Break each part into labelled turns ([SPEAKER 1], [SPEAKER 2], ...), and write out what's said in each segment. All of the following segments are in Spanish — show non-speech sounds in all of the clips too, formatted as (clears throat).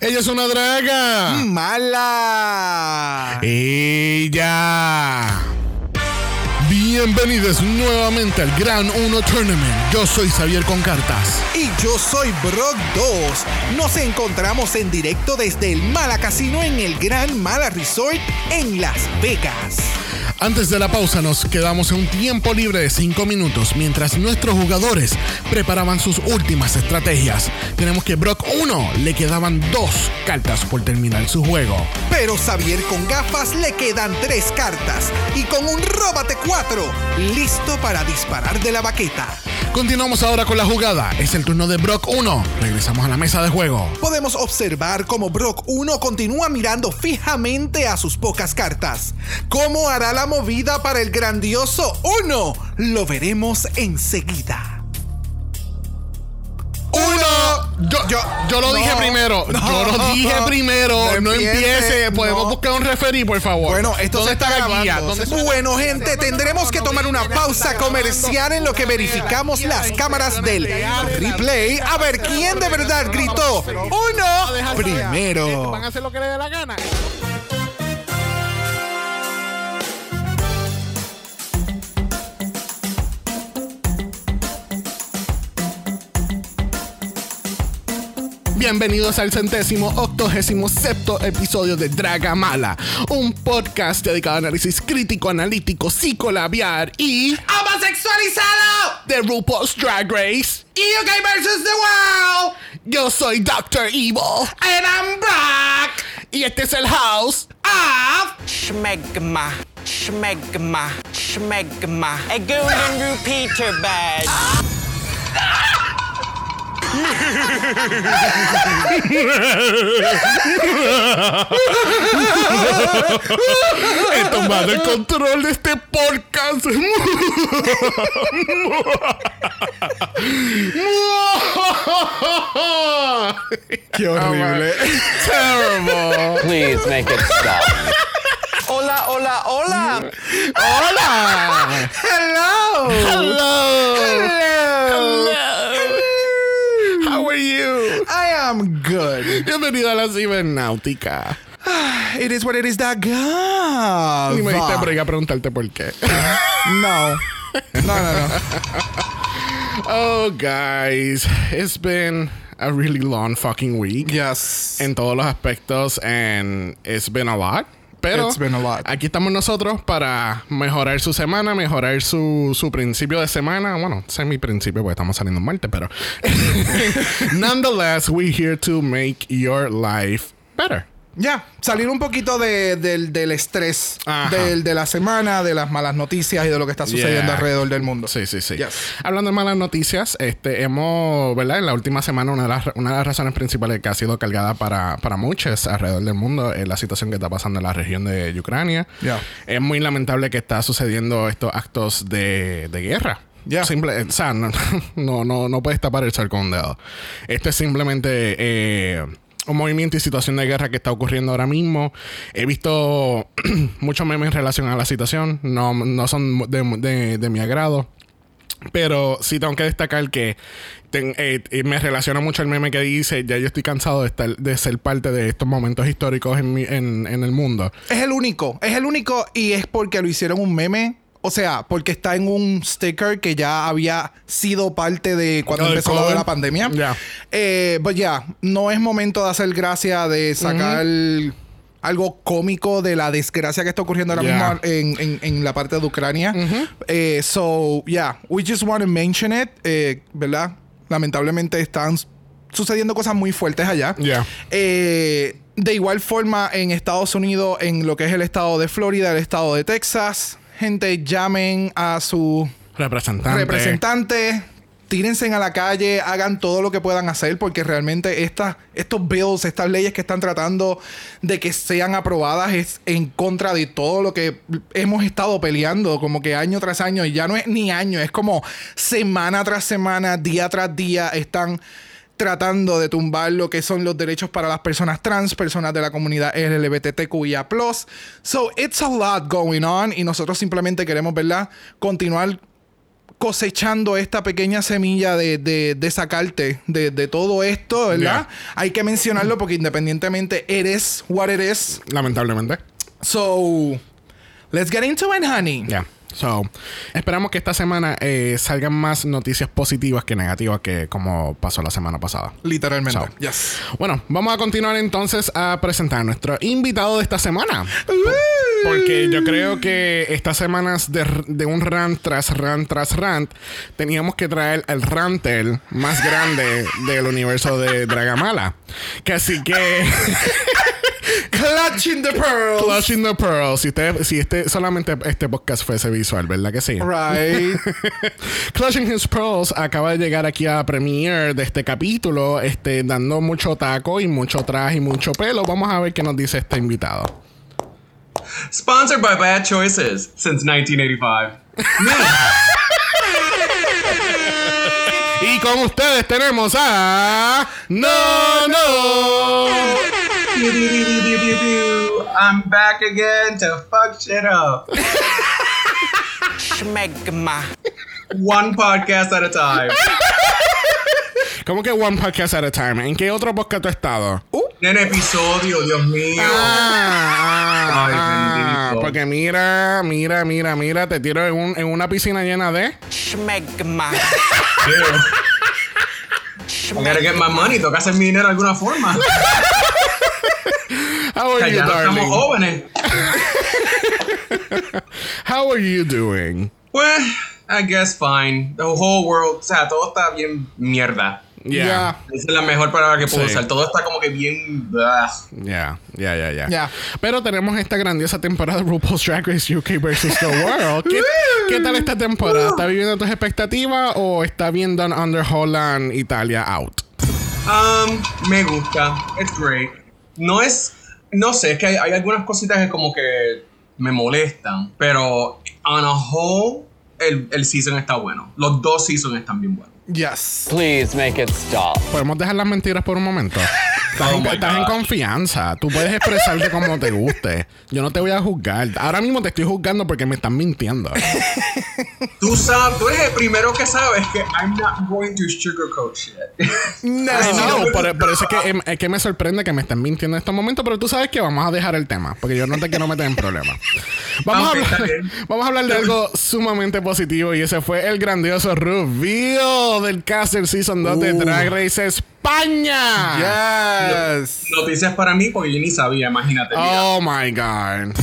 [SPEAKER 1] Ella es una draga.
[SPEAKER 2] Mala.
[SPEAKER 1] Ella. Bienvenidos nuevamente al Gran Uno Tournament. Yo soy Xavier con cartas.
[SPEAKER 2] Y yo soy Brock 2. Nos encontramos en directo desde el Mala Casino en el Gran Mala Resort en Las Vegas.
[SPEAKER 1] Antes de la pausa nos quedamos en un tiempo libre de 5 minutos mientras nuestros jugadores preparaban sus últimas estrategias. Tenemos que Brock 1 le quedaban dos cartas por terminar su juego.
[SPEAKER 2] Pero Xavier con gafas le quedan tres cartas y con un Róbate 4 listo para disparar de la baqueta.
[SPEAKER 1] Continuamos ahora con la jugada. Es el turno de Brock 1. Regresamos a la mesa de juego.
[SPEAKER 2] Podemos observar cómo Brock 1 continúa mirando fijamente a sus pocas cartas. ¿Cómo hará la movida para el grandioso 1? Lo veremos enseguida.
[SPEAKER 1] Uno. Yo, yo, yo lo
[SPEAKER 2] No,
[SPEAKER 1] dije primero.
[SPEAKER 2] no,
[SPEAKER 1] yo lo dije (laughs) primero.
[SPEAKER 2] no
[SPEAKER 1] No,
[SPEAKER 2] empiece.
[SPEAKER 1] Podemos buscar un referí, por favor.
[SPEAKER 2] Bueno, esto
[SPEAKER 1] ¿Dónde
[SPEAKER 2] se está grabando. Bueno, gente, tendremos que tomar una pausa comercial en lo que verificamos las cámaras del replay a ver quién de verdad gritó uno primero.
[SPEAKER 1] Van a hacer lo que les dé la gana. Bienvenidos al centésimo octogésimo septo episodio de Dragamala, un podcast dedicado a análisis crítico, analítico, psicolabiar y
[SPEAKER 2] ¡Homosexualizado!
[SPEAKER 1] de RuPaul's Drag Race.
[SPEAKER 2] UK versus the world.
[SPEAKER 1] Yo soy Dr. Evil
[SPEAKER 2] And I'm Brock
[SPEAKER 1] y este es el house.
[SPEAKER 2] of
[SPEAKER 3] Schmegma, schmegma, schmegma. A golden repeater badge. (laughs)
[SPEAKER 1] He tomado el control de este podcast.
[SPEAKER 2] Qué horrible.
[SPEAKER 1] Terrible.
[SPEAKER 3] Please make it stop. Hola, hola, hola.
[SPEAKER 1] Hola.
[SPEAKER 2] Hello.
[SPEAKER 1] Hello. Are you?
[SPEAKER 2] I am good.
[SPEAKER 1] Bienvenido a la cibernáutica.
[SPEAKER 2] It is what it is that God.
[SPEAKER 1] Me diste preguntarte por qué. (laughs)
[SPEAKER 2] No. No, no, no.
[SPEAKER 1] Oh, guys. It's been a really long fucking week.
[SPEAKER 2] Yes.
[SPEAKER 1] En todos los aspectos. And it's been a lot. Pero aquí estamos nosotros para mejorar su semana, mejorar su, su principio de semana. Bueno, semi principio porque estamos saliendo en martes, pero. (laughs) (laughs) Nonetheless, we're here to make your life better.
[SPEAKER 2] Ya, salir un poquito de- del, del estrés del- de la semana, de las malas noticias y de lo que está sucediendo
[SPEAKER 1] Yeah.
[SPEAKER 2] alrededor del mundo.
[SPEAKER 1] Sí, sí, sí.
[SPEAKER 2] Yes.
[SPEAKER 1] Hablando de malas noticias, este, hemos, ¿verdad? En la última semana, una de las, una de las razones principales que ha sido cargada para, para muchos alrededor del mundo es la situación que está pasando en la región de Ucrania.
[SPEAKER 2] Yeah.
[SPEAKER 1] Es muy lamentable que está sucediendo estos actos de, de guerra.
[SPEAKER 2] Yeah.
[SPEAKER 1] Simple, o sea, no, (laughs) no, no, no puedes tapar el sol con un dedo. Esto es simplemente eh, un movimiento y situación de guerra que está ocurriendo ahora mismo. He visto (clears throat) muchos memes en relación a la situación. No, no son de, mi agrado. Pero sí tengo que destacar que eh, me relaciona mucho el meme que dice, ya yo estoy cansado de, estar, de ser parte de estos momentos históricos en, mi- en, en el mundo.
[SPEAKER 2] Es el único, es el único y es porque lo hicieron un meme. O sea, porque está en un sticker que ya había sido parte de cuando empezó lo de la pandemia.
[SPEAKER 1] Ya.
[SPEAKER 2] Eh, but ya, no es momento de hacer gracia, de sacar algo cómico de la desgracia que está ocurriendo ahora mismo en, en- en la parte de Ucrania. Eh, so, yeah, we just want to mention it, eh, ¿verdad? Lamentablemente están sucediendo cosas muy fuertes allá.
[SPEAKER 1] Ya.
[SPEAKER 2] Eh, de igual forma, en Estados Unidos, en lo que es el estado de Florida, el estado de Texas, gente llamen a su
[SPEAKER 1] Representante.
[SPEAKER 2] representante, tírense a la calle, hagan todo lo que puedan hacer, porque realmente estas, estos bills, estas leyes que están tratando de que sean aprobadas es en contra de todo lo que hemos estado peleando, como que año tras año, y ya no es ni año, es como semana tras semana, día tras día, están tratando de tumbar lo que son los derechos para las personas trans, personas de la comunidad LGBTQIA+. So, it's a lot going on y nosotros simplemente queremos, ¿verdad? Continuar cosechando esta pequeña semilla de, de, de sacarte de, de todo esto, ¿verdad? Hay que mencionarlo porque independientemente eres what it is.
[SPEAKER 1] Lamentablemente.
[SPEAKER 2] So, let's get into it, honey.
[SPEAKER 1] Ya. So, esperamos que esta semana eh, salgan más noticias positivas que negativas que como pasó la semana pasada.
[SPEAKER 2] Literalmente.
[SPEAKER 1] So.
[SPEAKER 2] Yes.
[SPEAKER 1] Bueno, vamos a continuar entonces a presentar a nuestro invitado de esta semana. Porque yo creo que estas semanas de, de un rant tras rant tras rant, teníamos que traer el rantel más grande del universo de Dragamala. Que así que. (laughs)
[SPEAKER 2] Clutching the pearls.
[SPEAKER 1] Clutching the Pearls. Si, usted, si este, solamente este podcast fuese visual, ¿verdad que sí?
[SPEAKER 2] Right. (laughs)
[SPEAKER 1] Clutching His Pearls acaba de llegar aquí a premiere de este capítulo, este, dando mucho taco y mucho traje y mucho pelo. Vamos a ver qué nos dice este invitado.
[SPEAKER 4] Sponsored by Bad Choices since 1985. (laughs)
[SPEAKER 1] Y con ustedes tenemos a. ¡No, no!
[SPEAKER 4] I'm back again to fuck shit up.
[SPEAKER 5] Schmegma.
[SPEAKER 4] One podcast at a time.
[SPEAKER 1] ¿Cómo que one podcast at a time? ¿En qué otro podcast tú has estado?
[SPEAKER 4] En episodio, Dios mío.
[SPEAKER 1] Ah, ah,
[SPEAKER 4] Ay,
[SPEAKER 1] ah, porque mira, mira, mira, mira, te tiro en, un- en una piscina llena de.
[SPEAKER 5] Schmegma.
[SPEAKER 4] Ew. I gotta get my money. Toca hacer mi dinero de alguna forma. (laughs)
[SPEAKER 1] How are you, darling?
[SPEAKER 4] jóvenes. (laughs)
[SPEAKER 1] How are you doing?
[SPEAKER 4] Pues, I guess fine. The whole world, o sea, todo está bien mierda.
[SPEAKER 1] Yeah.
[SPEAKER 4] Esa es la mejor palabra que puedo
[SPEAKER 1] Sí.
[SPEAKER 4] usar. Todo está como que bien.
[SPEAKER 1] Ya, ya, ya, ya.
[SPEAKER 2] Ya.
[SPEAKER 1] Pero tenemos esta grandiosa temporada de RuPaul's Drag Race UK versus The World. ¿Qué, qué tal esta temporada? ¿Está viviendo tus expectativas o está viendo Under Holland Italia out?
[SPEAKER 4] Um, me gusta. It's great. No es. No sé, es que hay, hay algunas cositas que como que me molestan. Pero, on a whole, el, el season está bueno. Los dos seasons están bien buenos.
[SPEAKER 2] Yes.
[SPEAKER 3] Please make it stop.
[SPEAKER 1] ¿Podemos dejar las mentiras por un momento? (laughs) Estás,
[SPEAKER 4] Oh
[SPEAKER 1] en,
[SPEAKER 4] my
[SPEAKER 1] estás en
[SPEAKER 4] God.
[SPEAKER 1] confianza. Tú puedes expresarte como te guste. Yo no te voy a juzgar. Ahora mismo te estoy juzgando porque me están mintiendo.
[SPEAKER 4] Tú sabes, tú eres el primero que sabes que I'm not going to sugarcoat shit.
[SPEAKER 2] No.
[SPEAKER 4] No.
[SPEAKER 1] por, por eso es que, em, es que me sorprende que me estén mintiendo en estos momentos, pero tú sabes que vamos a dejar el tema, porque yo no te quiero meter en problemas. Vamos, a hablar,
[SPEAKER 4] bien. (laughs)
[SPEAKER 1] vamos a hablar de algo sumamente positivo y ese fue el grandioso reveal del cast del Season 2 de
[SPEAKER 2] Uh.
[SPEAKER 1] Drag Race España.
[SPEAKER 2] Yes.
[SPEAKER 4] Noticias para mí porque yo ni sabía, imagínate. mira.
[SPEAKER 1] Oh my God.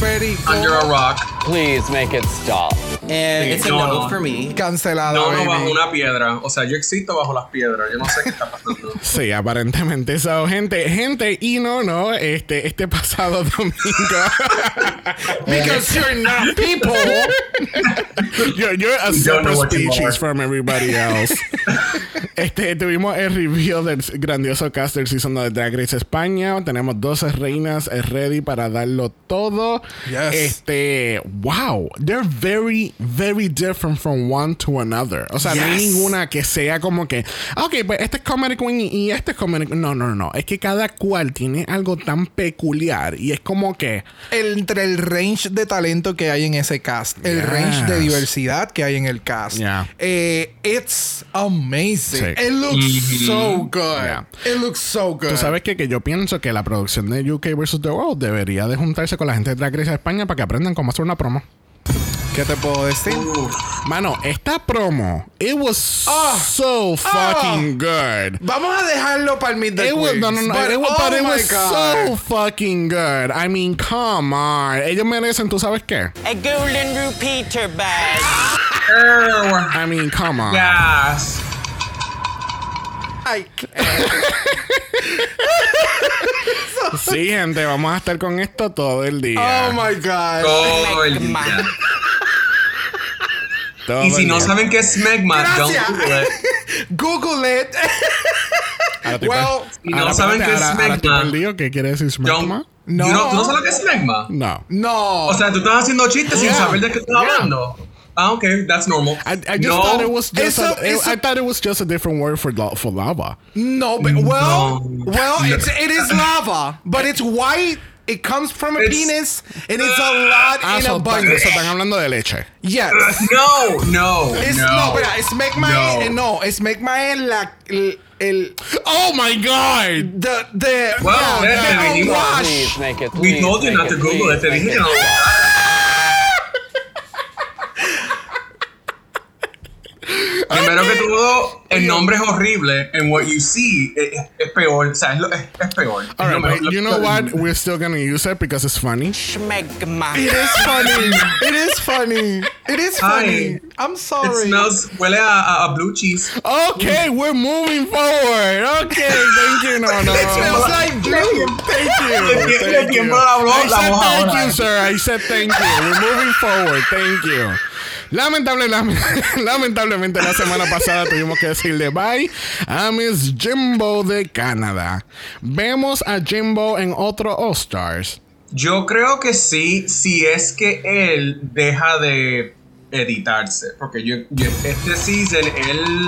[SPEAKER 4] Under a rock.
[SPEAKER 3] Please make it stop.
[SPEAKER 5] And it's a
[SPEAKER 4] No,
[SPEAKER 5] for me.
[SPEAKER 2] Cancelada,
[SPEAKER 4] No, no,
[SPEAKER 2] baby.
[SPEAKER 4] bajo una piedra. O sea, yo existo bajo las piedras. Yo no sé qué está pasando. (laughs)
[SPEAKER 1] Sí, aparentemente. So, gente, gente, y no, no, este, este pasado domingo. (laughs)
[SPEAKER 2] Because you're not people. (laughs)
[SPEAKER 1] you're, you're a separate species from everybody else. este, tuvimos el review del grandioso cast del season de Drag Race España. Tenemos 12 reinas ready para darlo todo.
[SPEAKER 2] Yes.
[SPEAKER 1] Este, wow, they're very, very different from one to another. O sea, no hay
[SPEAKER 2] Yes.
[SPEAKER 1] ninguna que sea como que, "Ah, ok, pues este es Comedy Queen y- este es Comedy No, no, no. Es que cada cual tiene algo tan peculiar y es como que.
[SPEAKER 2] El- entre el range de talento que hay en ese cast, el
[SPEAKER 1] Yes.
[SPEAKER 2] range de diversidad que hay en el cast.
[SPEAKER 1] Yeah.
[SPEAKER 2] Eh, it's amazing.
[SPEAKER 1] Sí.
[SPEAKER 2] It looks so good.
[SPEAKER 1] Yeah.
[SPEAKER 2] It looks so good.
[SPEAKER 1] Tú sabes que, que yo pienso que la producción de UK vs. The World debería de juntarse con la gente de Drag Race España para que aprendan cómo hacer una promo.
[SPEAKER 2] ¿Qué te puedo decir?
[SPEAKER 1] Mano, esta promo, it was
[SPEAKER 2] Ah.
[SPEAKER 1] so fucking good.
[SPEAKER 2] Vamos a dejarlo para el
[SPEAKER 1] It was, no, no, no.
[SPEAKER 2] but
[SPEAKER 1] it was,
[SPEAKER 2] oh
[SPEAKER 1] but it was
[SPEAKER 2] God.
[SPEAKER 1] so fucking good. I mean, come on. Ellos merecen, ¿tú sabes qué?
[SPEAKER 5] A golden repeater bag.
[SPEAKER 1] I mean, come on.
[SPEAKER 4] Gas.
[SPEAKER 2] Ay, (laughs)
[SPEAKER 1] Sí, gente, vamos a estar con esto todo el día.
[SPEAKER 2] Oh my God.
[SPEAKER 4] Todo el día.
[SPEAKER 1] Todo
[SPEAKER 4] Y si no saben qué es Smegma, don't. Google it.
[SPEAKER 2] Google it. Well,
[SPEAKER 4] si no saben qué es smegma.
[SPEAKER 1] ¿Qué quiere decir smegma?
[SPEAKER 2] No.
[SPEAKER 4] Know- ¿Tú no sabes lo que es Smegma?
[SPEAKER 1] No.
[SPEAKER 2] no.
[SPEAKER 4] O sea, tú estás haciendo chistes sin
[SPEAKER 2] Yeah.
[SPEAKER 4] saber de qué estás
[SPEAKER 2] Yeah.
[SPEAKER 4] hablando. Ah, ok, that's normal.
[SPEAKER 1] I, I just
[SPEAKER 4] no,
[SPEAKER 1] thought it was just
[SPEAKER 2] Eso-
[SPEAKER 1] a,
[SPEAKER 2] eso-
[SPEAKER 1] I thought it was just a different word for for lava.
[SPEAKER 2] no, but, well,
[SPEAKER 4] No.
[SPEAKER 2] well, it's, it is lava, but it's white It comes from a
[SPEAKER 4] It's-
[SPEAKER 2] penis and it's a lot
[SPEAKER 1] Ah,
[SPEAKER 2] in
[SPEAKER 1] so,
[SPEAKER 2] abundance.
[SPEAKER 1] so están hablando de leche.
[SPEAKER 2] Yes.
[SPEAKER 4] No, no,
[SPEAKER 2] Es, no,
[SPEAKER 4] no.
[SPEAKER 2] espera, smegma
[SPEAKER 4] No.
[SPEAKER 2] es, no, smegma es la, el, el,
[SPEAKER 1] Oh my god!
[SPEAKER 2] the, the,
[SPEAKER 4] Well,
[SPEAKER 2] yeah,
[SPEAKER 4] then
[SPEAKER 2] the
[SPEAKER 4] te dijimos-
[SPEAKER 2] wash.
[SPEAKER 5] Please make it.
[SPEAKER 4] We
[SPEAKER 5] please
[SPEAKER 4] told you not to Google it.
[SPEAKER 5] please
[SPEAKER 4] Te dije que
[SPEAKER 5] it.
[SPEAKER 4] no. Primero que todo, el nombre es horrible and what you see es, es peor. O sea, es, lo- es, es peor. Es
[SPEAKER 1] All
[SPEAKER 4] lo
[SPEAKER 1] right, but you
[SPEAKER 4] lo-
[SPEAKER 1] know what? We're still gonna use it because it's funny.
[SPEAKER 5] Schmegma.
[SPEAKER 2] It is funny. It is funny. It is funny.
[SPEAKER 4] Hi.
[SPEAKER 2] I'm
[SPEAKER 4] It
[SPEAKER 2] sorry.
[SPEAKER 4] smells, huele a, a, a blue cheese.
[SPEAKER 1] Okay, we're moving forward. Okay, thank you. No, no.
[SPEAKER 2] It smells like blue.
[SPEAKER 1] Thank you. (laughs) Thank you. I said thank you, sir. I said thank you. We're moving forward. Thank you. Lamentable, lam- (laughs) lamentablemente la semana pasada tuvimos que decirle bye a Miss Jimbo de Canadá. Vemos a Jimbo en otro All Stars.
[SPEAKER 4] Yo creo que sí, si es que él deja de editarse. Porque yo- este season, él.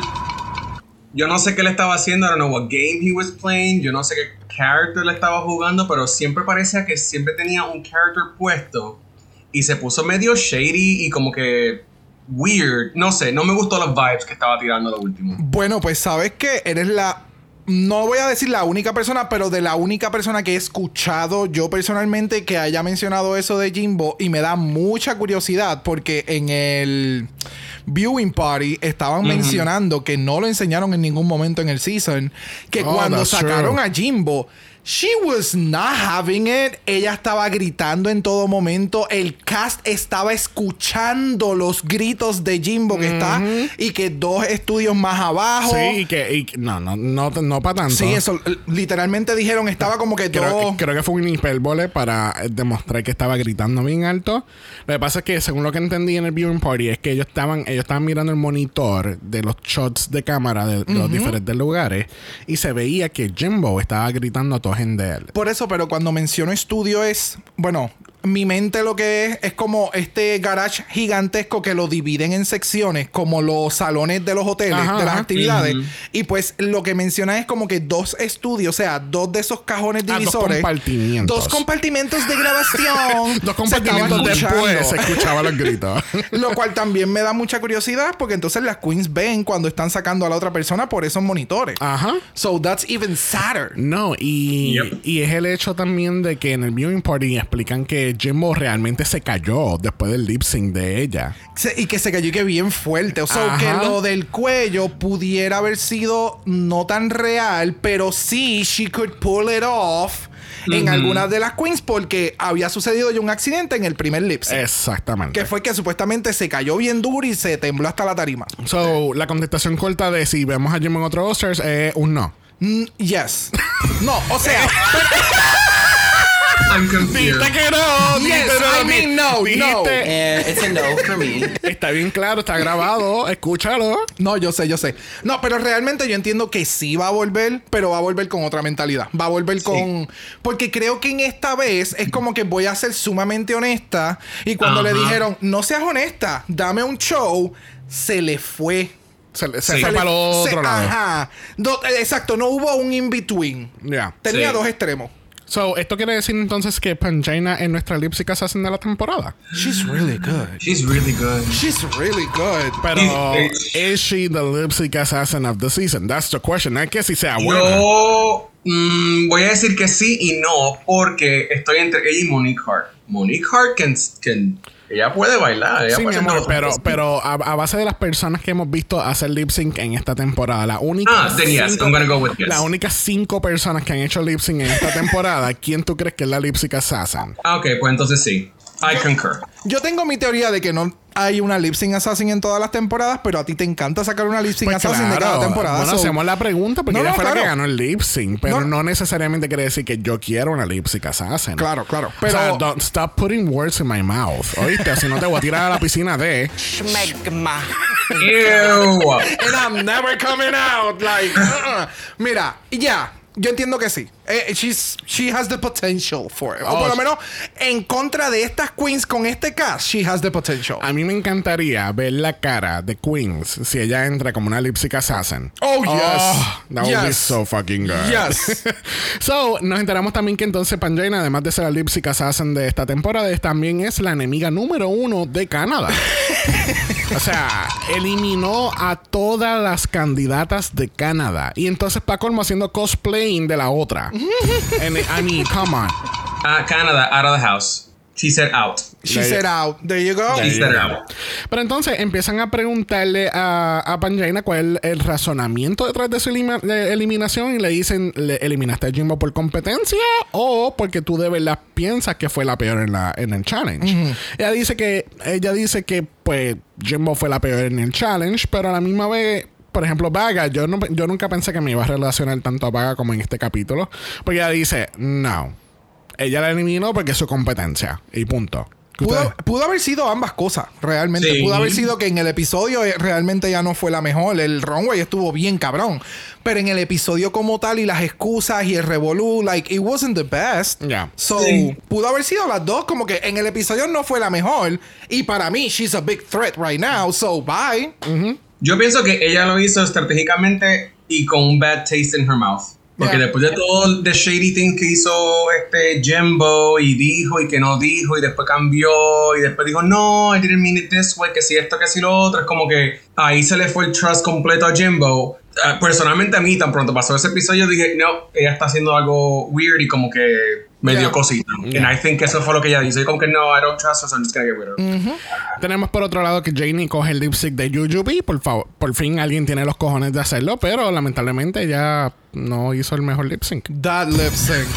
[SPEAKER 4] Yo no sé qué le estaba haciendo, I don't know what game he was playing, yo no sé qué character le estaba jugando, pero siempre parecía que siempre tenía un character puesto y se puso medio shady y como que weird. No sé, no me gustó los vibes que estaba tirando lo último.
[SPEAKER 2] Bueno, pues sabes que eres la. No voy a decir la única persona, pero de la única persona que he escuchado yo personalmente que haya mencionado eso de Jimbo y me da mucha curiosidad porque en el viewing party estaban mencionando que no lo enseñaron en ningún momento en el season, que
[SPEAKER 1] Oh,
[SPEAKER 2] cuando sacaron
[SPEAKER 1] true.
[SPEAKER 2] a Jimbo She was not having it. Ella estaba gritando en todo momento. El cast estaba escuchando los gritos de Jimbo que está y que dos estudios más abajo.
[SPEAKER 1] Sí, y que, y no, no, no, no para tanto.
[SPEAKER 2] Sí, eso literalmente dijeron estaba como que
[SPEAKER 1] Creo,
[SPEAKER 2] todo.
[SPEAKER 1] creo que fue un hipérbole para eh, demostrar que estaba gritando bien alto. Lo que pasa es que, según lo que entendí en el viewing party, es que ellos estaban, ellos estaban mirando el monitor de los shots de cámara de, de los diferentes lugares y se veía que Jimbo estaba gritando a toda
[SPEAKER 2] Por eso, pero cuando menciono estudio es, bueno, mi mente lo que es es como este garage gigantesco que lo dividen en secciones, como los salones de los hoteles,
[SPEAKER 1] Ajá,
[SPEAKER 2] de las
[SPEAKER 1] ajá.
[SPEAKER 2] actividades. Y pues lo que menciona es como que dos estudios, o sea, dos de esos cajones
[SPEAKER 1] Ah, dos
[SPEAKER 2] divisores.
[SPEAKER 1] compartimientos.
[SPEAKER 2] Dos compartimentos de grabación. (laughs)
[SPEAKER 1] Dos
[SPEAKER 2] se
[SPEAKER 1] compartimentos
[SPEAKER 2] escuchando.
[SPEAKER 1] después se escuchaban los gritos. (laughs)
[SPEAKER 2] Lo cual también me da mucha curiosidad porque entonces las queens ven cuando están sacando a la otra persona por esos monitores.
[SPEAKER 1] Ajá.
[SPEAKER 2] So that's even sadder.
[SPEAKER 1] No, y,
[SPEAKER 4] Yep.
[SPEAKER 1] y es el hecho también de que en el viewing party explican que Jimbo realmente se cayó después del lip sync de ella.
[SPEAKER 2] Se- y que se cayó y que bien fuerte. O sea,
[SPEAKER 1] Ajá.
[SPEAKER 2] que lo del cuello pudiera haber sido no tan real, pero sí, she could pull it off en algunas de las queens porque había sucedido ya un accidente en el primer lip sync.
[SPEAKER 1] Exactamente.
[SPEAKER 2] Que fue que supuestamente se cayó bien duro y se tembló hasta la tarima.
[SPEAKER 1] So, la contestación corta de si vemos a Jimbo en otro All-Stars es un no.
[SPEAKER 2] Mm, yes. no, o sea, (laughs)
[SPEAKER 4] I'm confused.
[SPEAKER 1] Dijiste que no.
[SPEAKER 2] Yes,
[SPEAKER 1] dijiste
[SPEAKER 2] I mean no,
[SPEAKER 5] it's a no for me. (laughs)
[SPEAKER 1] Está bien claro, está grabado. Escúchalo.
[SPEAKER 2] No, yo sé, yo sé. No, pero realmente yo entiendo que sí va a volver, pero va a volver con otra mentalidad. Va a volver con. Porque creo que en esta vez es como que voy a ser sumamente honesta. Y cuando le dijeron, no seas honesta, dame un show, se le fue.
[SPEAKER 1] Se, le- se
[SPEAKER 4] Sí.
[SPEAKER 1] fue
[SPEAKER 2] Se
[SPEAKER 1] para el
[SPEAKER 2] le-
[SPEAKER 1] otro
[SPEAKER 2] se-
[SPEAKER 1] lado.
[SPEAKER 2] Ajá. Do- eh, exacto, no hubo un in-between.
[SPEAKER 1] Ya.
[SPEAKER 2] Tenía
[SPEAKER 4] Sí.
[SPEAKER 2] dos extremos.
[SPEAKER 1] So, ¿esto quiere decir entonces que Pangina es nuestra lipsic assassin de la temporada?
[SPEAKER 2] She's really good.
[SPEAKER 4] She's really good.
[SPEAKER 2] She's really good.
[SPEAKER 1] Pero. ¿is she the lipsic assassin of the season? That's the question. No es que si sea buena.
[SPEAKER 4] Yo mm, voy a decir que sí y no, porque estoy entre ella y Monique Hart. Monique Hart can, can- ella puede bailar. Ella
[SPEAKER 1] Sí,
[SPEAKER 4] puede
[SPEAKER 1] mi amor, pero, pero a, a base de las personas que hemos visto hacer lip sync en esta temporada, la única.
[SPEAKER 4] Ah, then yes, I'm gonna go with yes.
[SPEAKER 1] Las únicas cinco personas que han hecho lip sync en esta temporada, ¿quién tú crees que es la lip sync assassin?
[SPEAKER 4] Ah, ok, pues entonces sí. I concur.
[SPEAKER 2] Yo tengo mi teoría de que no hay una lip sync assassin en todas las temporadas, pero a ti te encanta sacar una lip sync
[SPEAKER 1] Pues
[SPEAKER 2] assassin de cada temporada.
[SPEAKER 1] Bueno,
[SPEAKER 2] so-
[SPEAKER 1] hacemos la pregunta porque
[SPEAKER 2] No,
[SPEAKER 1] ella
[SPEAKER 2] no,
[SPEAKER 1] fue la que ganó el lip sync, pero
[SPEAKER 2] No.
[SPEAKER 1] no, necesariamente quiere decir que yo quiero una lip sync assassin.
[SPEAKER 2] Claro, claro.
[SPEAKER 1] Pero, o sea, don't stop putting words in my mouth. ¿Oíste? si no te voy a tirar a la piscina de.
[SPEAKER 5] Schmegma.
[SPEAKER 4] Ew.
[SPEAKER 2] And I'm never coming out. Like, uh-uh. Mira, ya. Yo entiendo que sí. Eh, she's, she has the potential for it. o
[SPEAKER 1] Oh,
[SPEAKER 2] por lo
[SPEAKER 1] sí.
[SPEAKER 2] menos en contra de estas queens con este cast, she has the potential.
[SPEAKER 1] A mí me encantaría ver la cara de Queens si ella entra como una lipstick assassin.
[SPEAKER 2] Oh, yes.
[SPEAKER 1] that would be so fucking good.
[SPEAKER 2] Yes. (laughs)
[SPEAKER 1] so, nos enteramos también que entonces Panjana, además de ser la lipstick assassin de esta temporada, también es la enemiga número uno de Canadá. (laughs) o sea, eliminó a todas las candidatas de Canadá. Y entonces pa' colmo haciendo cosplaying de la otra. And, I mean, come on.
[SPEAKER 4] Ah, Canada, out of the house. She said out.
[SPEAKER 2] She said out. There you go.
[SPEAKER 4] She said out.
[SPEAKER 1] Pero entonces empiezan a preguntarle a, a Panjaina cuál es el razonamiento detrás de su elima- de eliminación y le dicen, ¿le eliminaste a Jimbo por competencia o porque tú de verdad piensas que fue la peor en, la, en el challenge? Ella dice que, ella dice que pues Jimbo fue la peor en el challenge, pero a la misma vez... Por ejemplo, Vaga, yo, no, yo nunca pensé que me iba a relacionar tanto a Vaga como en este capítulo. Porque ella dice, no. Ella la eliminó porque es su competencia. Y punto. ¿Qué
[SPEAKER 2] Pudo, pudo haber sido ambas cosas, realmente.
[SPEAKER 4] Sí.
[SPEAKER 2] Pudo haber sido que en el episodio eh, realmente ya no fue la mejor. El runway estuvo bien cabrón. Pero en el episodio como tal y las excusas y el revolú, like, it wasn't the best.
[SPEAKER 1] Ya.
[SPEAKER 2] So,
[SPEAKER 4] Sí.
[SPEAKER 2] pudo haber sido las dos. Como que en el episodio no fue la mejor. Y para mí, she's a big threat right now. So, bye.
[SPEAKER 4] Yo pienso que ella lo hizo estratégicamente y con un bad taste in her mouth. Porque
[SPEAKER 2] Yeah.
[SPEAKER 4] después de todo the shady thing que hizo este Jimbo y dijo y que no dijo y después cambió y después dijo no, I didn't mean it this way, que si esto, que si lo otro, es como que ahí se le fue el trust completo a Jimbo. Ah, personalmente a mí tan pronto pasó ese episodio dije no, ella está haciendo algo weird y como que me
[SPEAKER 2] Yeah.
[SPEAKER 4] dio cosita.
[SPEAKER 1] Yeah.
[SPEAKER 4] And I think eso fue lo que ella. Y como que no, I don't trust her, so I'm just gonna get rid of her.
[SPEAKER 1] Tenemos por otro lado que Janie coge el lip sync de Jujubee. Por favor, por fin alguien tiene los cojones de hacerlo, pero lamentablemente ella no hizo el mejor lip sync.
[SPEAKER 2] That lip sync.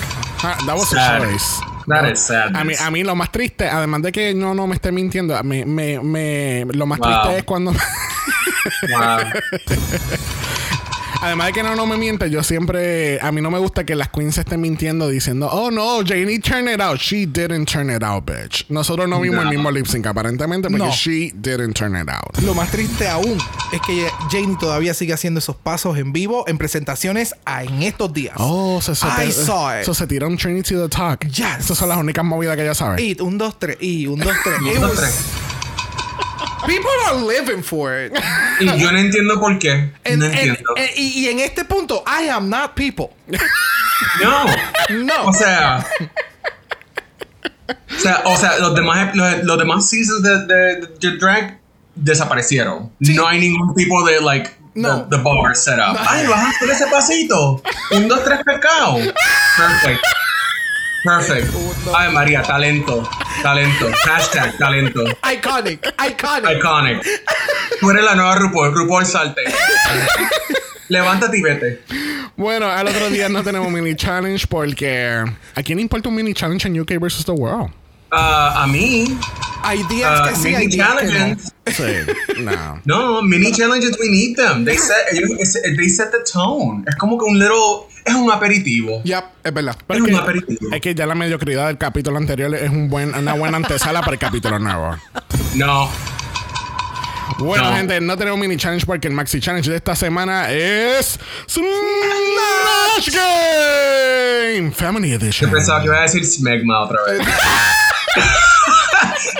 [SPEAKER 1] Ah, That was a
[SPEAKER 4] Sad.
[SPEAKER 1] choice.
[SPEAKER 4] That is sad.
[SPEAKER 1] A mí, a mí lo más triste, además de que no, no me esté mintiendo, me, me, me- lo más
[SPEAKER 4] Wow.
[SPEAKER 1] triste es cuando...
[SPEAKER 4] Wow. (laughs)
[SPEAKER 1] Además de que no, no me miente, yo siempre. A mí no me gusta que las queens estén mintiendo diciendo, oh no, Janie turned it out. She didn't turn it out, bitch. Nosotros no vimos
[SPEAKER 4] No.
[SPEAKER 1] el mismo lip sync aparentemente porque
[SPEAKER 2] No.
[SPEAKER 1] she didn't turn it out.
[SPEAKER 2] Lo más triste aún es que Janie todavía sigue haciendo esos pasos en vivo en presentaciones a- en estos días.
[SPEAKER 1] Oh, se, se,
[SPEAKER 2] I saw it.
[SPEAKER 1] so se tira un Trinity the Talk.
[SPEAKER 2] Yes.
[SPEAKER 1] Esas son las únicas movidas que ella sabe.
[SPEAKER 2] Y un, dos, tres. Y un, dos, tres. People are living for it.
[SPEAKER 4] Y yo no entiendo por qué. No
[SPEAKER 2] en-
[SPEAKER 4] entiendo.
[SPEAKER 2] en- y, y en este punto, I am not people.
[SPEAKER 4] no.
[SPEAKER 2] No.
[SPEAKER 4] O sea. O sea, o sea los, demás, los, los demás seasons de, de, de Drag desaparecieron.
[SPEAKER 2] Sí.
[SPEAKER 4] No hay ningún tipo de, like,
[SPEAKER 2] No.
[SPEAKER 4] the, the bar set up. Ay, vas a hacer ese pasito. Un, dos, tres, pescado. (laughs) Perfect. Perfect. Ay, María, talento. Talento. Hashtag talento.
[SPEAKER 2] Iconic. Iconic.
[SPEAKER 4] Iconic. Tú eres la nueva RuPaul. RuPaul salte. Levántate y vete.
[SPEAKER 1] Bueno, al otro día no tenemos mini challenge porque ¿a quién importa un mini challenge en UK versus the world?
[SPEAKER 4] Ah, a mí,
[SPEAKER 2] Hay días
[SPEAKER 4] ah,
[SPEAKER 2] que sí,
[SPEAKER 4] mini
[SPEAKER 2] hay días que no.
[SPEAKER 4] challenges.
[SPEAKER 1] Sí, no.
[SPEAKER 4] No, mini challenges we need them. They set, they set the tone. Es como que un little, es un aperitivo.
[SPEAKER 2] Yep, es verdad.
[SPEAKER 1] Pero
[SPEAKER 4] Es
[SPEAKER 1] es,
[SPEAKER 4] un
[SPEAKER 1] que,
[SPEAKER 4] aperitivo.
[SPEAKER 1] es que ya la mediocridad del capítulo anterior es un buen, una buena antesala para el capítulo nuevo.
[SPEAKER 4] No.
[SPEAKER 1] Bueno,
[SPEAKER 4] No.
[SPEAKER 1] gente, no tenemos mini challenge porque el maxi challenge de esta semana es Smash Game Family Edition.
[SPEAKER 4] Yo pensaba que iba a decir Smegma otra vez. (laughs)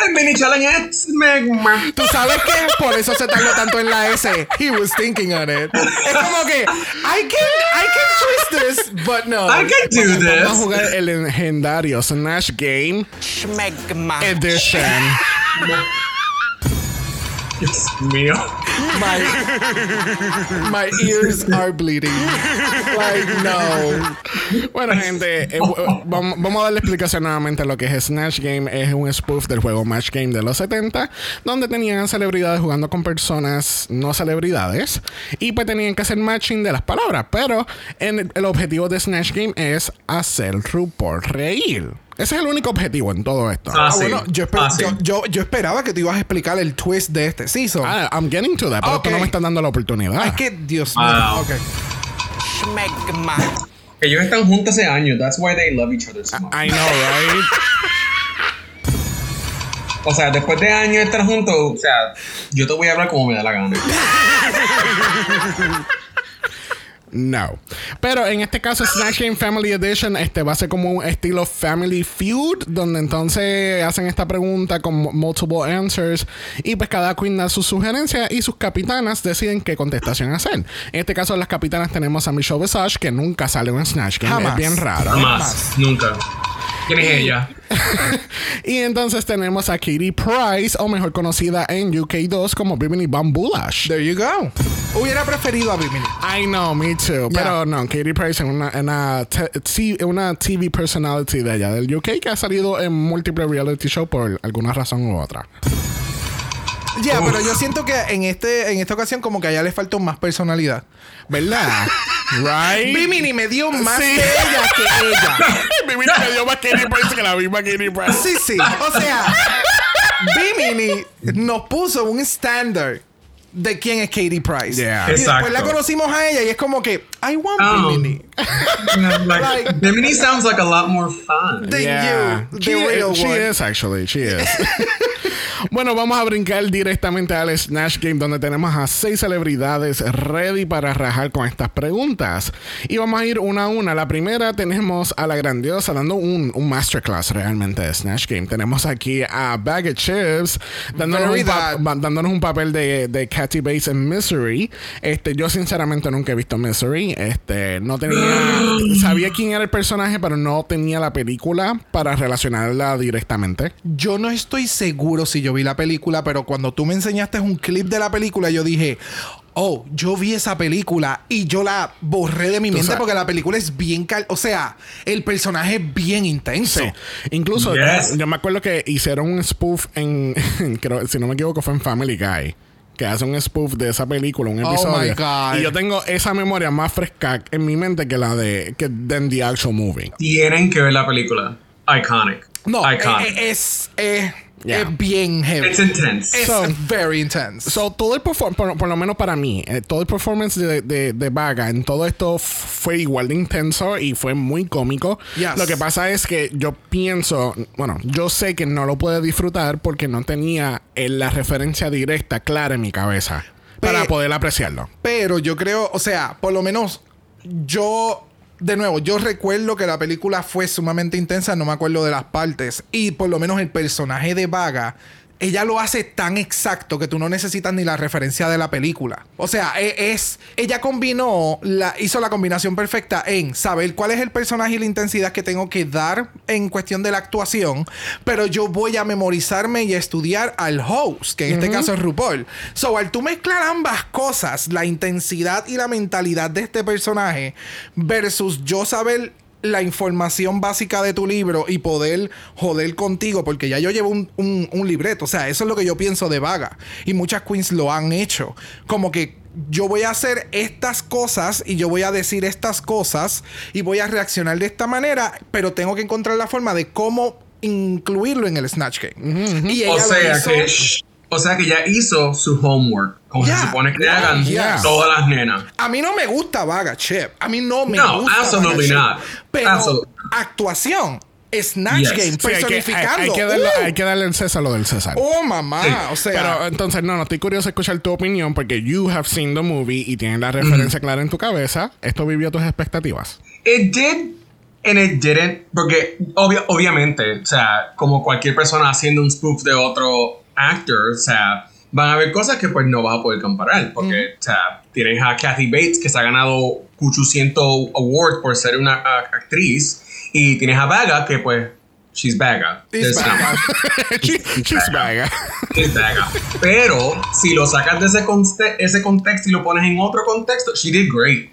[SPEAKER 4] El mini challenge es Smegma.
[SPEAKER 2] Tú sabes que por eso se tardó tanto en la S. He was thinking on it. Es como que I can I can twist this, but no.
[SPEAKER 4] I can do
[SPEAKER 1] Vamos a
[SPEAKER 4] this.
[SPEAKER 1] jugar el legendario Smash Game
[SPEAKER 5] Schmegma.
[SPEAKER 1] Edition.
[SPEAKER 4] Dios mío.
[SPEAKER 2] My my ears are bleeding. Like no.
[SPEAKER 1] Bueno, gente, eh, w- vamos, vamos a darle explicación nuevamente a lo que es Snatch Game. Es un spoof del juego Match Game de los 70, donde tenían celebridades jugando con personas no celebridades y pues tenían que hacer matching de las palabras. Pero en el, el objetivo de Snatch Game es hacer RuPaul reír. Ese es el único objetivo en todo esto.
[SPEAKER 4] Ah,
[SPEAKER 2] Ah,
[SPEAKER 4] sí.
[SPEAKER 2] bueno, yo, esper-
[SPEAKER 4] Ah, sí.
[SPEAKER 2] yo, yo, yo esperaba que tú ibas a explicar el twist de este season.
[SPEAKER 1] Ah, I'm getting to that, pero
[SPEAKER 2] Ok.
[SPEAKER 1] tú no me estás dando la oportunidad.
[SPEAKER 2] Es que, Dios mío.
[SPEAKER 4] Wow.
[SPEAKER 2] Ok.
[SPEAKER 5] Schmegma.
[SPEAKER 4] Ellos están juntos hace años. That's why they love each other so much.
[SPEAKER 1] I know, right? (laughs)
[SPEAKER 4] O sea, después de años de estar juntos, o sea, yo te voy a hablar como me da la gana. (laughs)
[SPEAKER 1] No. Pero en este caso, Snatch Game Family Edition este va a ser como un estilo Family Feud, donde entonces hacen esta pregunta con mu- multiple answers y pues cada queen da sus sugerencias y sus capitanas deciden qué contestación hacer. En este caso, las capitanas tenemos a Michelle Visage, que nunca sale en un Snatch Game.
[SPEAKER 2] Jamás.
[SPEAKER 1] Es bien raro.
[SPEAKER 4] Jamás, nunca. ¿Quién es ella? (laughs)
[SPEAKER 1] Y entonces tenemos a Katie Price, o mejor conocida en UK2 como Bimini Bambulash.
[SPEAKER 2] There you go. Hubiera preferido a Bimini.
[SPEAKER 1] I know, me too.
[SPEAKER 2] Yeah.
[SPEAKER 1] Pero no, Katie Price es una, una, una TV personality de allá del UK que ha salido en múltiples reality shows por alguna razón u otra. (laughs)
[SPEAKER 2] Ya, pero yo siento que en este en esta ocasión como que a ella le faltó más personalidad.
[SPEAKER 1] ¿Verdad? (laughs) right?
[SPEAKER 2] Bimini me dio más
[SPEAKER 1] Sí.
[SPEAKER 2] de ella que ella. (laughs)
[SPEAKER 1] Bimini me dio más Katie Price que la misma Katie Price.
[SPEAKER 2] Sí, sí. O sea, Bimini nos puso un estándar de quién es Katie Price.
[SPEAKER 1] Yeah.
[SPEAKER 2] Y después la conocimos a ella y es como que I want
[SPEAKER 4] Um,
[SPEAKER 2] Bimini.
[SPEAKER 4] like,
[SPEAKER 2] Like-
[SPEAKER 4] Bimini sounds like a lot more fun.
[SPEAKER 2] Than
[SPEAKER 1] Yeah.
[SPEAKER 2] you, the
[SPEAKER 1] She,
[SPEAKER 2] real
[SPEAKER 1] she
[SPEAKER 2] one.
[SPEAKER 1] is actually, she is. Bueno, vamos a brincar directamente al Snatch Game donde tenemos a seis celebridades ready para rajar con estas preguntas. Y vamos a ir una a una. La primera tenemos a la grandiosa dando un, un masterclass realmente de Snatch Game. Tenemos aquí a Bag of Chips dándonos, un, pa- dándonos un papel de, de Cathy Bates en Misery. Este, yo sinceramente nunca he visto Misery. Este, no tenía. (gasps) sabía quién era el personaje, pero no tenía la película para relacionarla directamente.
[SPEAKER 2] Yo no estoy seguro si yo vi la película, pero cuando tú me enseñaste un clip de la película, yo dije, oh, yo vi esa película y yo la borré de mi mente
[SPEAKER 1] sabes-
[SPEAKER 2] porque la película es bien cal... O sea, el personaje es bien intenso.
[SPEAKER 1] Sí. Incluso
[SPEAKER 4] Yes.
[SPEAKER 1] yo me acuerdo que hicieron un spoof en, (laughs) creo, si no me equivoco, fue en Family Guy. Que hace un spoof de esa película, un
[SPEAKER 2] Oh,
[SPEAKER 1] episodio.
[SPEAKER 2] my God.
[SPEAKER 1] Y yo tengo esa memoria más fresca en mi mente que la de que than the actual movie.
[SPEAKER 4] Tienen que ver la película. Iconic.
[SPEAKER 2] No, eh,
[SPEAKER 4] Iconic.
[SPEAKER 2] eh, es, eh,
[SPEAKER 1] Yeah.
[SPEAKER 2] es bien heavy.
[SPEAKER 4] It's intense.
[SPEAKER 2] Es
[SPEAKER 1] So-
[SPEAKER 2] very intense.
[SPEAKER 1] So, todo el perform- por, por lo menos para mí, eh, todo el performance de, de, de Vaga en todo esto fue igual de intenso y fue muy cómico.
[SPEAKER 2] Yes.
[SPEAKER 1] Lo que pasa es que yo pienso, bueno, yo sé que no lo pude disfrutar porque no tenía eh, la referencia directa clara en mi cabeza para poder apreciarlo.
[SPEAKER 2] Pero yo creo, o sea, por lo menos yo, de nuevo, yo recuerdo que la película fue sumamente intensa, no me acuerdo de las partes. Y por lo menos el personaje de Vaga, ella lo hace tan exacto que tú no necesitas ni la referencia de la película. O sea, e- es, ella combinó, la, hizo la combinación perfecta en saber cuál es el personaje y la intensidad que tengo que dar en cuestión de la actuación, pero yo voy a memorizarme y estudiar al host, que en este caso es RuPaul. So, al tú mezclar ambas cosas, la intensidad y la mentalidad de este personaje, versus yo saber la información básica de tu libro y poder joder contigo, porque ya yo llevo un, un- un libreto. O sea, eso es lo que yo pienso de Vaga. Y muchas queens lo han hecho. Como que yo voy a hacer estas cosas y yo voy a decir estas cosas y voy a reaccionar de esta manera, pero tengo que encontrar la forma de cómo incluirlo en el Snatch Game. Y ella
[SPEAKER 4] o
[SPEAKER 2] lo
[SPEAKER 4] sea
[SPEAKER 2] hizo-
[SPEAKER 4] que shh, o sea que ya hizo su homework como
[SPEAKER 2] Yeah,
[SPEAKER 4] se supone que
[SPEAKER 2] yeah,
[SPEAKER 4] hagan
[SPEAKER 1] yeah.
[SPEAKER 4] todas las nenas
[SPEAKER 2] A mí no me gusta Vaga Chip. A mí no me
[SPEAKER 4] No,
[SPEAKER 2] gusta.
[SPEAKER 4] absolutely
[SPEAKER 2] Vaga
[SPEAKER 4] not.
[SPEAKER 2] Chip. Pero
[SPEAKER 4] Absolutely.
[SPEAKER 2] actuación, Snatch
[SPEAKER 4] Yes.
[SPEAKER 2] Game,
[SPEAKER 1] Sí, hay, que, hay-
[SPEAKER 2] personificando.
[SPEAKER 1] hay que darle,
[SPEAKER 2] ¡Uh!
[SPEAKER 1] hay que darle el César lo del César.
[SPEAKER 2] Oh, mamá.
[SPEAKER 4] Sí.
[SPEAKER 2] O sea.
[SPEAKER 1] Pero entonces, no, no, estoy curioso de escuchar tu opinión porque you have seen the movie y tienes la referencia clara en tu cabeza. ¿Esto vivió tus expectativas?
[SPEAKER 4] It did and it didn't. Porque obvia- obviamente, o sea, como cualquier persona haciendo un spoof de otro actor, o sea, van a haber cosas que pues no vas a poder comparar. Porque, o sea, tienes a Kathy Bates que se ha ganado 800 awards por ser una a- actriz. Y tienes a Vaga que pues, she's.
[SPEAKER 1] She- (laughs) she's vaga.
[SPEAKER 4] She's. Pero si lo sacas de ese, conte- ese contexto y lo pones en otro contexto, she did great.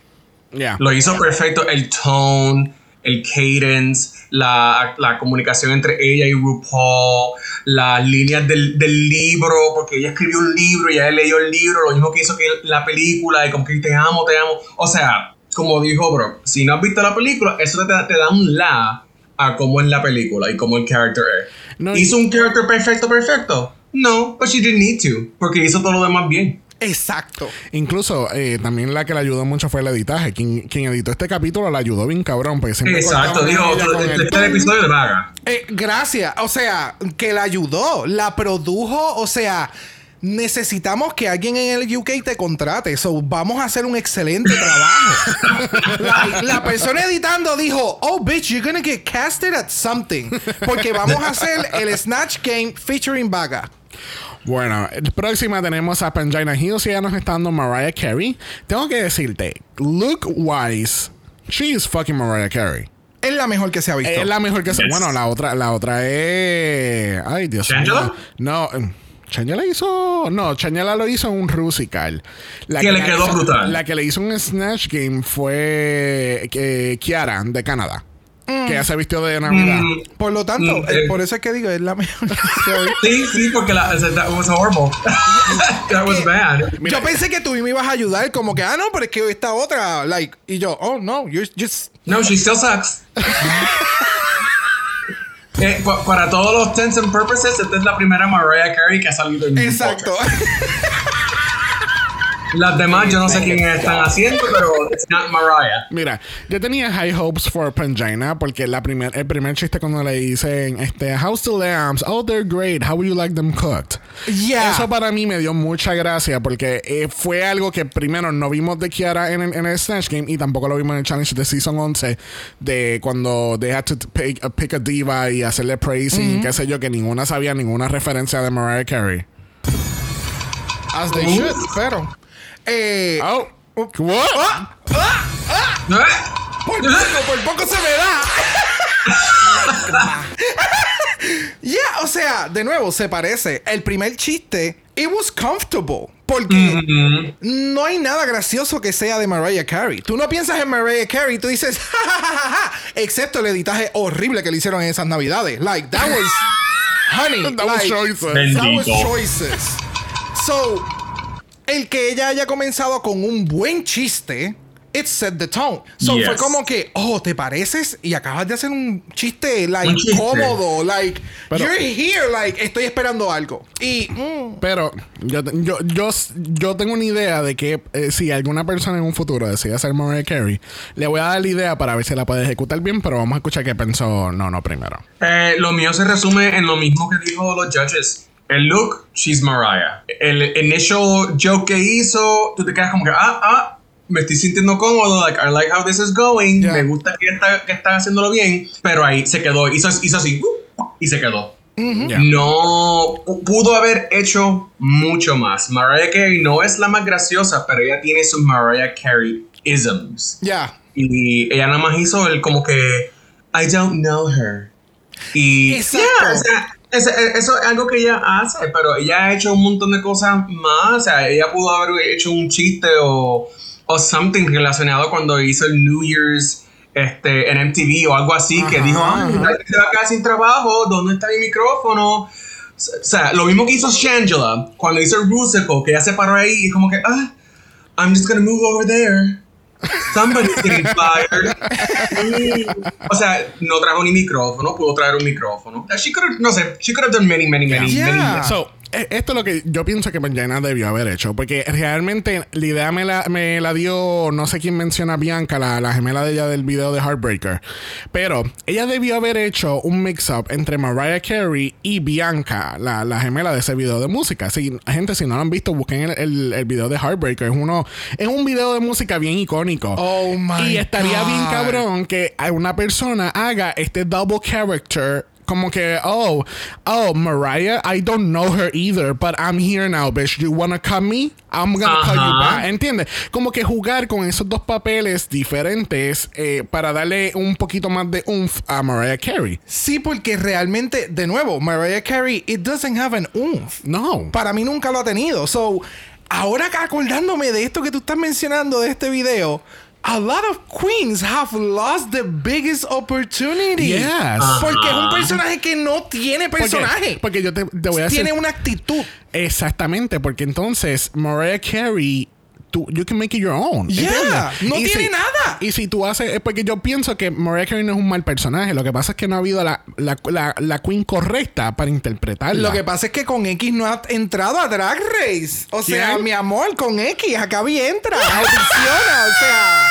[SPEAKER 1] Yeah.
[SPEAKER 4] Lo hizo perfecto el tone, el cadence, la, la comunicación entre ella y RuPaul, las líneas del, del libro, porque ella escribió un libro y ella leyó el libro, lo mismo que hizo que la película, y como que te amo, te amo. O sea, como dijo Bro, si no has visto la película, eso te, te da un la a cómo es la película y cómo el character es.
[SPEAKER 1] No, y-
[SPEAKER 4] ¿Hizo un character perfecto, perfecto? No, but she didn't need to, porque hizo todo lo demás bien.
[SPEAKER 2] Exacto.
[SPEAKER 1] Incluso eh, también la que le ayudó mucho fue el editaje. Quien, quien editó este capítulo la ayudó bien cabrón. Porque siempre
[SPEAKER 4] Exacto, dijo, este episodio de Vaga.
[SPEAKER 2] Eh, gracias. O sea, que la ayudó, la produjo. O sea, necesitamos que alguien en el UK te contrate. So, vamos a hacer un excelente trabajo. (laughs) la, la persona editando dijo, oh, bitch, you're gonna get casted at something. Porque vamos a hacer el Snatch Game featuring Vaga.
[SPEAKER 1] Bueno, próxima tenemos a Pangina Hills y ya nos está dando Mariah Carey. Tengo que decirte, look wise, she is fucking Mariah Carey.
[SPEAKER 2] Es la mejor que se ha visto.
[SPEAKER 1] Es la mejor que se.
[SPEAKER 4] Yes.
[SPEAKER 1] Bueno, la otra, la otra es. Ay, Dios mío. No. Mm, Changela hizo. No, Changela lo hizo en un Rusical. La
[SPEAKER 4] Que le quedó
[SPEAKER 1] hizo-
[SPEAKER 4] brutal.
[SPEAKER 1] La que le hizo un Snatch Game fue eh, Kiara, de Canadá. Que ya se vistió de Navidad.
[SPEAKER 4] Mm,
[SPEAKER 2] Por lo tanto,
[SPEAKER 4] Mm,
[SPEAKER 2] eh,
[SPEAKER 4] eh.
[SPEAKER 2] por eso es que digo, es la mejor
[SPEAKER 4] sí, sí, porque la, that was horrible. (laughs) that was bad.
[SPEAKER 2] Yo pensé que tú me ibas a ayudar, como que, ah, no, pero es que esta otra, like, y yo, oh, no, you're just.
[SPEAKER 4] No, she still sucks. (laughs) Eh, pa- para todos los intents and purposes, esta es la primera Mariah Carey que ha salido en
[SPEAKER 2] Exacto. (laughs)
[SPEAKER 4] Las demás yo no sé quién están haciendo, pero it's not Mariah.
[SPEAKER 1] Mira, yo tenía high hopes for Pangina porque la primer, el primer chiste cuando le dicen, este, how's the lambs? Oh, they're great. How would you like them cooked?
[SPEAKER 2] Yeah.
[SPEAKER 1] Eso para mí me dio mucha gracia porque eh, fue algo que primero no vimos de Kiara en, el- en el Snatch Game y tampoco lo vimos en el challenge de Season 11 de cuando they had to pick, uh, pick a diva y hacerle praising, qué sé yo, que ninguna sabía ninguna referencia de Mariah Carey.
[SPEAKER 2] As they should, pero. Eh,
[SPEAKER 1] Oh, what?
[SPEAKER 2] por poco, por poco se me da. (laughs) yeah, o sea, de nuevo, se parece. El primer chiste, it was comfortable. Porque no hay nada gracioso que sea de Mariah Carey. Tú no piensas en Mariah Carey, tú dices, (laughs) "Ja, ja, ja, ja, ja", excepto el editaje horrible que le hicieron en esas navidades. Like, that was. honey,
[SPEAKER 1] That was choices.
[SPEAKER 2] That was choices. So, el que ella haya comenzado con un buen chiste, it set the tone. So
[SPEAKER 4] Yes.
[SPEAKER 2] fue como que, oh, ¿te pareces? Y acabas de hacer un chiste, like,
[SPEAKER 4] Un chiste.
[SPEAKER 2] cómodo, like,
[SPEAKER 1] Pero-
[SPEAKER 2] you're here, like, estoy esperando algo. Y, mm,
[SPEAKER 1] Pero yo, yo, yo, yo tengo una idea de que eh, si alguna persona en un futuro decide hacer Mariah Carey, le voy a dar la idea para ver si la puede ejecutar bien, pero vamos a escuchar qué pensó no, no primero.
[SPEAKER 4] Eh, lo mío se resume en lo mismo que dijo los judges. El look, she's Mariah. El initial joke que hizo, tú te quedas como que, ah, ah, me estoy sintiendo cómodo, like, I like how this is going,
[SPEAKER 2] Yeah.
[SPEAKER 4] me gusta que está, que está haciéndolo bien, pero ahí se quedó, hizo, hizo así, y se quedó.
[SPEAKER 1] Ya.
[SPEAKER 4] No pu- pudo haber hecho mucho más. Mariah Carey no es la más graciosa, pero ella tiene sus Mariah Carey isms.
[SPEAKER 2] ya.
[SPEAKER 4] Y ella nada más hizo el como que I don't know her. Y
[SPEAKER 2] Exacto.
[SPEAKER 4] Yeah, o sea, ese- eso es algo que ella hace, pero ella ha hecho un montón de cosas más. O sea, ella pudo haber hecho un chiste o, o something relacionado cuando hizo el New Year's este, en MTV o algo así, que
[SPEAKER 2] Ajá,
[SPEAKER 4] dijo,
[SPEAKER 2] ajá.
[SPEAKER 4] la gente se va a quedar sin trabajo, ¿dónde está mi micrófono? O sea, lo mismo que hizo Shangela cuando hizo el Rusical, que ella se paró ahí y como que, ah, I'm just gonna move over there. Somebody's getting fired. O sea, no trajo ni micrófono, pudo traer un micrófono. She could have, no sé, she could have done many, many, many,
[SPEAKER 2] Yeah.
[SPEAKER 4] many.
[SPEAKER 1] So, eh, esto es lo que yo pienso que Pangina debió haber hecho, porque realmente la idea me la, me la dio, no sé quién menciona Bianca, la, la gemela de ella del video de Heartbreaker, pero ella debió haber hecho un mix-up entre Mariah Carey y Bianca, la, la gemela de ese video de música. Si, gente, si no lo han visto, busquen el, el- el video de Heartbreaker. Es, uno, es un video de música bien icónico.
[SPEAKER 2] Oh my
[SPEAKER 1] Y estaría bien cabrón que una persona haga este double character como que, oh, oh, Mariah, I don't know her either, but I'm here now, bitch. You wanna come me? I'm gonna call you
[SPEAKER 4] Ajá.
[SPEAKER 1] back. ¿Entiendes? Como que jugar con esos dos papeles diferentes eh, para darle un poquito más de oomph a Mariah Carey.
[SPEAKER 2] Sí, porque realmente, de nuevo, Mariah Carey, it doesn't have an oomph.
[SPEAKER 1] No.
[SPEAKER 2] Para mí nunca lo ha tenido. So, ahora acordándome de esto que tú estás mencionando de este video, a lot of queens have lost the biggest opportunity.
[SPEAKER 1] Yes.
[SPEAKER 2] Porque es un personaje que no tiene
[SPEAKER 1] Porque-
[SPEAKER 2] personaje.
[SPEAKER 1] Porque, yo te, te voy a decir.
[SPEAKER 2] tiene una actitud.
[SPEAKER 1] Exactamente, porque entonces Mariah Carey, tú, you can make it your own.
[SPEAKER 2] Yeah,
[SPEAKER 1] ¿entiendes?
[SPEAKER 2] no
[SPEAKER 1] Y
[SPEAKER 2] tiene
[SPEAKER 1] si-
[SPEAKER 2] nada.
[SPEAKER 1] Y si tú haces, es porque yo pienso que Mariah Carey no es un mal personaje. Lo que pasa es que no ha habido la, la, la, la queen correcta para interpretarla.
[SPEAKER 2] Lo que pasa es que con X no ha entrado a Drag Race. O sea, mi amor, con X, acá vi entra, audiciona, o sea.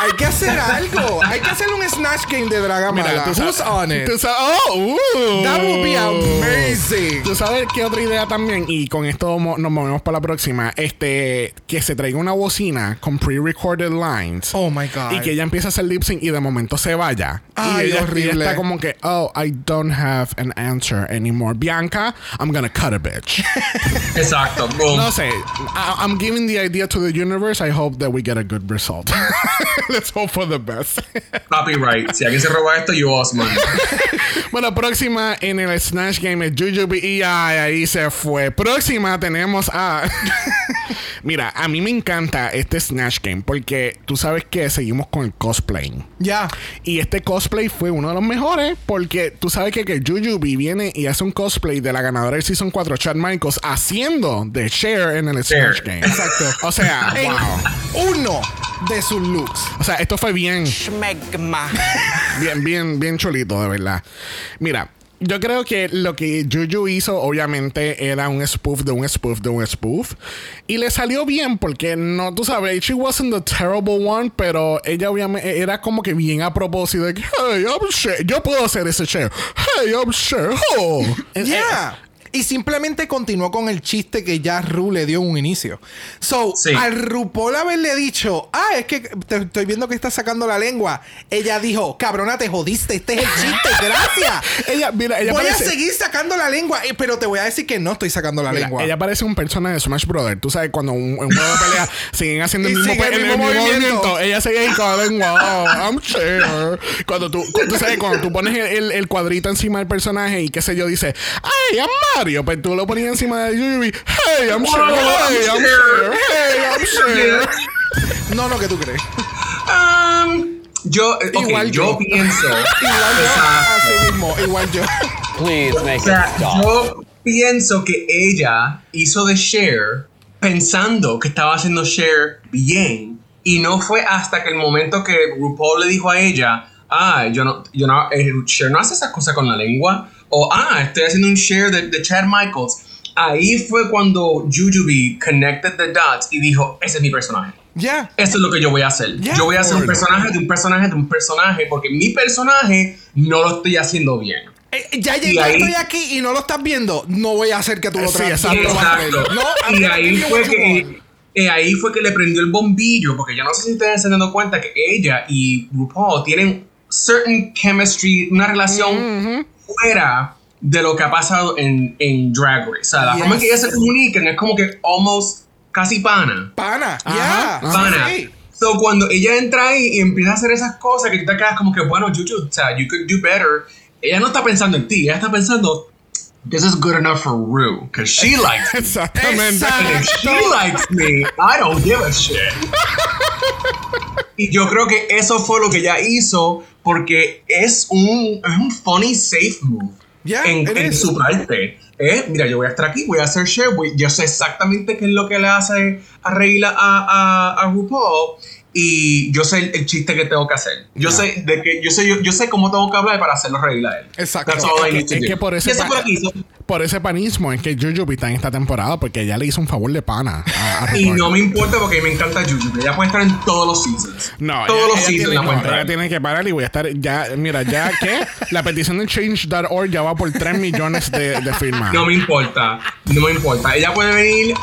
[SPEAKER 2] Hay que hacer algo. Hay que hacer un Snatch Game de Dragamala.
[SPEAKER 1] Mira, tú sabes-
[SPEAKER 2] Who's on it?
[SPEAKER 1] tú sabes- oh, uh.
[SPEAKER 2] That would be amazing.
[SPEAKER 1] Tú sabes qué otra idea también, y con esto mo- nos movemos para la próxima, este, que se traiga una bocina con pre-recorded lines.
[SPEAKER 2] Oh my God.
[SPEAKER 1] Y que ella empiece a hacer lip sync y de momento se vaya.
[SPEAKER 2] Ay,
[SPEAKER 1] y ella,
[SPEAKER 2] horrible.
[SPEAKER 1] ella está como que, oh, I don't have an answer anymore. Bianca, I'm gonna cut a bitch. (laughs)
[SPEAKER 4] Exacto. Boom.
[SPEAKER 1] no sé. I- I'm giving the idea to the universe. I hope that we get a good result. (laughs) (laughs) Let's hope for the best. (laughs)
[SPEAKER 4] Copyright. Si alguien se roba esto, you Osman. (laughs)
[SPEAKER 1] Bueno, próxima en el Snatch Game es Jujubee y ahí se fue. Próxima tenemos a. Mira, a mí me encanta este Snatch Game porque tú sabes que seguimos con el cosplay.
[SPEAKER 2] Ya.
[SPEAKER 1] Y este cosplay fue uno de los mejores porque tú sabes que, que Jujubee viene y hace un cosplay de la ganadora del Season 4, Chad Michaels, haciendo de Cher en el Snatch Game.
[SPEAKER 2] Exacto.
[SPEAKER 1] O sea, (laughs)
[SPEAKER 2] En
[SPEAKER 1] wow.
[SPEAKER 2] uno de sus looks.
[SPEAKER 1] O sea, esto fue bien,
[SPEAKER 5] Schmegma.
[SPEAKER 1] bien, bien, bien chulito, de verdad. Mira, yo creo que lo que Juju hizo, obviamente, era un spoof de un spoof de un spoof. Y le salió bien porque no, tú sabes, she wasn't the terrible one, pero ella obviamente era como que bien a propósito que, hey, I'm Cher. Yo puedo hacer ese Cher. Hey, I'm Cher. Oh. (laughs)
[SPEAKER 2] Yeah. Y simplemente continuó con el chiste que ya Ru le dio en un inicio. So,
[SPEAKER 4] Sí.
[SPEAKER 2] al RuPaul haberle dicho, ah, es que te estoy viendo que estás sacando la lengua. Ella dijo, cabrona, te jodiste, este es el chiste, (laughs) gracias.
[SPEAKER 1] Ella, mira, ella
[SPEAKER 2] voy
[SPEAKER 1] parece-
[SPEAKER 2] a seguir sacando la lengua, eh, pero te voy a decir que no estoy sacando la
[SPEAKER 1] Mira,
[SPEAKER 2] lengua.
[SPEAKER 1] ella parece un personaje de Smash Brothers. Tú sabes, cuando un, un juego de (laughs) pelea siguen haciendo el mismo,
[SPEAKER 2] sigue el movimiento.
[SPEAKER 1] movimiento. Ella sigue ahí con la lengua. (laughs) Oh, I'm Cher. Cuando tú, tú sabes, cuando tú pones el, el- el cuadrito encima del personaje y qué sé yo, dice, ¡Ay, I'm Mario! Pero tú lo ponías encima de Yuri. ¡Hey, I'm!
[SPEAKER 4] Wow,
[SPEAKER 1] ¡Hey,
[SPEAKER 4] I'm. Cher!
[SPEAKER 1] ¡Hey, I'm (laughs) Cher!
[SPEAKER 2] No, no, ¿qué tú crees?
[SPEAKER 4] Um, yo, eh, ok,
[SPEAKER 2] Igual
[SPEAKER 4] yo,
[SPEAKER 2] yo.
[SPEAKER 4] pienso. (laughs)
[SPEAKER 2] Igual yo, así mismo, igual yo.
[SPEAKER 3] Please make
[SPEAKER 4] O sea,
[SPEAKER 3] it stop.
[SPEAKER 4] yo pienso que ella hizo de Cher pensando que estaba haciendo Cher bien. Y no fue hasta que el momento que RuPaul le dijo a ella, ah, yo no, yo no, eh, Cher no hace esas cosas con la lengua. O, ah, estoy haciendo un Cher de, de Chad Michaels. Ahí fue cuando Jujubee connected the dots y dijo, ese es mi personaje.
[SPEAKER 2] Ya.
[SPEAKER 4] Esto es lo que yo voy a hacer.
[SPEAKER 2] Ya,
[SPEAKER 4] yo voy a hacer un personaje de un personaje de un personaje porque mi personaje no lo estoy haciendo bien.
[SPEAKER 2] Eh, ya
[SPEAKER 4] Y
[SPEAKER 2] llegué,
[SPEAKER 4] ahí-
[SPEAKER 2] estoy aquí y no lo estás viendo. No voy a hacer que tú lo
[SPEAKER 1] Sí,
[SPEAKER 2] trates.
[SPEAKER 1] exacto.
[SPEAKER 2] No
[SPEAKER 4] y ahí fue que eh, ahí fue que le prendió el bombillo porque yo no sé si ustedes se han dado cuenta que ella y RuPaul tienen certain chemistry, una relación fuera de lo que ha pasado en, en Drag Race. O sea, la
[SPEAKER 2] Yes.
[SPEAKER 4] forma en que ellas se comunican es como que almost casi pana.
[SPEAKER 2] Pana, ya.
[SPEAKER 1] ajá.
[SPEAKER 4] Pana.
[SPEAKER 2] Sí.
[SPEAKER 4] So, cuando ella entra ahí y empieza a hacer esas cosas que tú te quedas como que, bueno, Juju, o sea, you could do better. Ella no está pensando en ti, ella está pensando, this is good enough for Rue, because she likes me.
[SPEAKER 1] Exactamente.
[SPEAKER 4] And if she likes me, I don't give a shit. (laughs) y yo creo que eso fue lo que ella hizo porque es un, es un funny safe move
[SPEAKER 2] Yeah,
[SPEAKER 4] en, en su parte. Eh, mira, yo voy a estar aquí, voy a hacer share, voy- yo sé exactamente qué es lo que le hace a reír a, a, a RuPaul y yo sé el, el chiste que tengo que hacer. Yo sé de que yo sé yo, yo sé cómo tengo que hablar para hacerlo reír a él.
[SPEAKER 2] Exacto.
[SPEAKER 1] Es que- es que por ese
[SPEAKER 4] hizo.
[SPEAKER 1] Por ese panismo es que Jujubee está en esta temporada porque ella le hizo un favor de pana a, a (laughs)
[SPEAKER 4] Y no me importa porque me encanta Juju. Ella puede estar en todos los seasons.
[SPEAKER 1] No,
[SPEAKER 4] todos
[SPEAKER 1] ella,
[SPEAKER 4] los
[SPEAKER 1] ella
[SPEAKER 4] seasons
[SPEAKER 1] tiene,
[SPEAKER 4] la
[SPEAKER 1] no,
[SPEAKER 4] puede
[SPEAKER 1] ella tiene que parar y voy a estar ya, mira, ya que (laughs) la petición de change.org ya va por 3 millones de, de firmas.
[SPEAKER 4] No me importa. No me importa. Ella puede venir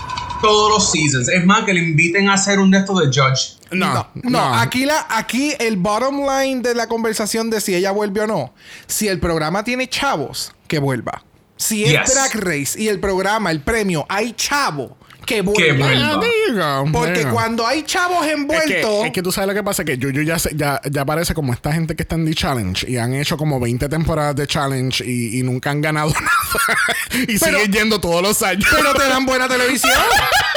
[SPEAKER 4] todos los seasons. Es más, que le inviten a hacer un de estos de Judge.
[SPEAKER 1] no,
[SPEAKER 2] No, no, Aquí, la, aquí el bottom line de la conversación de si ella vuelve o no. Si el programa tiene chavos, que vuelva. Si es
[SPEAKER 4] Yes.
[SPEAKER 2] Drag Race y el programa, el premio, hay chavo, que vuelva.
[SPEAKER 4] Que vuelva.
[SPEAKER 1] Ah,
[SPEAKER 2] Porque cuando hay chavos
[SPEAKER 1] Es
[SPEAKER 2] envueltos.
[SPEAKER 1] que, es que tú sabes lo que pasa, que Juju ya, ya, ya parece como esta gente que está en The Challenge y han hecho como 20 temporadas de Challenge y, y nunca han ganado (laughs) nada. y
[SPEAKER 2] Pero-
[SPEAKER 1] siguen yendo todos los años.
[SPEAKER 2] Pero te dan buena televisión.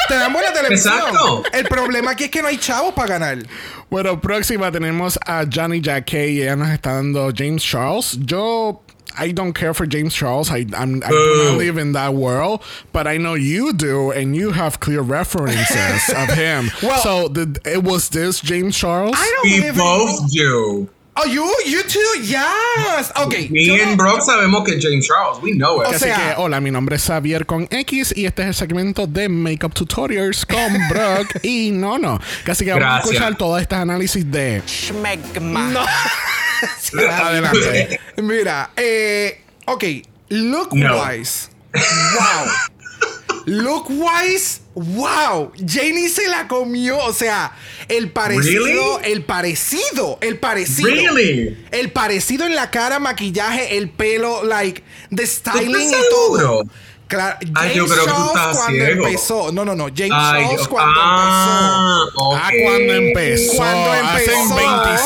[SPEAKER 2] te dan buena televisión.
[SPEAKER 4] Exacto.
[SPEAKER 2] El problema aquí es que no hay chavos para ganar.
[SPEAKER 1] Bueno, próxima tenemos a Johnny Jacquet y ella nos está dando James Charles. Yo. I don't care for James Charles. I, I'm, I do not live in that world, but I know you do, and you have clear references (laughs) of him.
[SPEAKER 2] Well-
[SPEAKER 1] so, did, it was this James Charles?
[SPEAKER 2] I don't
[SPEAKER 4] We
[SPEAKER 2] live
[SPEAKER 4] both do.
[SPEAKER 2] Oh, you, you too, yes. Ok.
[SPEAKER 4] Me
[SPEAKER 2] yo
[SPEAKER 4] and
[SPEAKER 2] no-
[SPEAKER 4] Brock sabemos que James Charles. We know it.
[SPEAKER 2] O
[SPEAKER 1] Así que, hola, mi nombre es Xavier con X y este es el segmento de Makeup Tutorials con (laughs) Brock y Nono. Casi que vamos a escuchar todos estos análisis de...
[SPEAKER 5] Schmegma.
[SPEAKER 2] No. (laughs) (laughs)
[SPEAKER 1] Adelante.
[SPEAKER 2] Mira, eh, ok, look
[SPEAKER 4] No.
[SPEAKER 2] wise. Wow. Look wise, wow. Janie se la comió. O sea, el parecido,
[SPEAKER 4] Really?
[SPEAKER 2] el parecido, el parecido.
[SPEAKER 4] Really?
[SPEAKER 2] El parecido en la cara, maquillaje, el pelo, like, the styling y todo.
[SPEAKER 4] seguro?
[SPEAKER 2] Claro, James
[SPEAKER 4] Ay, yo creo que tú
[SPEAKER 2] Charles
[SPEAKER 4] estás
[SPEAKER 2] cuando
[SPEAKER 4] ciego.
[SPEAKER 2] empezó. No, no, no. James
[SPEAKER 4] Ay,
[SPEAKER 2] Charles
[SPEAKER 4] Dios.
[SPEAKER 2] cuando
[SPEAKER 4] ah, ok.
[SPEAKER 1] Ah, cuando empezó.
[SPEAKER 2] Cuando
[SPEAKER 1] Hace
[SPEAKER 2] empezó.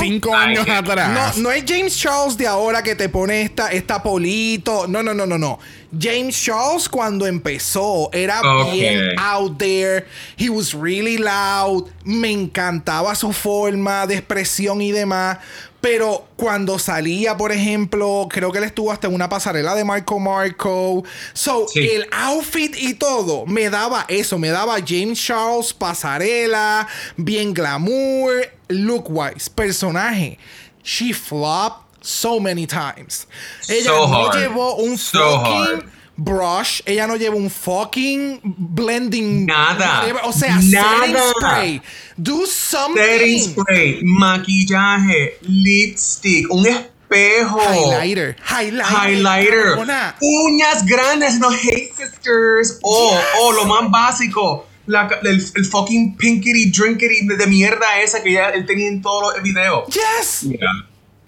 [SPEAKER 1] 25
[SPEAKER 4] Ay,
[SPEAKER 1] años atrás.
[SPEAKER 2] No, no es James Charles de ahora que te pone esta, esta polito. No, no, no, no, no. James Charles cuando empezó era bien out there. He was really loud. Me encantaba su forma de expresión y demás. Pero cuando salía, por ejemplo, creo que él estuvo hasta en una pasarela de Marco Marco. So,
[SPEAKER 4] Sí.
[SPEAKER 2] el outfit y todo me daba eso. Me daba James Charles, pasarela, bien glamour, look wise, personaje. She flopped so many times. Ella
[SPEAKER 4] So
[SPEAKER 2] no
[SPEAKER 4] hard.
[SPEAKER 2] llevó un
[SPEAKER 4] So
[SPEAKER 2] fucking
[SPEAKER 4] hard.
[SPEAKER 2] Brush. Ella no llevó un fucking blending.
[SPEAKER 4] Nada.
[SPEAKER 2] O sea,
[SPEAKER 4] Nada.
[SPEAKER 2] setting spray. Do something.
[SPEAKER 4] Setting spray, maquillaje, lipstick, un espejo.
[SPEAKER 2] Highlighter. Highlighter.
[SPEAKER 4] Highlighter.
[SPEAKER 2] cabrona.
[SPEAKER 4] Uñas grandes, no hey sisters. O,
[SPEAKER 2] Yes.
[SPEAKER 4] o lo más básico. la- el, el fucking pinkity drinkity de, de mierda esa que ya él tenía en todos los videos.
[SPEAKER 2] Yes.
[SPEAKER 4] Mira.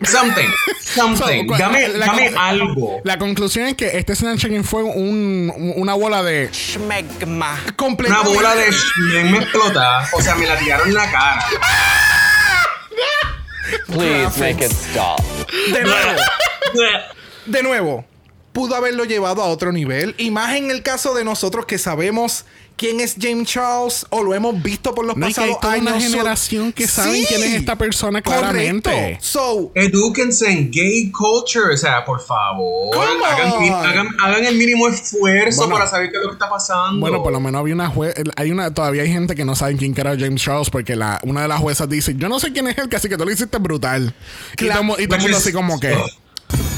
[SPEAKER 4] Something. Something.
[SPEAKER 1] So,
[SPEAKER 4] dame
[SPEAKER 1] la-
[SPEAKER 4] dame
[SPEAKER 1] la-
[SPEAKER 4] algo.
[SPEAKER 1] La conclusión es que este Snatch Game fue un- una bola de...
[SPEAKER 5] Schmegma.
[SPEAKER 4] Una bola de me explota. O sea, me la tiraron en la cara.
[SPEAKER 3] Please make it stop.
[SPEAKER 2] De nuevo. (laughs) de nuevo, pudo haberlo llevado a otro nivel. Y más en el caso de nosotros que sabemos quién es James Charles o lo hemos visto por los
[SPEAKER 1] No, y hay
[SPEAKER 2] pasados
[SPEAKER 1] toda
[SPEAKER 2] años.
[SPEAKER 1] una generación que saben
[SPEAKER 2] Sí.
[SPEAKER 1] quién es esta persona claramente.
[SPEAKER 2] Correcto. So,
[SPEAKER 4] Edúquense en gay culture. O sea, por favor. Hagan, hagan, hagan el mínimo esfuerzo
[SPEAKER 1] Bueno.
[SPEAKER 4] para saber qué es lo que está pasando.
[SPEAKER 1] Bueno, por lo menos había una juez, hay una, todavía hay gente que no sabe quién era James Charles porque la, una de las juezas dice, yo no sé quién es él, casi que tú lo hiciste brutal. Y
[SPEAKER 2] Claro.
[SPEAKER 1] todo, y todo el mundo así como que,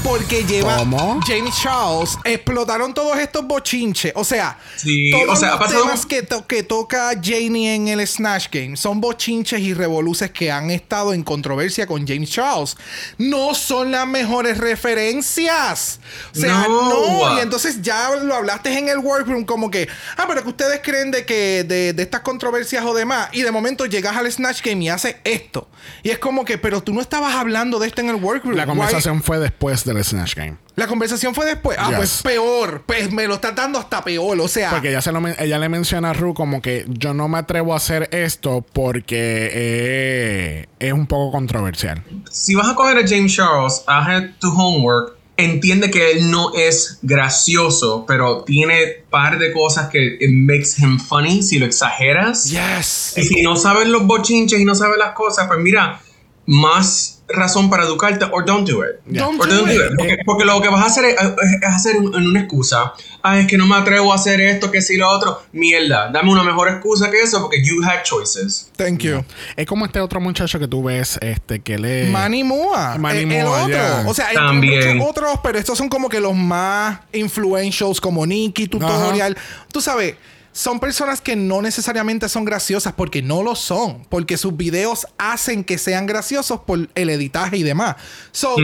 [SPEAKER 2] porque lleva
[SPEAKER 1] ¿Cómo?
[SPEAKER 2] James Charles, explotaron todos estos bochinches. O sea,
[SPEAKER 4] Sí,
[SPEAKER 2] todos
[SPEAKER 4] o sea, ha
[SPEAKER 2] los
[SPEAKER 4] pasado-
[SPEAKER 2] temas que, to- que toca Janie en el Snatch Game son bochinches y revoluces que han estado en controversia con James Charles. No son las mejores referencias. O sea, no.
[SPEAKER 4] No.
[SPEAKER 2] Y entonces ya lo hablaste en el workroom como que, ah, pero que ustedes creen de que de, de estas controversias o demás. Y de momento llegas al Snatch Game y haces esto. Y es como que, pero tú no estabas hablando de esto en el workroom.
[SPEAKER 1] la
[SPEAKER 2] Why-
[SPEAKER 1] conversación fue después del Snatch Game.
[SPEAKER 2] la conversación fue después. Ah,
[SPEAKER 1] Yes.
[SPEAKER 2] pues peor. Pues me lo está dando hasta peor. O sea,
[SPEAKER 1] Porque ella, se lo, ella le menciona a Ru como que yo no me atrevo a hacer esto porque eh, es un poco controversial.
[SPEAKER 4] si vas a coger a James Charles, haz tu homework. Entiende que él no es gracioso, pero tiene par de cosas que it makes him funny si lo exageras.
[SPEAKER 2] yes.
[SPEAKER 4] Y si no sabes los bochinches y no sabes las cosas, pues mira, más razón para educarte or don't do it.
[SPEAKER 2] Don't
[SPEAKER 4] Or
[SPEAKER 2] do
[SPEAKER 4] don't do
[SPEAKER 2] it.
[SPEAKER 4] it. Porque, porque lo que vas a hacer es, es hacer un- una excusa. Ay, es que no me atrevo a hacer esto, que si lo otro. Mierda, dame una mejor excusa que eso porque you had choices.
[SPEAKER 2] Thank you.
[SPEAKER 1] Es como este otro muchacho que tú ves, este, que le...
[SPEAKER 2] Manny Moa.
[SPEAKER 1] Manny
[SPEAKER 2] el, el
[SPEAKER 1] Moa,
[SPEAKER 2] otro. O sea, hay
[SPEAKER 4] También.
[SPEAKER 2] muchos otros, pero estos son como que los más influentials, como Nicky, Tutorial. Tú sabes, son personas que no necesariamente son graciosas porque no lo son. Porque sus videos hacen que sean graciosos por el editaje y demás. So,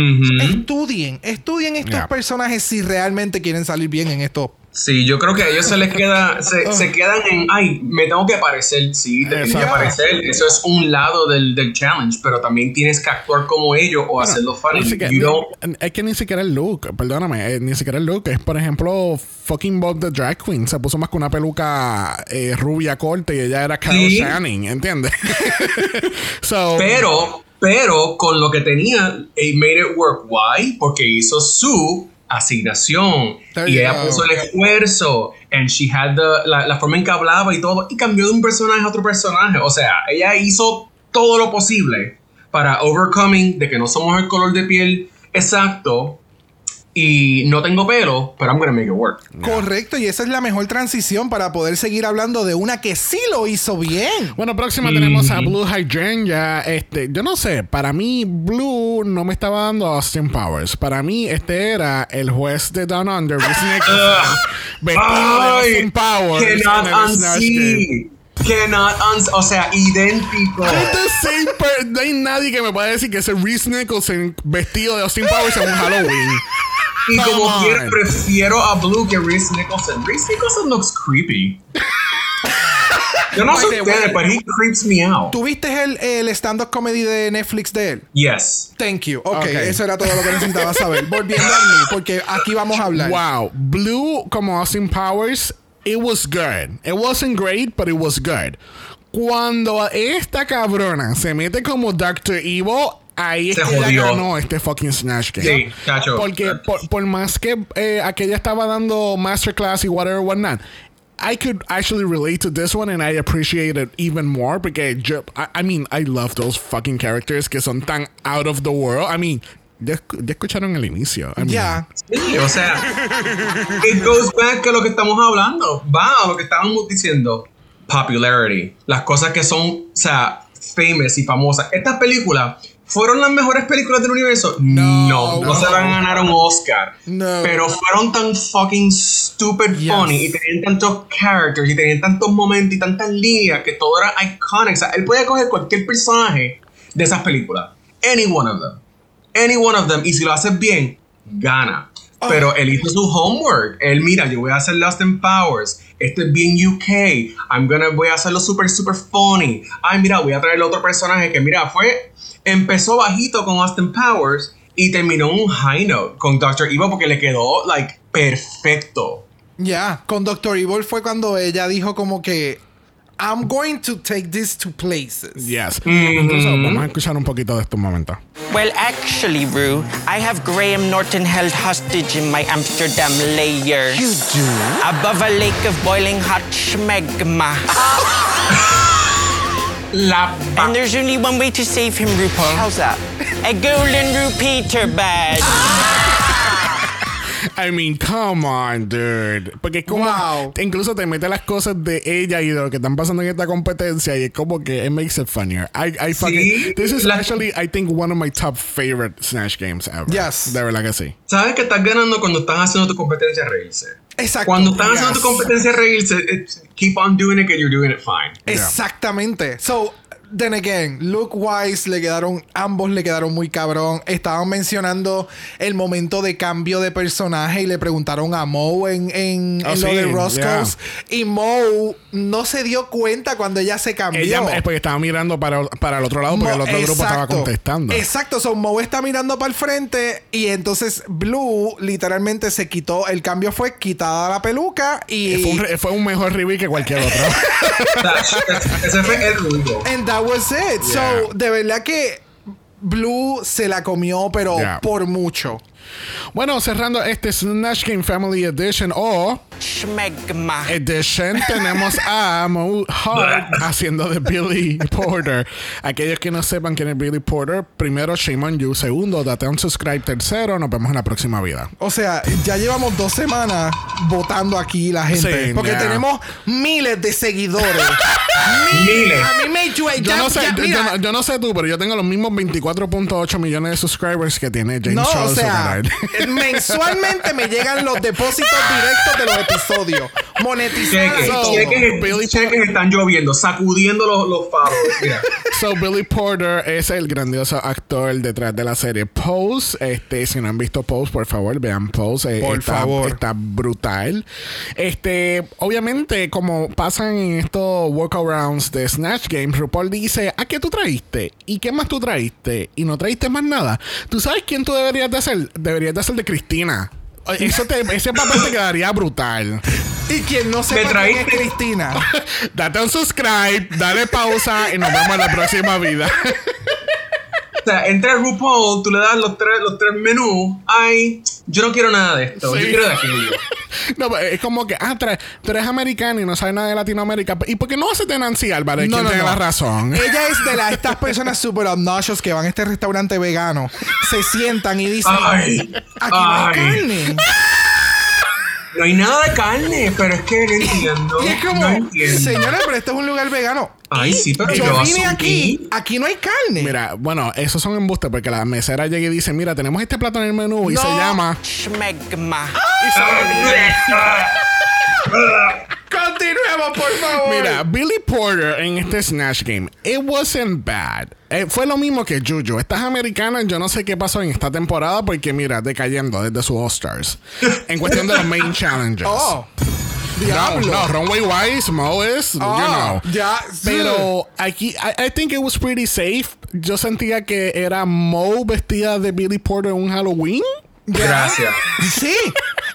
[SPEAKER 2] estudien. Estudien estos
[SPEAKER 1] Yeah.
[SPEAKER 2] personajes si realmente quieren salir bien en esto.
[SPEAKER 4] Sí, yo creo que a ellos se les queda, se, se quedan en, ay, me tengo que parecer, sí, te tienes que
[SPEAKER 1] Exacto.
[SPEAKER 4] parecer, eso es un lado del, del challenge, pero también tienes que actuar como ellos o hacerlo funny.
[SPEAKER 1] Ni siquiera-
[SPEAKER 4] You don't-
[SPEAKER 1] ni- es que ni siquiera el look, perdóname, eh, ni siquiera el look. Es, por ejemplo, fucking Bob the Drag Queen. Se puso más que una peluca eh, rubia corta y ella era Carol
[SPEAKER 4] Sí.
[SPEAKER 1] Channing, ¿entiendes? (laughs) so,
[SPEAKER 4] Pero, pero con lo que tenía, it made it work. Why? Porque hizo su asignación
[SPEAKER 2] There
[SPEAKER 4] y ella
[SPEAKER 2] go.
[SPEAKER 4] puso el esfuerzo and she had the, la, la forma en que hablaba y todo y cambió de un personaje a otro personaje. O sea, ella hizo todo lo posible para overcoming de que no somos el color de piel exacto y no tengo pelo, pero I'm gonna make it work.
[SPEAKER 2] Correcto, y esa es la mejor transición para poder seguir hablando de una que sí lo hizo bien.
[SPEAKER 1] Bueno, próxima tenemos a Blue Hydrangea. Este, yo no sé, para mí Blue no me estaba dando Austin Powers. Para mí este era el juez de Down Under, (laughs) Reese Nicholson, vestido de Austin Powers. en
[SPEAKER 4] Cannot. O sea, idéntico.
[SPEAKER 1] No hay nadie que me pueda decir que ese Reese Nicholson vestido de Austin Powers en un Halloween.
[SPEAKER 4] Y
[SPEAKER 1] Come
[SPEAKER 4] como
[SPEAKER 1] on.
[SPEAKER 4] quiera, prefiero a Blue que Reese Nicholson. Reese Nicholson looks creepy. Yo no sé ustedes, but he creeps me out.
[SPEAKER 2] ¿Tuviste el, el stand-up comedy de Netflix de él?
[SPEAKER 4] Yes.
[SPEAKER 2] Thank you. Ok,
[SPEAKER 1] Ok.
[SPEAKER 2] eso era todo lo que necesitaba saber. Volviendo a mí, porque aquí vamos a hablar.
[SPEAKER 1] Wow, Blue como Austin Powers, it was good. It wasn't great, but it was good. Cuando esta cabrona se mete como Doctor Evil, ahí es que ella
[SPEAKER 4] jodió.
[SPEAKER 1] ganó este fucking Snatch Game.
[SPEAKER 4] Sí, cacho.
[SPEAKER 1] Porque por, por más que eh, aquella estaba dando masterclass y whatever, whatnot, I could actually relate to this one and I appreciate it even more porque yo, I, I mean, I love those fucking characters que son tan out of the world. I mean, ya, escu- ya escucharon el inicio. I mean,
[SPEAKER 2] Ya.
[SPEAKER 4] Sí, o sea, it goes back a lo que estamos hablando. Va a lo que estábamos diciendo. Popularity. Las cosas que son, o sea, famous y famosas. Estas películas fueron las mejores películas del universo. No, no,
[SPEAKER 2] no.
[SPEAKER 4] se van a ganar un Oscar.
[SPEAKER 2] No.
[SPEAKER 4] Pero fueron tan fucking stupid
[SPEAKER 2] Yes.
[SPEAKER 4] funny y tenían tantos characters y tenían tantos momentos y tantas líneas que todo era iconic. O sea, él podía coger cualquier personaje de esas películas. Any one of them. Any one of them. Y si lo haces bien, gana.
[SPEAKER 2] Oh.
[SPEAKER 4] Pero él hizo su homework. Él, mira, yo voy a hacer Lost in Powers. Esto es bien UK. I'm gonna, voy a hacerlo super, super funny. Ay, mira, voy a traer otro personaje que, mira, fue. Empezó bajito con Austin Powers y terminó un high note con Doctor Evil porque le quedó, like, perfecto.
[SPEAKER 2] Ya, con Doctor Evil fue cuando ella dijo como que I'm going to take this to places.
[SPEAKER 1] Yes. Mm-hmm. Incluso vamos a escuchar un poquito de esto un momento.
[SPEAKER 5] Well, actually, Rue, I have Graham Norton held hostage in my Amsterdam lair. You do? Above a lake of boiling hot schmegma. (laughs)
[SPEAKER 4] La
[SPEAKER 5] And there's only one way to save him, RuPaul.
[SPEAKER 3] How's that?
[SPEAKER 5] A golden Rue Peter badge. (laughs)
[SPEAKER 1] I mean, come on, dude. Porque es como.
[SPEAKER 2] Wow.
[SPEAKER 1] Incluso te mete las cosas de ella y de lo que están pasando en esta competencia y es como que it makes it funnier. I, I fucking.
[SPEAKER 4] Sí.
[SPEAKER 1] This is
[SPEAKER 4] La-
[SPEAKER 1] actually, I think, one of my top favorite Snatch games ever.
[SPEAKER 2] Yes.
[SPEAKER 1] De verdad que sí.
[SPEAKER 4] ¿Sabes que estás ganando cuando estás haciendo tu competencia reírse?
[SPEAKER 2] Exacto.
[SPEAKER 4] Cuando estás haciendo
[SPEAKER 2] Yes.
[SPEAKER 4] tu competencia reírse, it's- keep on doing it, que you're doing it fine.
[SPEAKER 2] Exactamente. So, then again, look wise le quedaron, ambos le quedaron muy cabrón. Estaban mencionando el momento de cambio de personaje y le preguntaron a Moe en, en,
[SPEAKER 1] Oh,
[SPEAKER 2] en lo de Roscoe's. Y Moe no se dio cuenta cuando ella se cambió.
[SPEAKER 1] Ella es porque estaba mirando para, para el otro lado porque el otro grupo estaba contestando.
[SPEAKER 2] Exacto, so Moe está mirando para el frente y entonces Blue literalmente se quitó, el cambio fue quitada la peluca y...
[SPEAKER 1] Fue un, re- fue un mejor reveal que cualquier otro. (laughs)
[SPEAKER 4] Ese fue el ruido.
[SPEAKER 2] That was it.
[SPEAKER 1] Yeah.
[SPEAKER 2] So, de verdad que Blue se la comió, pero
[SPEAKER 1] Yeah.
[SPEAKER 2] por mucho.
[SPEAKER 1] Bueno, cerrando este Snatch Game Family Edition o
[SPEAKER 5] Schmegma.
[SPEAKER 1] Edition, tenemos a Mo Hart (laughs) haciendo de Billy Porter. Aquellos que no sepan quién es Billy Porter, primero, shame on you. Segundo, date un subscribe. Tercero, nos vemos en la próxima vida.
[SPEAKER 2] O sea, ya llevamos dos semanas votando aquí la gente.
[SPEAKER 1] Sí,
[SPEAKER 2] porque
[SPEAKER 1] yeah.
[SPEAKER 2] tenemos miles de seguidores. (laughs)
[SPEAKER 4] Miles.
[SPEAKER 2] A mí me
[SPEAKER 1] Yo
[SPEAKER 2] ya-
[SPEAKER 1] no, sé,
[SPEAKER 2] ya,
[SPEAKER 1] yo- yo, no- yo no sé tú, pero yo tengo los mismos 24.8 millones de subscribers que tiene James
[SPEAKER 2] No, o
[SPEAKER 1] Charles
[SPEAKER 2] sea,
[SPEAKER 1] O'Connor.
[SPEAKER 2] mensualmente me llegan los depósitos directos de los episodios. Monetizados
[SPEAKER 4] Cheques, cheques,
[SPEAKER 1] Billy
[SPEAKER 4] cheques están lloviendo, sacudiendo los, los faros. Mira. (laughs)
[SPEAKER 1] So Billy Porter es el grandioso actor detrás de la serie Pose. Este, si no han visto Pose, por favor, vean Pose. Eh,
[SPEAKER 2] Por
[SPEAKER 1] está,
[SPEAKER 2] favor.
[SPEAKER 1] Está brutal. Este, obviamente, como pasan en estos workarounds de Snatch Games, RuPaul dice, ¿a qué tú traíste? ¿Y qué más tú traíste? Y no traíste más nada. ¿Tú sabes quién tú deberías de hacer? Deberías de hacer de Cristina. Eso te- ese papel te quedaría brutal.
[SPEAKER 2] Y quien no sepa quién es Cristina. (laughs)
[SPEAKER 1] Date un subscribe, dale pausa y nos vemos en la próxima vida. (laughs)
[SPEAKER 4] O sea, entra RuPaul, tú le das los tres, los tres menús. Ay, yo no quiero nada de esto.
[SPEAKER 1] Sí.
[SPEAKER 4] Yo quiero de aquello. (laughs)
[SPEAKER 1] No, pero es como que, ah, tú eres, tú eres americano y no sabes nada de Latinoamérica. ¿Y por qué no haces de Nancy Álvarez?
[SPEAKER 2] No,
[SPEAKER 1] ¿Quién
[SPEAKER 2] no,
[SPEAKER 1] tiene
[SPEAKER 2] no.
[SPEAKER 1] la razón?
[SPEAKER 2] Ella es de la, estas personas super obnoxious que van a este restaurante vegano, se sientan y dicen,
[SPEAKER 4] Ay,
[SPEAKER 2] aquí no hay
[SPEAKER 4] ay.
[SPEAKER 2] carne.
[SPEAKER 4] No hay nada de carne, pero es que no entiendo.
[SPEAKER 2] Y es como,
[SPEAKER 4] no entiendo.
[SPEAKER 2] señora, pero esto es un lugar vegano.
[SPEAKER 4] Ay, sí, pero
[SPEAKER 2] Yo
[SPEAKER 4] yo
[SPEAKER 2] vine aquí, aquí no hay carne.
[SPEAKER 1] Mira, bueno, esos son embustes porque la mesera llega y dice, mira, tenemos este plato en el menú y
[SPEAKER 2] No.
[SPEAKER 1] se llama...
[SPEAKER 5] Schmegma. (laughs)
[SPEAKER 2] Continuemos, por favor.
[SPEAKER 1] Mira, Billy Porter en este Snatch Game, it wasn't bad. Eh, fue lo mismo que Juju. Estas americanas, yo no sé qué pasó en esta temporada porque, mira, decayendo desde sus All-Stars. en cuestión de los main (laughs) challenges.
[SPEAKER 2] Oh, diablo.
[SPEAKER 1] no, Runway Wise, Mo is, you
[SPEAKER 2] Oh,
[SPEAKER 1] know.
[SPEAKER 2] ya.
[SPEAKER 1] Pero aquí, I, I think it was pretty safe. Yo sentía que era Mo vestida de Billy Porter en un Halloween.
[SPEAKER 2] Ya.
[SPEAKER 4] Gracias.
[SPEAKER 2] Sí.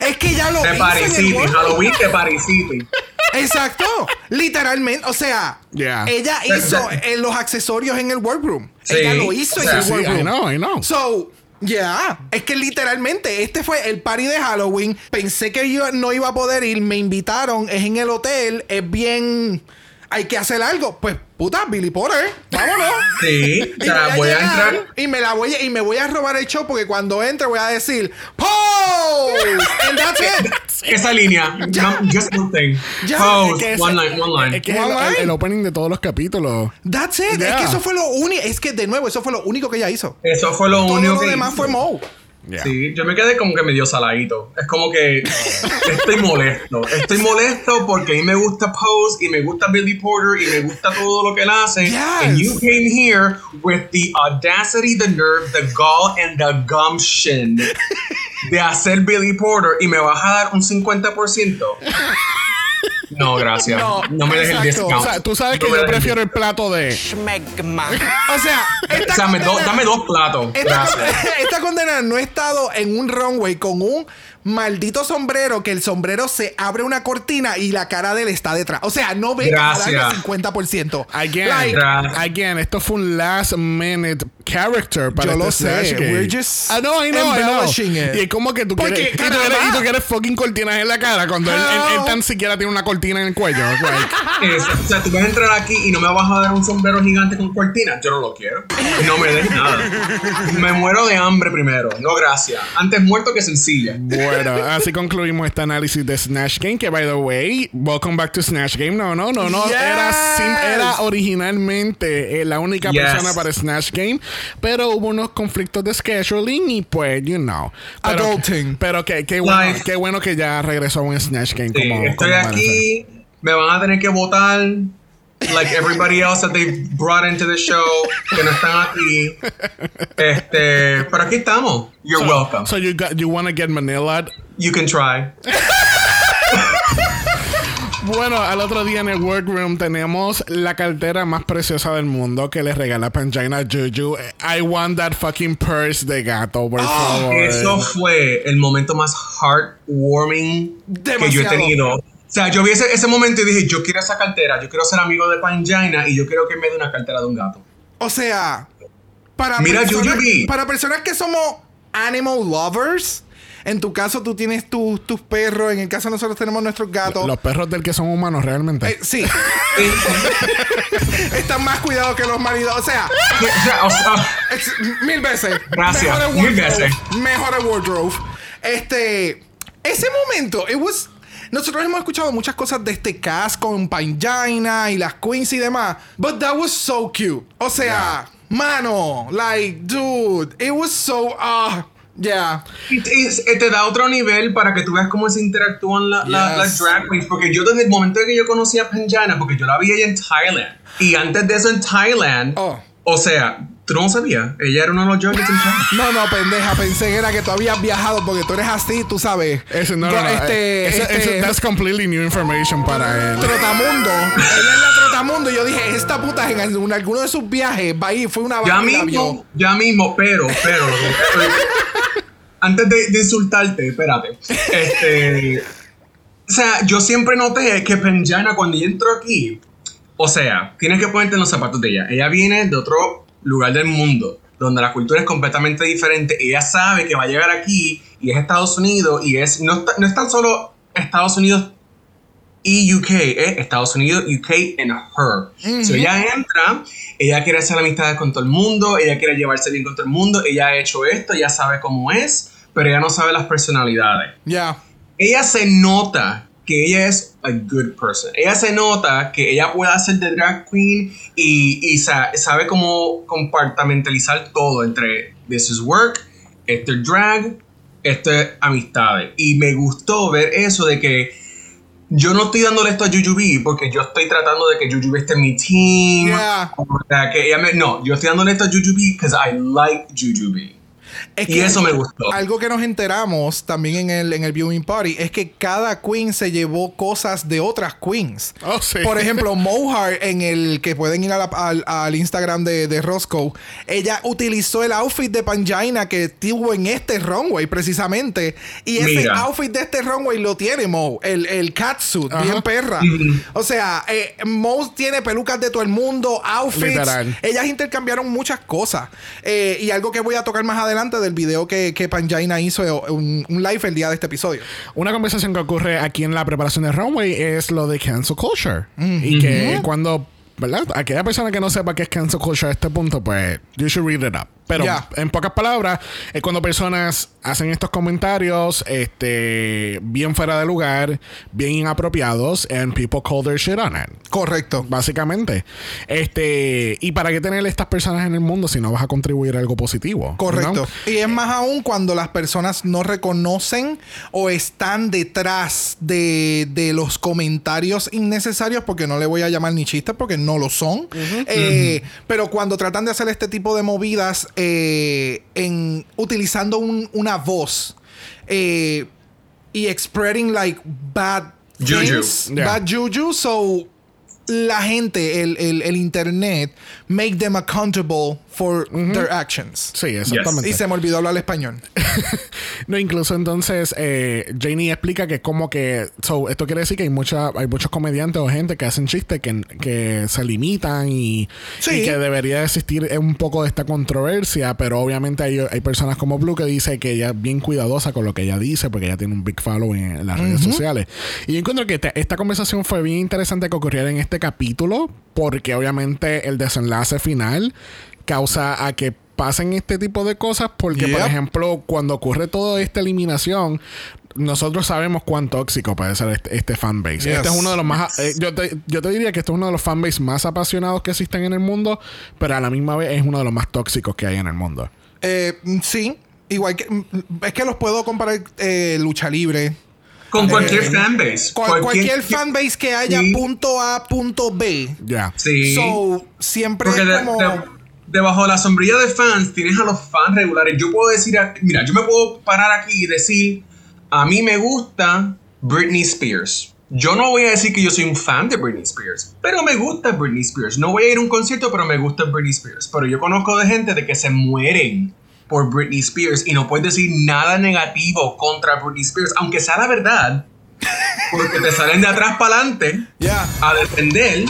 [SPEAKER 2] Es que ya lo
[SPEAKER 4] De
[SPEAKER 2] hizo
[SPEAKER 4] Paris
[SPEAKER 2] en
[SPEAKER 4] City. Halloween de Paris City.
[SPEAKER 2] Exacto. Literalmente. O sea,
[SPEAKER 1] Yeah.
[SPEAKER 2] ella hizo eh, los accesorios en el workroom.
[SPEAKER 4] Sí.
[SPEAKER 2] Ella lo hizo
[SPEAKER 4] O
[SPEAKER 2] en
[SPEAKER 4] sea,
[SPEAKER 2] el
[SPEAKER 1] Sí,
[SPEAKER 2] workroom.
[SPEAKER 1] I know, I know.
[SPEAKER 2] So, yeah. Es que literalmente este fue el party de Halloween. Pensé que yo no iba a poder ir. Me invitaron. Es en el hotel. Es bien. Hay que hacer algo. Pues, puta, Billy Potter. Vámonos. (laughs)
[SPEAKER 4] Sí,
[SPEAKER 2] Y
[SPEAKER 4] sea, voy a
[SPEAKER 2] llegar
[SPEAKER 4] entrar.
[SPEAKER 2] y me la voy a, y me voy a robar el show porque cuando entre voy a decir Pose and that's it. (laughs)
[SPEAKER 4] Esa línea.
[SPEAKER 2] Ya.
[SPEAKER 4] No, just one thing.
[SPEAKER 2] Ya.
[SPEAKER 4] Pose,
[SPEAKER 1] Es que ese-
[SPEAKER 4] one line, one line.
[SPEAKER 1] Es que es
[SPEAKER 2] One
[SPEAKER 1] el, el-
[SPEAKER 2] line.
[SPEAKER 1] el opening de todos los capítulos.
[SPEAKER 2] That's it. Es que eso fue lo único. Es que de nuevo, eso fue lo único que ella hizo.
[SPEAKER 4] Eso fue lo
[SPEAKER 2] Todo
[SPEAKER 4] único
[SPEAKER 2] lo
[SPEAKER 4] que
[SPEAKER 2] demás
[SPEAKER 4] hizo.
[SPEAKER 2] fue Mo.
[SPEAKER 1] Yeah.
[SPEAKER 4] Sí, yo me quedé como que medio saladito. Es como que (laughs) estoy molesto. Estoy molesto porque a mí me gusta Pose y me gusta Billy Porter y me gusta todo lo que él hace.
[SPEAKER 2] Yes.
[SPEAKER 4] And you came here with the audacity, the nerve, the gall and the gumption (laughs) de hacer Billy Porter y me vas a dar un 50%. No, gracias.
[SPEAKER 2] No,
[SPEAKER 4] No, me dejes el discount.
[SPEAKER 1] O sea, tú sabes
[SPEAKER 4] No
[SPEAKER 1] que yo prefiero el plato de...
[SPEAKER 5] Schmegma.
[SPEAKER 2] O sea, esta
[SPEAKER 4] O sea, me do-
[SPEAKER 2] condena-
[SPEAKER 4] dame dos platos.
[SPEAKER 2] Esta,
[SPEAKER 4] Gracias. (laughs)
[SPEAKER 2] esta condena no ha estado en un runway con un maldito sombrero que el sombrero se abre una cortina y la cara de él está detrás. O sea, no ve
[SPEAKER 4] Gracias.
[SPEAKER 2] el 50%.
[SPEAKER 1] Again,
[SPEAKER 2] Like,
[SPEAKER 1] again, esto fue un last minute character para
[SPEAKER 2] Yo
[SPEAKER 1] este
[SPEAKER 2] lo sé.
[SPEAKER 1] Game.
[SPEAKER 2] We're just
[SPEAKER 1] I know, I know, I know.
[SPEAKER 2] it.
[SPEAKER 1] Y es como que tú
[SPEAKER 2] Porque,
[SPEAKER 1] quieres, y tú quieres, y tú quieres fucking cortinas en la cara cuando él, él- tan siquiera tiene una cortina en el cuello. Like, (laughs)
[SPEAKER 4] Eso. O sea, tú vas a entrar aquí y no me vas a dar un sombrero gigante con cortina. Yo no lo quiero. No me des nada. Me muero de hambre primero. No, gracias. Antes muerto que sencilla.
[SPEAKER 1] bueno, así concluimos este análisis de Snatch Game. Que, by the way, welcome back to Snatch Game. No, no, no, no.
[SPEAKER 2] Yes.
[SPEAKER 1] Era, sim- era originalmente eh, la única
[SPEAKER 4] Yes.
[SPEAKER 1] persona para Snatch Game. Pero hubo unos conflictos de scheduling y pues, you know. Pero,
[SPEAKER 2] Adulting.
[SPEAKER 1] Pero que, qué bueno, qué bueno que ya regresó a un Snatch Game
[SPEAKER 4] Sí,
[SPEAKER 1] como,
[SPEAKER 4] estoy
[SPEAKER 1] como
[SPEAKER 4] aquí. Me van a tener que votar. Like everybody else that they brought into the show. Que no están aquí. Este. Pero aquí estamos. You're welcome.
[SPEAKER 1] So you got you want to get Manila?
[SPEAKER 4] you can try. (laughs)
[SPEAKER 1] Bueno, al otro día en el workroom tenemos la cartera más preciosa del mundo que le regala Pangina Juju. I want that fucking purse de gato, por favor.
[SPEAKER 4] Eso fue el momento más heartwarming que yo he
[SPEAKER 2] Demasiado.
[SPEAKER 4] tenido. O sea, yo vi ese, ese momento y dije, yo quiero esa cartera, yo quiero ser amigo de Pangina y yo quiero que me dé una cartera de un gato.
[SPEAKER 2] O sea, para,
[SPEAKER 4] Mira,
[SPEAKER 2] personas, para personas que somos animal lovers, en tu caso tú tienes tus tus perros, en el caso nosotros tenemos nuestros gatos.
[SPEAKER 1] Los perros del que son humanos realmente.
[SPEAKER 2] Eh, sí. (laughs) Están más cuidados que los maridos. O sea,
[SPEAKER 4] O sea, o sea,
[SPEAKER 2] es- mil veces.
[SPEAKER 4] Gracias,
[SPEAKER 2] Mejor el
[SPEAKER 4] mil
[SPEAKER 2] wardrobe.
[SPEAKER 4] veces.
[SPEAKER 2] Mejor el wardrobe. Este. Ese momento, it was. Nosotros hemos escuchado muchas cosas de este cast con Pangina y las queens y demás. But that was so cute. O sea, mano, like, dude, it was so. Ah, yeah.
[SPEAKER 4] y- y- te da otro nivel para que tú veas cómo se interactúan la- la-
[SPEAKER 2] Yes.
[SPEAKER 4] las drag queens. Porque yo desde el momento en que yo conocí a Pangina, porque yo la vi ella en Thailand. Y antes de eso en Thailand,
[SPEAKER 2] Oh.
[SPEAKER 4] o sea, tú no lo sabías. Ella era uno de los Thailand.
[SPEAKER 2] No, no, pendeja, pensé que era que tú habías viajado porque tú eres así, tú sabes.
[SPEAKER 1] Ese no, no, no.
[SPEAKER 2] Este,
[SPEAKER 1] Ese-
[SPEAKER 2] este,
[SPEAKER 1] that's completely new information para él.
[SPEAKER 2] Trotamundo. Ella es la Trotamundo. Y yo dije, esta puta en algún- alguno de sus viajes va a ir, fue una
[SPEAKER 4] Ya mismo, ya mismo, pero, pero. antes de, de insultarte, espérate. Este. O sea, yo siempre noté que Penjana, cuando entró aquí, o sea, tienes que ponerte en los zapatos de ella. Ella viene de otro lugar del mundo. donde la cultura es completamente diferente. Ella sabe que va a llegar aquí y es Estados Unidos y es no, está- no es tan solo Estados Unidos y UK, es Estados Unidos, UK and her. So ella entra, ella quiere hacer amistades con todo el mundo, ella quiere llevarse bien con todo el mundo, ella ha hecho esto, ella sabe cómo es, pero ella no sabe las personalidades
[SPEAKER 2] Ya.
[SPEAKER 4] ella se nota que ella es a good person. Ella se nota que ella puede hacer de drag queen y, y sa- sabe cómo compartimentalizar todo entre this is work, esto es drag, esto es amistades. Y me gustó ver eso de que yo no estoy dándole esto a Jujubee porque yo estoy tratando de que Jujubee esté en mi team.
[SPEAKER 2] Yeah.
[SPEAKER 4] O sea, que ella me- no, yo estoy dándole esto a Jujubee because I like Jujubee.
[SPEAKER 2] Es
[SPEAKER 4] Y eso me gustó.
[SPEAKER 2] Algo que nos enteramos también en el, en el viewing party es que cada queen se llevó cosas de otras queens.
[SPEAKER 1] Oh, sí.
[SPEAKER 2] Por ejemplo, (laughs) Mohar, en el que pueden ir a la- al, al Instagram de, de Roscoe, ella utilizó el outfit de Pangina que tuvo en este runway precisamente. Y ese
[SPEAKER 4] Mira.
[SPEAKER 2] outfit de este runway lo tiene Mo, el, el catsuit,
[SPEAKER 1] Ajá.
[SPEAKER 2] bien perra. O sea, eh, Mo tiene pelucas de todo el mundo, outfits.
[SPEAKER 1] Literal.
[SPEAKER 2] Ellas intercambiaron muchas cosas. Eh, y algo que voy a tocar más adelante del video que, que Panjaina hizo, eh, un, un live el día de este episodio.
[SPEAKER 1] Una conversación que ocurre aquí en la preparación de Runway es lo de cancel culture. Y que cuando, ¿verdad? Aquella persona que no sepa qué es cancel culture a este punto, pues, you should read it up. Pero en pocas palabras, es cuando personas hacen estos comentarios este, bien fuera de lugar, bien inapropiados, and people call their shit on it.
[SPEAKER 2] Correcto.
[SPEAKER 1] Básicamente. Este, ¿y para qué tener estas personas en el mundo si no vas a contribuir a algo positivo?
[SPEAKER 2] Correcto.
[SPEAKER 1] ¿no?
[SPEAKER 2] Y es más aún cuando las personas no reconocen o están detrás de, de los comentarios innecesarios, porque no le voy a llamar ni chistes porque no lo son. Eh, Pero cuando tratan de hacer este tipo de movidas eh, en utilizando un- una voz eh, y spreading like bad
[SPEAKER 4] Juju.
[SPEAKER 2] things,
[SPEAKER 1] Yeah.
[SPEAKER 2] bad juju, so la gente, el, el- el internet, make them accountable for their actions.
[SPEAKER 1] Sí, exactamente.
[SPEAKER 2] Y se me olvidó hablar español. (laughs)
[SPEAKER 1] No, incluso entonces eh, Janie explica que como que so, esto quiere decir que hay mucha, hay muchos comediantes o gente que hacen chistes que, que se limitan y,
[SPEAKER 2] Sí.
[SPEAKER 1] y que debería existir un poco de esta controversia, pero obviamente hay, hay personas como Blue que dice que ella es bien cuidadosa con lo que ella dice porque ella tiene un big following en las redes sociales. Y yo encuentro que te- esta conversación fue bien interesante que ocurriera en este capítulo porque obviamente el desenlace final causa a que pasen este tipo de cosas porque por ejemplo cuando ocurre toda esta eliminación nosotros sabemos cuán tóxico puede ser este, este fanbase.
[SPEAKER 2] Yes.
[SPEAKER 1] Este es uno de los más... eh, yo, te, yo te diría que este es uno de los fanbase más apasionados que existen en el mundo, pero a la misma vez es uno de los más tóxicos que hay en el mundo.
[SPEAKER 2] Eh, mm, sí, igual que. mm, Es que los puedo comparar eh, lucha libre.
[SPEAKER 4] Con cualquier
[SPEAKER 2] Eh,
[SPEAKER 4] fanbase.
[SPEAKER 2] Cual- cualquier fanbase que haya
[SPEAKER 4] Sí.
[SPEAKER 2] punto A, punto B.
[SPEAKER 1] Ya.
[SPEAKER 4] Sí.
[SPEAKER 2] So, siempre
[SPEAKER 4] Porque
[SPEAKER 2] es
[SPEAKER 4] de-
[SPEAKER 2] como.
[SPEAKER 4] de- debajo de la sombrilla de fans tienes a los fans regulares. Yo puedo decir, a- mira, yo me puedo parar aquí y decir, a mí me gusta Britney Spears. Yo no voy a decir que yo soy un fan de Britney Spears, pero me gusta Britney Spears. No voy a ir a un concierto, pero me gusta Britney Spears. Pero yo conozco de gente de que se mueren por Britney Spears y no puedes decir nada negativo contra Britney Spears, aunque sea la verdad, porque te salen de atrás para adelante
[SPEAKER 2] Ya.
[SPEAKER 4] a defender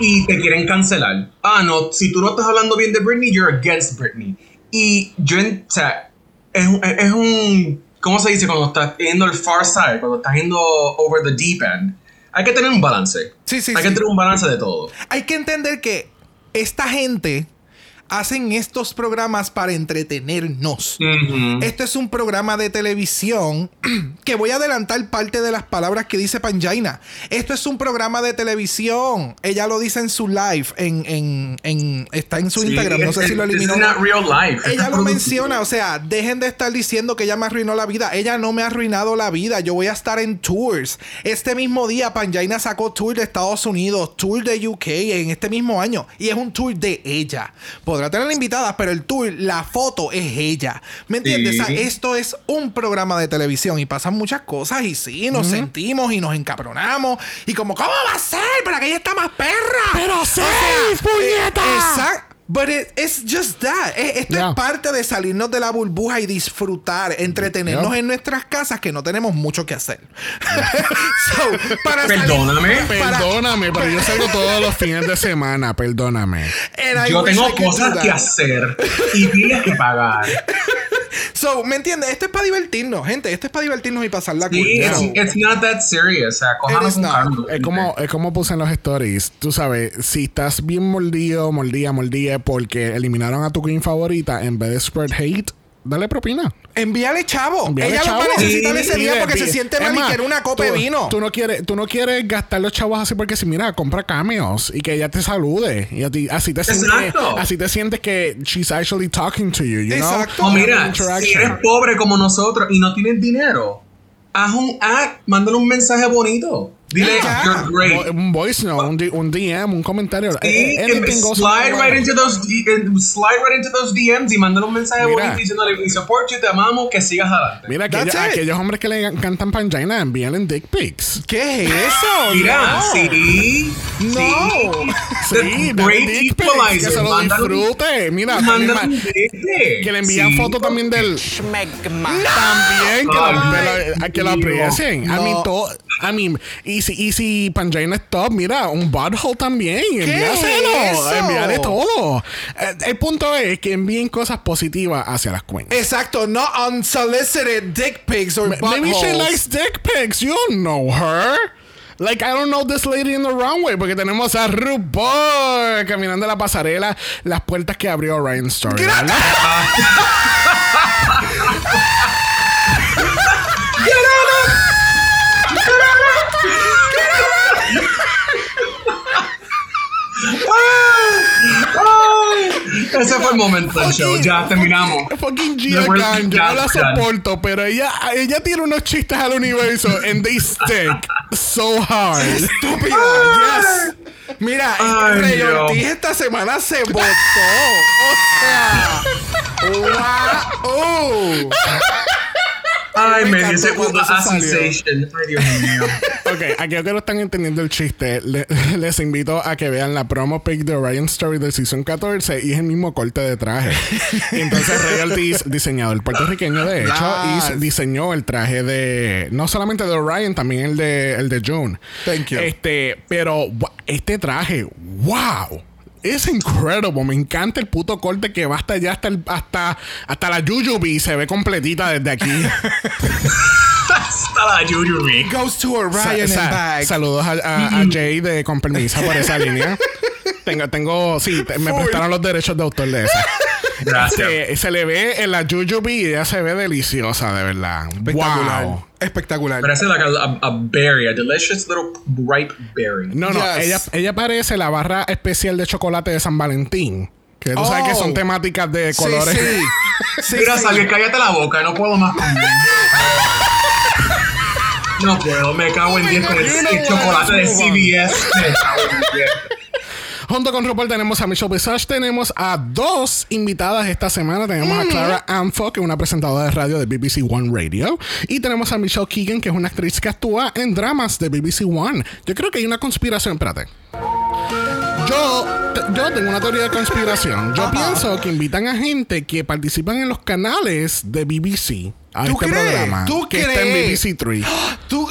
[SPEAKER 4] y te quieren cancelar. Ah, no, si tú no estás hablando bien de Britney, you're against Britney. Y yo, o sea, es, un- es un, ¿cómo se dice? Cuando estás yendo al far side, cuando estás yendo over the deep end, hay que tener un balance.
[SPEAKER 2] Sí, sí,
[SPEAKER 4] Hay
[SPEAKER 2] sí.
[SPEAKER 4] que tener un balance de todo.
[SPEAKER 2] Hay que entender que esta gente hacen estos programas para entretenernos.
[SPEAKER 4] Ujú.
[SPEAKER 2] Esto es un programa de televisión (clears throat) que voy a adelantar parte de las palabras que dice Panjaina. Esto es un programa de televisión. Ella lo dice en su live, en, en, en- está en su
[SPEAKER 4] Sí,
[SPEAKER 2] Instagram. No sé si lo eliminó.
[SPEAKER 4] Not real life.
[SPEAKER 2] Ella lo menciona, o sea, dejen de estar diciendo que ella me arruinó la vida. Ella no me ha arruinado la vida. Yo voy a estar en tours. Este mismo día, Panjaina sacó tour de Estados Unidos, tour de UK en este mismo año. Y es un tour de ella. Podrá tener invitadas, pero el tour, la foto es ella. ¿Me entiendes? O sea,
[SPEAKER 4] Sí.
[SPEAKER 2] esto es un programa de televisión y pasan muchas cosas y sí, nos sentimos y nos encabronamos. Y como, ¿cómo va a ser? Para que ella está más perra.
[SPEAKER 1] Pero sí,
[SPEAKER 2] O sea,
[SPEAKER 1] puñeta.
[SPEAKER 2] eh, exacto. But it- it's just that. Eh, Esto
[SPEAKER 1] Yeah.
[SPEAKER 2] es parte de salirnos de la burbuja y disfrutar, entretenernos en nuestras casas que no tenemos mucho que hacer. (laughs) so, para salir-
[SPEAKER 4] Perdóname.
[SPEAKER 2] para-
[SPEAKER 1] Perdóname, pero yo salgo todos los fines de semana, perdóname.
[SPEAKER 4] Yo tengo cosas que hacer y tienes que pagar. (laughs)
[SPEAKER 2] So, ¿me entiendes? Esto es para divertirnos, gente. Esto es para divertirnos y pasarla cool.
[SPEAKER 4] Sí, it's, it's not that serious. O sea.
[SPEAKER 1] Es como, es como puse en los stories. Tú sabes, si estás bien mordido, mordida, mordida porque eliminaron a tu queen favorita, en vez de spread hate, dale propina.
[SPEAKER 2] envíale chavo.
[SPEAKER 1] Envíale
[SPEAKER 2] Ella
[SPEAKER 1] chavo.
[SPEAKER 2] lo va a necesitar ese día porque se siente mal y quiere una copa de vino.
[SPEAKER 1] Tú no quieres, tú no quieres gastar los chavos así porque si mira, compra cameos y que ella te salude y a ti, así te sientes,
[SPEAKER 4] Exacto.
[SPEAKER 1] así te sientes que she's actually talking to you, you
[SPEAKER 2] Exacto.
[SPEAKER 1] know?
[SPEAKER 4] O mira, si eres pobre como nosotros y no tienes dinero, haz un act, mándale un mensaje bonito. Dile,
[SPEAKER 2] Ya.
[SPEAKER 4] you're great.
[SPEAKER 1] Un voice note, un, DM, un comentario.
[SPEAKER 4] Sí,
[SPEAKER 1] anything goes
[SPEAKER 4] slide right into those D- slide right into those DMs y mándale un mensaje
[SPEAKER 1] Mira.
[SPEAKER 4] bonito diciéndole we support you, te amamos, que sigas adelante.
[SPEAKER 1] Mira,
[SPEAKER 2] it.
[SPEAKER 1] aquellos hombres que le cantan Pangina envían en dick pics.
[SPEAKER 2] ¿Qué es eso?
[SPEAKER 4] Mira,
[SPEAKER 2] No.
[SPEAKER 4] sí,
[SPEAKER 2] No.
[SPEAKER 1] Sí, dale
[SPEAKER 4] great
[SPEAKER 1] dick pics,
[SPEAKER 4] equalizer.
[SPEAKER 1] que se lo disfrute. Mira,
[SPEAKER 4] mándale
[SPEAKER 1] que le envían
[SPEAKER 4] Sí.
[SPEAKER 1] fotos también del
[SPEAKER 5] Schmegma.
[SPEAKER 1] también que, lo, que lo- que lo
[SPEAKER 4] Dios.
[SPEAKER 1] aprecien. I
[SPEAKER 2] No.
[SPEAKER 1] mean, to- I mean, y si, y si Pangina es top, mira, un butthole también. Envíaselo. Envíale todo. Eh, El punto es que envíen cosas positivas hacia las cuentas.
[SPEAKER 2] Exacto, no unsolicited dick pics or
[SPEAKER 1] Maybe she likes dick pics. You don't know her. Like, I don't know this lady in the runway. Porque tenemos a RuPaul caminando la pasarela, las puertas que abrió Ryan Story. (laughs)
[SPEAKER 4] ese fue el momento del show. Ya terminamos.
[SPEAKER 1] Fucking Gia Gunn, yo no la soporto, pero ella, ella tiene unos chistes al universo and they stick so hard. (laughs)
[SPEAKER 2] Estúpida, yes. Mira, Rey. Ortiz esta semana se botó. O sea, (laughs) wow.
[SPEAKER 4] Ay,
[SPEAKER 2] Me encantó cuando
[SPEAKER 4] sensation. Ay, Dios mío. (laughs)
[SPEAKER 1] Ok, aquellos que no están entendiendo el chiste, le- (laughs) les invito a que vean la promo pic de Orion Story del Season 14 y es el mismo corte de traje. Y (laughs) entonces Ray Ortiz, diseñador puertorriqueño de hecho, y diseñó el traje de, no solamente de Orion, también el de, el de June.
[SPEAKER 2] Thank you.
[SPEAKER 1] Este, pero este traje, wow. Es incredible, me encanta el puto corte que va hasta allá, hasta, el- hasta, hasta la Jujubi se ve completita desde aquí. (laughs)
[SPEAKER 4] Hasta la Yuri.
[SPEAKER 2] Goes to Orion
[SPEAKER 1] Sa-
[SPEAKER 2] and back.
[SPEAKER 1] Saludos a, a- a Jay de con permiso por esa línea. (laughs) Tengo, tengo, sí, te- me prestaron los derechos de autor de esa. (laughs)
[SPEAKER 4] Gracias.
[SPEAKER 1] Este, se le ve en la Jujubi y ella se ve deliciosa, de verdad.
[SPEAKER 2] Espectacular.
[SPEAKER 1] Wow.
[SPEAKER 2] Espectacular.
[SPEAKER 4] Parece like a, a, a berry, a delicious little ripe berry.
[SPEAKER 1] No, no,
[SPEAKER 2] Yes.
[SPEAKER 1] ella, ella parece la barra especial de chocolate de San Valentín. Que tú sabes
[SPEAKER 2] Oh.
[SPEAKER 1] que son temáticas de colores.
[SPEAKER 2] Sí, (laughs) sí. Sí,
[SPEAKER 4] Mira,
[SPEAKER 2] sí.
[SPEAKER 4] Xavier, cállate la boca, no puedo más. No puedo, me cago en 10 con el, el chocolate de. CBS. Me cago en 10.
[SPEAKER 1] Junto con RuPaul tenemos a Michelle Visage, tenemos a dos invitadas esta semana. Tenemos a Clara Amfo, que es una presentadora de radio de BBC One Radio. Y tenemos a Michelle Keegan, que es una actriz que actúa en dramas de BBC One. Yo creo que hay una conspiración. Espérate. Yo, yo tengo una teoría de conspiración. Yo pienso que invitan a gente que participan en los canales de BBC a
[SPEAKER 2] ¿Tú
[SPEAKER 1] este
[SPEAKER 2] crees?
[SPEAKER 1] programa.
[SPEAKER 2] ¿Tú
[SPEAKER 1] que está en
[SPEAKER 2] crees?
[SPEAKER 1] BBC 3. (gasps)
[SPEAKER 2] Tú,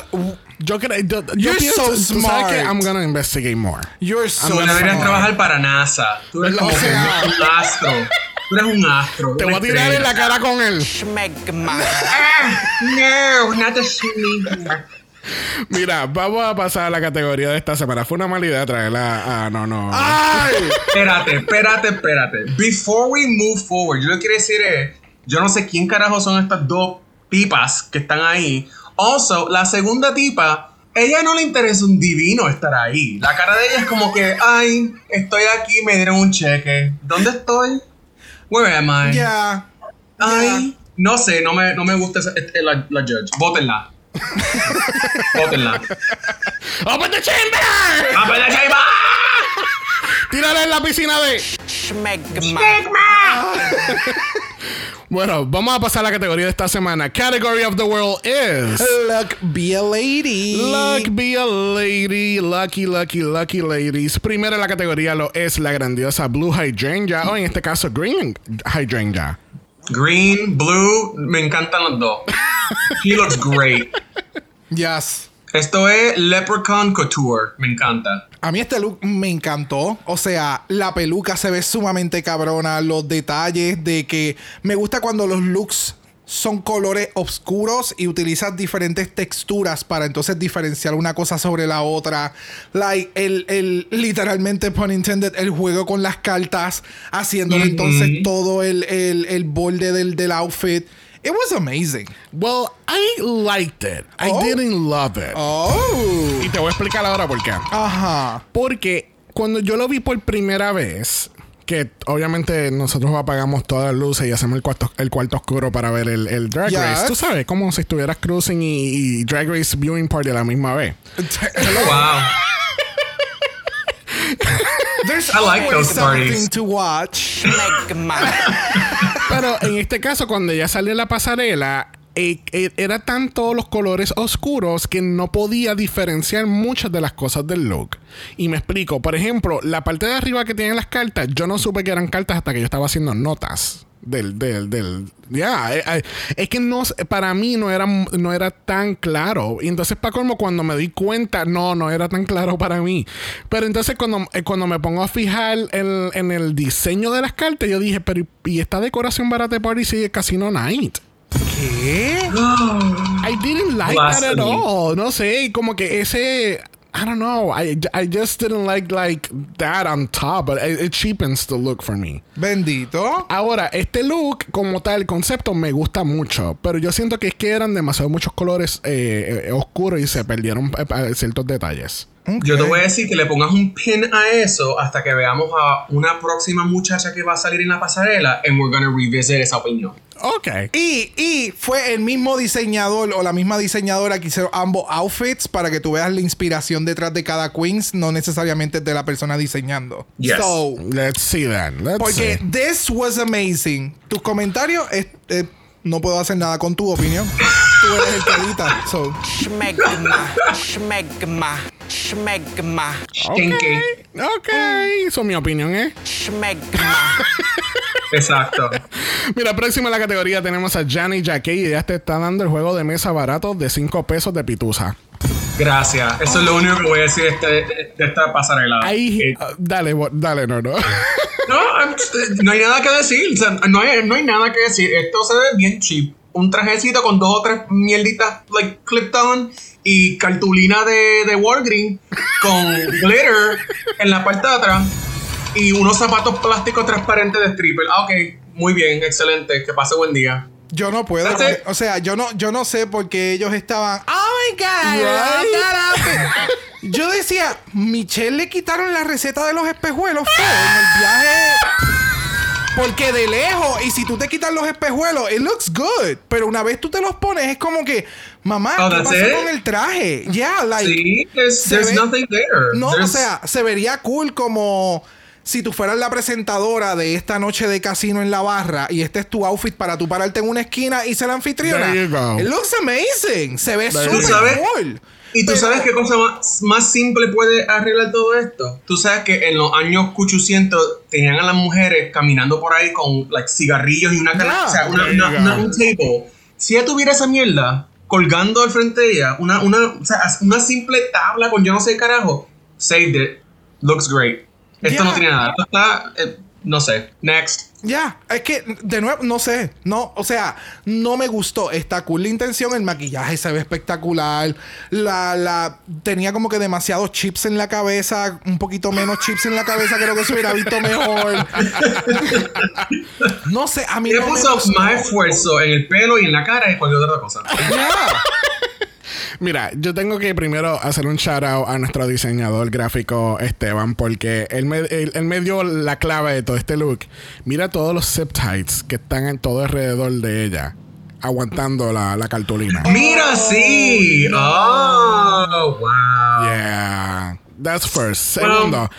[SPEAKER 1] Yo creo. Yo, yo pienso.
[SPEAKER 2] so
[SPEAKER 1] tú sabes que
[SPEAKER 2] smart.
[SPEAKER 1] I'm gonna investigate more.
[SPEAKER 2] you're so
[SPEAKER 1] I'm gonna
[SPEAKER 4] Deberías
[SPEAKER 2] smart.
[SPEAKER 4] trabajar para NASA. Tú eres como que
[SPEAKER 2] sea-
[SPEAKER 4] un astro. Tú eres un astro.
[SPEAKER 1] Te voy a tirar en la cara con él.
[SPEAKER 5] Schmegma.
[SPEAKER 4] Ah, no, not the shimmy.
[SPEAKER 1] Mira, vamos a pasar a la categoría de esta semana. Fue una mala idea traerla a. no, no.
[SPEAKER 2] ¡Ay!
[SPEAKER 4] Espérate, espérate, espérate. Before we move forward, yo lo que quiero decir es, yo no sé quién carajo son estas dos tipas que están ahí. Also, la segunda tipa, ella no le interesa un divino estar ahí. La cara de ella es como que, ay, estoy aquí, me dieron un cheque. ¿Dónde estoy? Where am I?
[SPEAKER 2] Ya.
[SPEAKER 4] Ay, no sé, no me, no me gusta esa- eh, la, la judge. Vótenla. Vótenla. (laughs)
[SPEAKER 1] ¡Open the chamber!
[SPEAKER 4] ¡Ah, pues, ahí va!
[SPEAKER 1] Tírala en la piscina de.
[SPEAKER 5] Schmegma. (laughs)
[SPEAKER 1] Bueno, vamos a pasar a la categoría de esta semana. Category of the world is.
[SPEAKER 2] Look, be a lady.
[SPEAKER 1] Luck be a lady, lucky, lucky, lucky ladies. Primero en la categoría lo es la grandiosa Blue Hydrangea, o en este caso Green Hydrangea.
[SPEAKER 4] Green, blue, me encantan los dos. He looks great. (laughs)
[SPEAKER 2] Yes.
[SPEAKER 4] Esto es Leprechaun Couture, me encanta.
[SPEAKER 2] A mí este look me encantó. O sea, la peluca se ve sumamente cabrona. Los detalles de que me gusta cuando los looks son colores oscuros y utilizas diferentes texturas para entonces diferenciar una cosa sobre la otra. Like, el, el literalmente, pun intended, el juego con las cartas, haciéndole entonces todo el, el, el borde del, del outfit. It was amazing.
[SPEAKER 1] Well, I liked it. I
[SPEAKER 2] Oh.
[SPEAKER 1] didn't love it.
[SPEAKER 2] Oh.
[SPEAKER 1] Y te voy a explicar ahora por qué.
[SPEAKER 2] Ajá.
[SPEAKER 1] Porque cuando yo lo vi por primera vez, que obviamente nosotros apagamos todas las luces y hacemos el cuarto, el cuarto oscuro para ver el, el Drag
[SPEAKER 2] Yes.
[SPEAKER 1] Race, tú sabes, como si estuvieras cruising y, y Drag Race Viewing Party a la misma vez. (laughs)
[SPEAKER 4] Wow. (laughs)
[SPEAKER 2] There's
[SPEAKER 4] I like
[SPEAKER 2] always
[SPEAKER 4] those
[SPEAKER 2] something
[SPEAKER 4] parties.
[SPEAKER 2] to watch.
[SPEAKER 1] Pero en este caso, cuando ella salió en la pasarela, eh, eh, era tanto los colores oscuros que no podía diferenciar muchas de las cosas del look. Y me explico. Por ejemplo, la parte de arriba que tienen las cartas, yo no supe que eran cartas hasta que yo estaba haciendo notas. Del, del, del, ya, eh, eh, es que no, para mí no era, no era tan claro. Y entonces, para colmo, cuando me di cuenta, no, no era tan claro para mí. Pero entonces, cuando, eh, cuando me pongo a fijar en, en el diseño de las cartas, yo dije, pero ¿y esta decoración barata de party sigue Casino Night?
[SPEAKER 2] ¿Qué?
[SPEAKER 1] I didn't like that at all. No sé, como que ese. I don't know. I, I just didn't like like that on top, but it, it cheapens the look for me.
[SPEAKER 2] Bendito.
[SPEAKER 1] Ahora, este look, como tal, el concepto me gusta mucho, pero yo siento que es que eran demasiado muchos colores eh, eh, oscuros y se perdieron eh, ciertos detalles.
[SPEAKER 4] Yo te voy a decir que le pongas un pin a eso hasta que veamos a una próxima muchacha que va a salir en la pasarela and we're gonna revisit esa opinión.
[SPEAKER 1] Ok.
[SPEAKER 2] Y, y fue el mismo diseñador o la misma diseñadora que hicieron ambos outfits para que tú veas la inspiración detrás de cada queens, no necesariamente de la persona diseñando.
[SPEAKER 4] Yes.
[SPEAKER 2] So,
[SPEAKER 1] Let's see then. Let's
[SPEAKER 2] porque
[SPEAKER 1] see.
[SPEAKER 2] this was amazing. Tus comentarios, eh, eh, no puedo hacer nada con tu opinión. Tú eres el calita. So,
[SPEAKER 5] Schmegma. Schmegma. Schmegma.
[SPEAKER 4] Stinky.
[SPEAKER 1] Ok. Eso mi opinión, ¿eh?
[SPEAKER 5] Schmegma. (laughs)
[SPEAKER 4] Exacto.
[SPEAKER 1] Mira, próxima en la categoría tenemos a Jani Jackie y ella te está dando el juego de mesa barato de 5 pesos de pitusa.
[SPEAKER 4] Gracias. Eso es lo único que voy a decir de, este- de esta pasarela.
[SPEAKER 1] Ahí,
[SPEAKER 4] Eh,
[SPEAKER 1] ah, dale, dale, no, no. (laughs)
[SPEAKER 4] No, I'm- no hay nada que decir. O sea, no, hay, no hay nada que decir. Esto se ve bien cheap. Un trajecito con dos o tres mierditas like clipped on y cartulina de, de Walgreen con (laughs) glitter en la parte de atrás y unos zapatos plásticos transparentes de stripper. Ah, ok. Muy bien, excelente. Que pase buen día.
[SPEAKER 2] Yo no puedo. O sea, yo no, yo no sé por qué ellos estaban. Oh my God. I
[SPEAKER 1] Right.
[SPEAKER 2] love that outfit". Yo decía, Michelle le quitaron la receta de los espejuelos en el viaje. Porque de lejos, y si tú te quitas los espejuelos, it looks good. Pero una vez tú te los pones, es como que, mamá,
[SPEAKER 4] Oh,
[SPEAKER 2] ¿qué
[SPEAKER 4] that's
[SPEAKER 2] pasó con el traje? Yeah, like.
[SPEAKER 4] Sí, there's,
[SPEAKER 2] se
[SPEAKER 4] there's
[SPEAKER 2] ve-
[SPEAKER 4] nothing there.
[SPEAKER 2] No, o sea, se vería cool como si tú fueras la presentadora de esta noche de casino en la barra y este es tu outfit para tú pararte en una esquina y ser la anfitriona.
[SPEAKER 1] There you go.
[SPEAKER 2] It looks amazing. Se ve
[SPEAKER 1] There
[SPEAKER 4] you
[SPEAKER 2] súper cool.
[SPEAKER 4] ¿Y tú
[SPEAKER 2] Pero-
[SPEAKER 4] sabes qué cosa más, más simple puede arreglar todo esto? Tú sabes que en los años 800 tenían a las mujeres caminando por ahí con like, cigarrillos y una cana-
[SPEAKER 2] Yeah.
[SPEAKER 4] o sea, una,
[SPEAKER 1] There you
[SPEAKER 4] una-
[SPEAKER 1] go.
[SPEAKER 4] una- un table. Si ella tuviera esa mierda colgando al frente de ella, una, una, o sea, una simple tabla con yo no sé qué carajo, saved it. Looks great. Esto
[SPEAKER 2] Yeah.
[SPEAKER 4] no tiene nada. Está, eh, no sé. Next.
[SPEAKER 2] Ya, es que de nuevo, no sé, no, o sea, no me gustó. Está cool la intención, el maquillaje se ve espectacular. La, la, tenía como que demasiados chips en la cabeza, un poquito menos chips en la cabeza, creo que se hubiera visto mejor. no sé, a mí
[SPEAKER 4] Ella
[SPEAKER 2] no me
[SPEAKER 4] puso
[SPEAKER 2] gustó.
[SPEAKER 4] más esfuerzo en el pelo y en la cara y cualquier otra cosa.
[SPEAKER 2] Ya.
[SPEAKER 1] Mira, yo tengo que primero hacer un shout out a nuestro diseñador gráfico Esteban porque él me, él, él me dio la clave de todo este look. Mira todos los zip ties que están en todo alrededor de ella, aguantando la, la cartulina.
[SPEAKER 4] Mira, sí. Oh, wow.
[SPEAKER 1] Yeah. That's first. Segundo,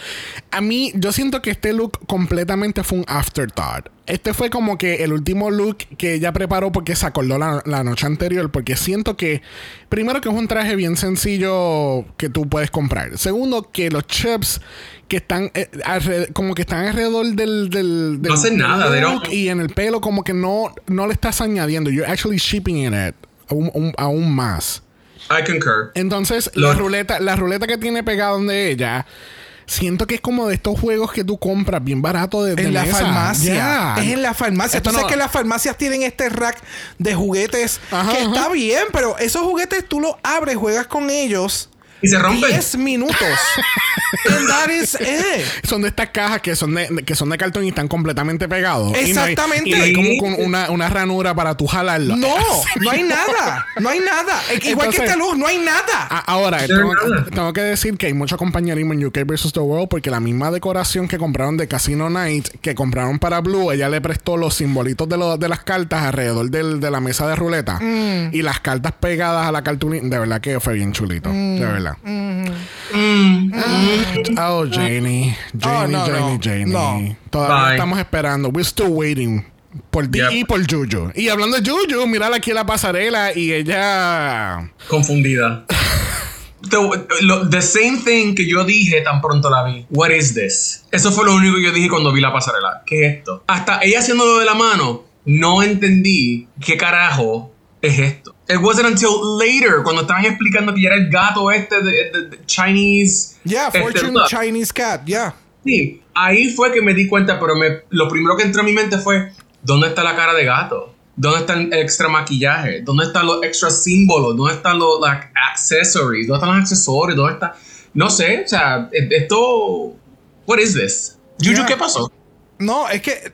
[SPEAKER 1] a mí, yo siento que este look completamente fue un afterthought. Este fue como que el último look que ella preparó porque se acordó la, la noche anterior. Porque siento que, primero, que es un traje bien sencillo que tú puedes comprar. Segundo, que los chips que están eh, alre- como que están alrededor del, del, del-
[SPEAKER 4] No hacen nada, they
[SPEAKER 1] look y en el pelo, como que no, no le estás añadiendo. You're actually shipping it aún, aún- aún más.
[SPEAKER 4] I concur.
[SPEAKER 1] Entonces,
[SPEAKER 4] Lo-
[SPEAKER 1] la ruleta, la ruleta que tiene pegada donde ella, siento que es como de estos juegos que tú compras bien barato de, de
[SPEAKER 2] En la
[SPEAKER 1] mesa.
[SPEAKER 2] farmacia.
[SPEAKER 1] Yeah.
[SPEAKER 2] Es en la farmacia.
[SPEAKER 1] Esto
[SPEAKER 2] Tú sabes
[SPEAKER 1] no-
[SPEAKER 2] que las farmacias tienen este rack de juguetes
[SPEAKER 1] Ajá,
[SPEAKER 2] que
[SPEAKER 1] ajá.
[SPEAKER 2] está bien, pero esos juguetes tú los abres, juegas con ellos.
[SPEAKER 4] Y se rompen.
[SPEAKER 2] 10 minutos. (laughs) And that is it.
[SPEAKER 1] Son de estas cajas que son de, que son de cartón y están completamente pegados. Y no hay-
[SPEAKER 2] Exactamente.
[SPEAKER 1] Y no hay, como con una, una ranura para tú jalarlo.
[SPEAKER 2] No, (laughs) no hay nada. No hay nada. Eh, Igual que esta luz, no hay nada.
[SPEAKER 1] A- Ahora,
[SPEAKER 4] Sure,
[SPEAKER 1] tengo,
[SPEAKER 4] nada.
[SPEAKER 1] tengo que decir que hay mucho compañerismo en UK vs. The World porque la misma decoración que compraron de Casino Night, que compraron para Blue, ella le prestó los simbolitos de, los- de las cartas alrededor del- de la mesa de ruleta.
[SPEAKER 2] Mm.
[SPEAKER 1] Y las cartas pegadas a la cartulina. De verdad que fue bien chulito.
[SPEAKER 2] Mm.
[SPEAKER 1] De verdad. Oh, Janie. Janie,
[SPEAKER 2] Oh, no,
[SPEAKER 1] Janie,
[SPEAKER 2] no.
[SPEAKER 1] Janie.
[SPEAKER 2] No.
[SPEAKER 1] Todavía
[SPEAKER 4] Bye.
[SPEAKER 1] estamos esperando. We're still waiting. Por ti
[SPEAKER 4] Yep.
[SPEAKER 1] y por Juju. Y hablando de Juju, mirala aquí en la pasarela y ella.
[SPEAKER 4] Confundida. The, lo- the same thing que yo dije tan pronto la vi. What is this? Eso fue lo único que yo dije cuando vi la pasarela. ¿Qué es esto? Hasta ella haciéndolo de la mano, no entendí qué carajo es esto. It wasn't until later, cuando estaban explicando que ya era el gato este de, de- de Chinese.
[SPEAKER 2] Yeah,
[SPEAKER 4] este,
[SPEAKER 2] Fortune
[SPEAKER 4] look.
[SPEAKER 2] Chinese Cat, yeah.
[SPEAKER 4] Sí, ahí fue que me di cuenta, pero me, lo primero que entró a mi mente fue, ¿dónde está la cara de gato? ¿Dónde está el extra maquillaje? ¿Dónde están los extra símbolos? ¿Dónde están los like, accessories? ¿Dónde están los accesorios? ¿Dónde está? No sé, o sea, e- esto... What is this? Juju,
[SPEAKER 2] Yeah.
[SPEAKER 4] ¿qué pasó?
[SPEAKER 2] No, es que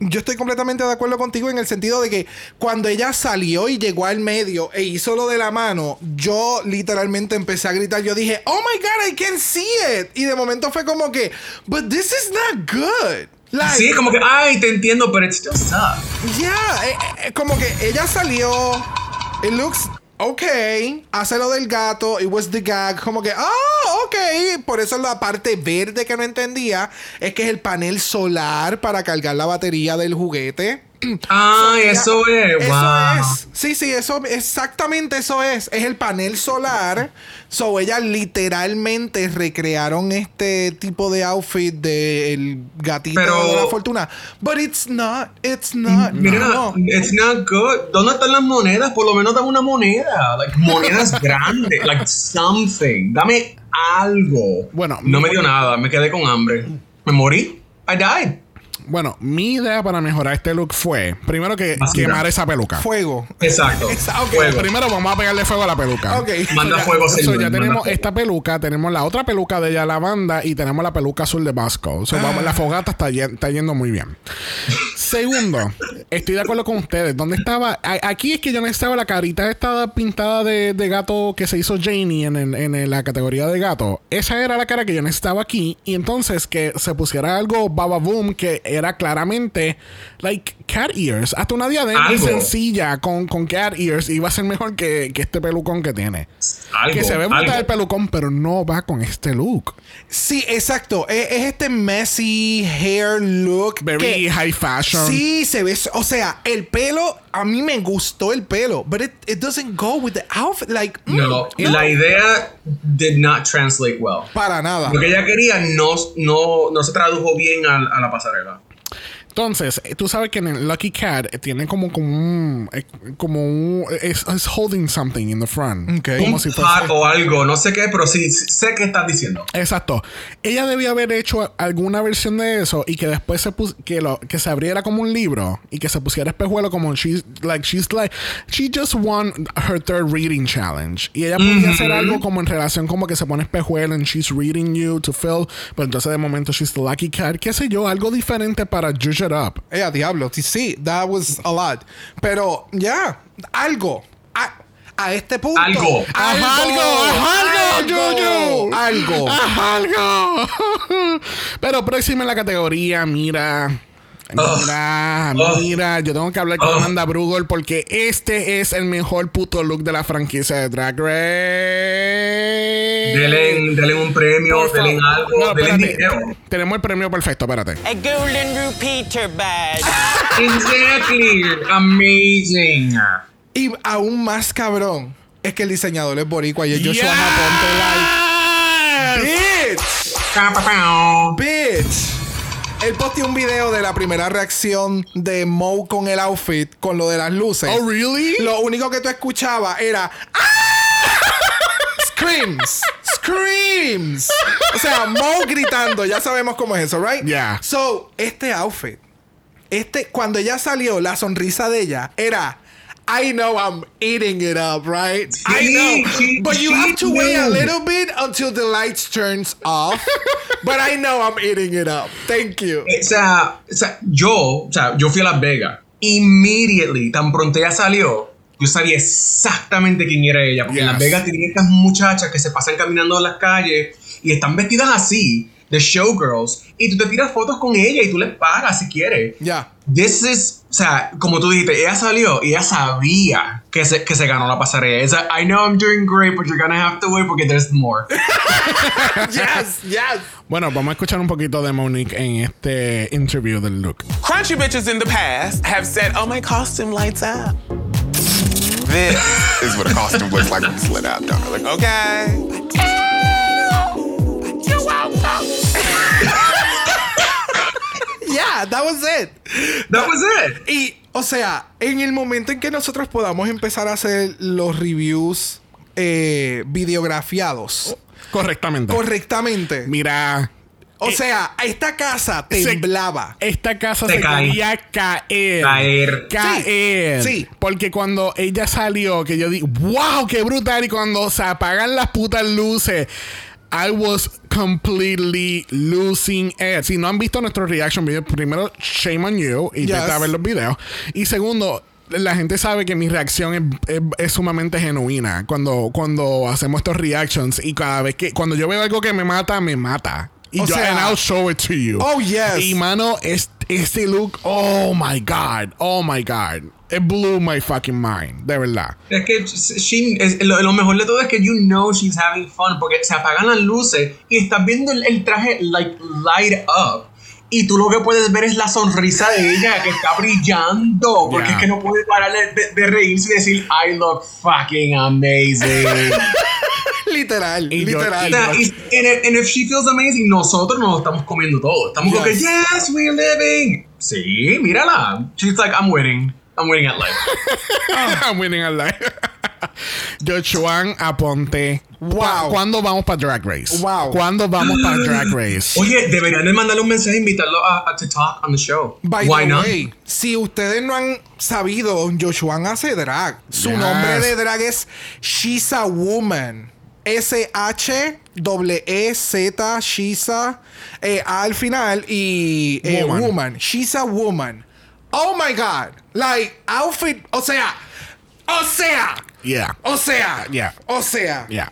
[SPEAKER 2] yo estoy completamente de acuerdo contigo en el sentido de que cuando ella salió y llegó al medio e hizo lo de la mano, yo literalmente empecé a gritar. Yo dije, oh my god, I can see it. Y de momento fue como que, but this is not good. Like,
[SPEAKER 4] Sí, como que, ay, te entiendo, pero it still sucks.
[SPEAKER 2] Yeah, eh, eh, como que ella salió. It looks okay. Hace lo del gato. It was the gag. Como que, ah, ok. Por eso la parte verde que no entendía es que es el panel solar para cargar la batería del juguete. (clears throat) Ella-
[SPEAKER 4] eso es,
[SPEAKER 2] Eso
[SPEAKER 4] wow.
[SPEAKER 2] es. Sí, sí, eso exactamente eso es. Es el panel solar. So ellas literalmente recrearon este tipo de outfit del gatito
[SPEAKER 4] Pero-
[SPEAKER 2] de la fortuna. But it's not. It's not.
[SPEAKER 4] Mira,
[SPEAKER 2] no.
[SPEAKER 4] it's not good. ¿Dónde están las monedas? Por lo menos dame una moneda. Like, monedas (laughs) grandes. Like, something. Dame algo.
[SPEAKER 1] Bueno,
[SPEAKER 4] no me dio nada. Me quedé con hambre. Me morí. I died.
[SPEAKER 1] Bueno, mi idea para mejorar este look fue, primero que quemar esa peluca.
[SPEAKER 2] Fuego.
[SPEAKER 4] Exacto. (laughs)
[SPEAKER 2] Esa-
[SPEAKER 4] Fuego.
[SPEAKER 1] Primero vamos a pegarle fuego a la peluca.
[SPEAKER 2] Ok.
[SPEAKER 4] Manda
[SPEAKER 1] So ya-
[SPEAKER 4] fuego,
[SPEAKER 1] so ya
[SPEAKER 4] manda
[SPEAKER 1] tenemos
[SPEAKER 4] fuego.
[SPEAKER 1] esta peluca, tenemos la otra peluca de ella, la banda, y tenemos la peluca azul de Vasco. So, vamos, la fogata está, ye- está yendo muy bien. Segundo, estoy de acuerdo con ustedes. ¿Dónde estaba? A- aquí es que yo necesitaba la carita esta pintada de, de gato que se hizo Janie en, el- en la categoría de gato. Esa era la cara que yo necesitaba aquí. Y entonces que se pusiera algo Baba Boom que era claramente like cat ears. Hasta una diadema
[SPEAKER 4] Algo.
[SPEAKER 1] sencilla con, con cat ears iba a ser mejor que, que este pelucón que tiene.
[SPEAKER 4] Algo,
[SPEAKER 1] que se ve brutal el pelucón, pero no va con este look.
[SPEAKER 2] Sí, exacto. Es, es este messy hair look.
[SPEAKER 1] Very
[SPEAKER 2] que-
[SPEAKER 1] high fashion.
[SPEAKER 2] Sí, se ve. O sea, el pelo. A mí me gustó el pelo. But it, it doesn't go with the outfit. Like. mm,
[SPEAKER 4] No, la idea did not translate well.
[SPEAKER 2] Para nada.
[SPEAKER 4] Lo que ella quería no, no, no se tradujo bien a, a la pasarela.
[SPEAKER 1] Entonces, eh, tú sabes que en el Lucky Cat eh, tiene como, como un. eh, Como un. Es, holding something in the front.
[SPEAKER 2] Ok.
[SPEAKER 1] Como
[SPEAKER 4] Un
[SPEAKER 1] si fuese.
[SPEAKER 4] o algo, no sé qué, pero sí sé qué estás diciendo.
[SPEAKER 1] Exacto. Ella debía haber hecho alguna versión de eso y que después se pus- que lo que se abriera como un libro y que se pusiera espejuelo como she's like she's like she just won her third reading challenge y ella podía hacer algo como en relación como que se pone espejuelo and she's reading you to fill, pero entonces de momento she's the lucky cat, qué sé yo, algo diferente para juice it up.
[SPEAKER 2] Eh, a diablo. Sí, sí, that was a lot. Pero, ya. algo. A, a este punto.
[SPEAKER 4] Algo.
[SPEAKER 1] Ajá, algo, ajá, algo, Yuyu.
[SPEAKER 2] Algo.
[SPEAKER 1] Ajá, algo. (laughs) Pero próxima en la categoría, mira. Mira,
[SPEAKER 4] Ugh.
[SPEAKER 1] mira, yo tengo que hablar con
[SPEAKER 4] Ugh.
[SPEAKER 1] Amanda Brugel porque este es el mejor puto look de la franquicia de Drag Race.
[SPEAKER 4] Denle, denle un premio,
[SPEAKER 1] favor.
[SPEAKER 4] algo,
[SPEAKER 1] No,
[SPEAKER 4] dinero.
[SPEAKER 1] Tenemos el premio perfecto, espérate.
[SPEAKER 5] A golden repeater badge. (laughs)
[SPEAKER 4] Exactly. Amazing.
[SPEAKER 2] Y aún más cabrón es que el diseñador es boricua y es Joshua Aponte like, bitch, bitch. Él posteó un video de la primera reacción de Mo con el outfit, con lo de las luces.
[SPEAKER 1] Oh, really?
[SPEAKER 2] Lo único que tú escuchabas era "Ah". Screams. Screams. O sea, Mo gritando. Ya sabemos cómo es eso, right?
[SPEAKER 1] Yeah.
[SPEAKER 2] So, este outfit. Este, cuando ella salió, la sonrisa de ella era. I know I'm eating it up, right? I know. but you have to wait a little bit until the lights turns off. (laughs) but I know I'm eating it up. Thank you.
[SPEAKER 4] O sea, o sea, yo, o sea, yo fui a Las Vegas. Immediately, tan pronto ella salió, yo sabía exactamente quién era ella. Porque en
[SPEAKER 1] Yes.
[SPEAKER 4] Las Vegas tienen estas muchachas que se pasan caminando en las calles y están vestidas así, de showgirls, y tú te tiras fotos con ella y tú les pagas si quieres.
[SPEAKER 2] Ya.
[SPEAKER 4] This is, o sea, como tú dijiste, ella salió y ella sabía que se, que se ganó la pasarela. It's like, I know I'm doing great, but you're gonna have to wait porque there's more. (laughs)
[SPEAKER 2] yes, yes.
[SPEAKER 1] Bueno, vamos a escuchar un poquito de Monique en este interview del look.
[SPEAKER 3] Crunchy bitches in the past have said, oh, my costume lights up. This is what a costume looks like when it's lit up, darling. Okay. (laughs)
[SPEAKER 2] Yeah, that was it.
[SPEAKER 4] That was it.
[SPEAKER 2] Y, o sea, en el momento en que nosotros podamos empezar a hacer los reviews eh, videografiados
[SPEAKER 1] Correctamente.
[SPEAKER 2] correctamente.
[SPEAKER 1] Mira.
[SPEAKER 2] O
[SPEAKER 1] eh,
[SPEAKER 2] sea, esta casa
[SPEAKER 1] se-
[SPEAKER 2] temblaba.
[SPEAKER 1] Esta casa
[SPEAKER 4] Se
[SPEAKER 1] se,
[SPEAKER 4] cae.
[SPEAKER 1] quería caer.
[SPEAKER 4] Caer.
[SPEAKER 1] Caer.
[SPEAKER 2] Sí, sí.
[SPEAKER 1] Porque cuando ella salió, que yo digo, wow, qué brutal. Y cuando se apagan las putas luces, I was completely losing it. Si no han visto nuestro reaction video, primero, shame on you. Y
[SPEAKER 2] Yes.
[SPEAKER 1] ver los videos. Y segundo, la gente sabe que mi reacción es, es- es sumamente genuina cuando, cuando hacemos estos reactions. Y cada vez que, cuando yo veo algo que me mata, me mata. Y
[SPEAKER 2] O
[SPEAKER 1] yo,
[SPEAKER 2] sea-
[SPEAKER 1] and I'll show it to you.
[SPEAKER 2] Oh, yes.
[SPEAKER 1] Y mano, es, este look, oh my God, oh my God. It blew my fucking mind, de verdad.
[SPEAKER 4] Es que she- es- lo, lo mejor de todo es que you know she's having fun porque se apagan las luces y estás viendo el, el traje like light up y tú lo que puedes ver es la sonrisa de ella que está brillando porque
[SPEAKER 1] Yeah.
[SPEAKER 4] es que no puede parar de, de- reírse y decir I look fucking amazing. (laughs)
[SPEAKER 2] literal,
[SPEAKER 1] Y yo-
[SPEAKER 2] literal.
[SPEAKER 4] sea, y, and, if- and if she feels amazing, nosotros nos lo estamos comiendo todo. Estamos como que,
[SPEAKER 2] Yes.
[SPEAKER 4] yes, we're living. Sí, mírala. She's like, I'm winning. I'm winning at life. (laughs)
[SPEAKER 1] I'm winning a life. (laughs) Joshua Aponte.
[SPEAKER 2] Wow.
[SPEAKER 1] ¿Cuándo vamos para Drag Race?
[SPEAKER 2] Wow.
[SPEAKER 1] ¿Cuándo vamos para (gasps) Drag Race?
[SPEAKER 4] Oye, deberían de mandarle un mensaje e invitarlo a, a to talk on the show.
[SPEAKER 2] By
[SPEAKER 4] Why
[SPEAKER 2] the
[SPEAKER 4] not?
[SPEAKER 2] si ustedes no han sabido, Joshua hace drag. Su
[SPEAKER 1] Yes.
[SPEAKER 2] nombre de drag es She's a Woman. S-H-E-Z, She's a, eh, A al final y eh,
[SPEAKER 1] Woman.
[SPEAKER 2] woman. She's a Woman. Oh my God. Like, outfit. O sea. O sea.
[SPEAKER 1] Yeah.
[SPEAKER 2] O sea.
[SPEAKER 1] Yeah.
[SPEAKER 2] O sea.
[SPEAKER 1] Yeah.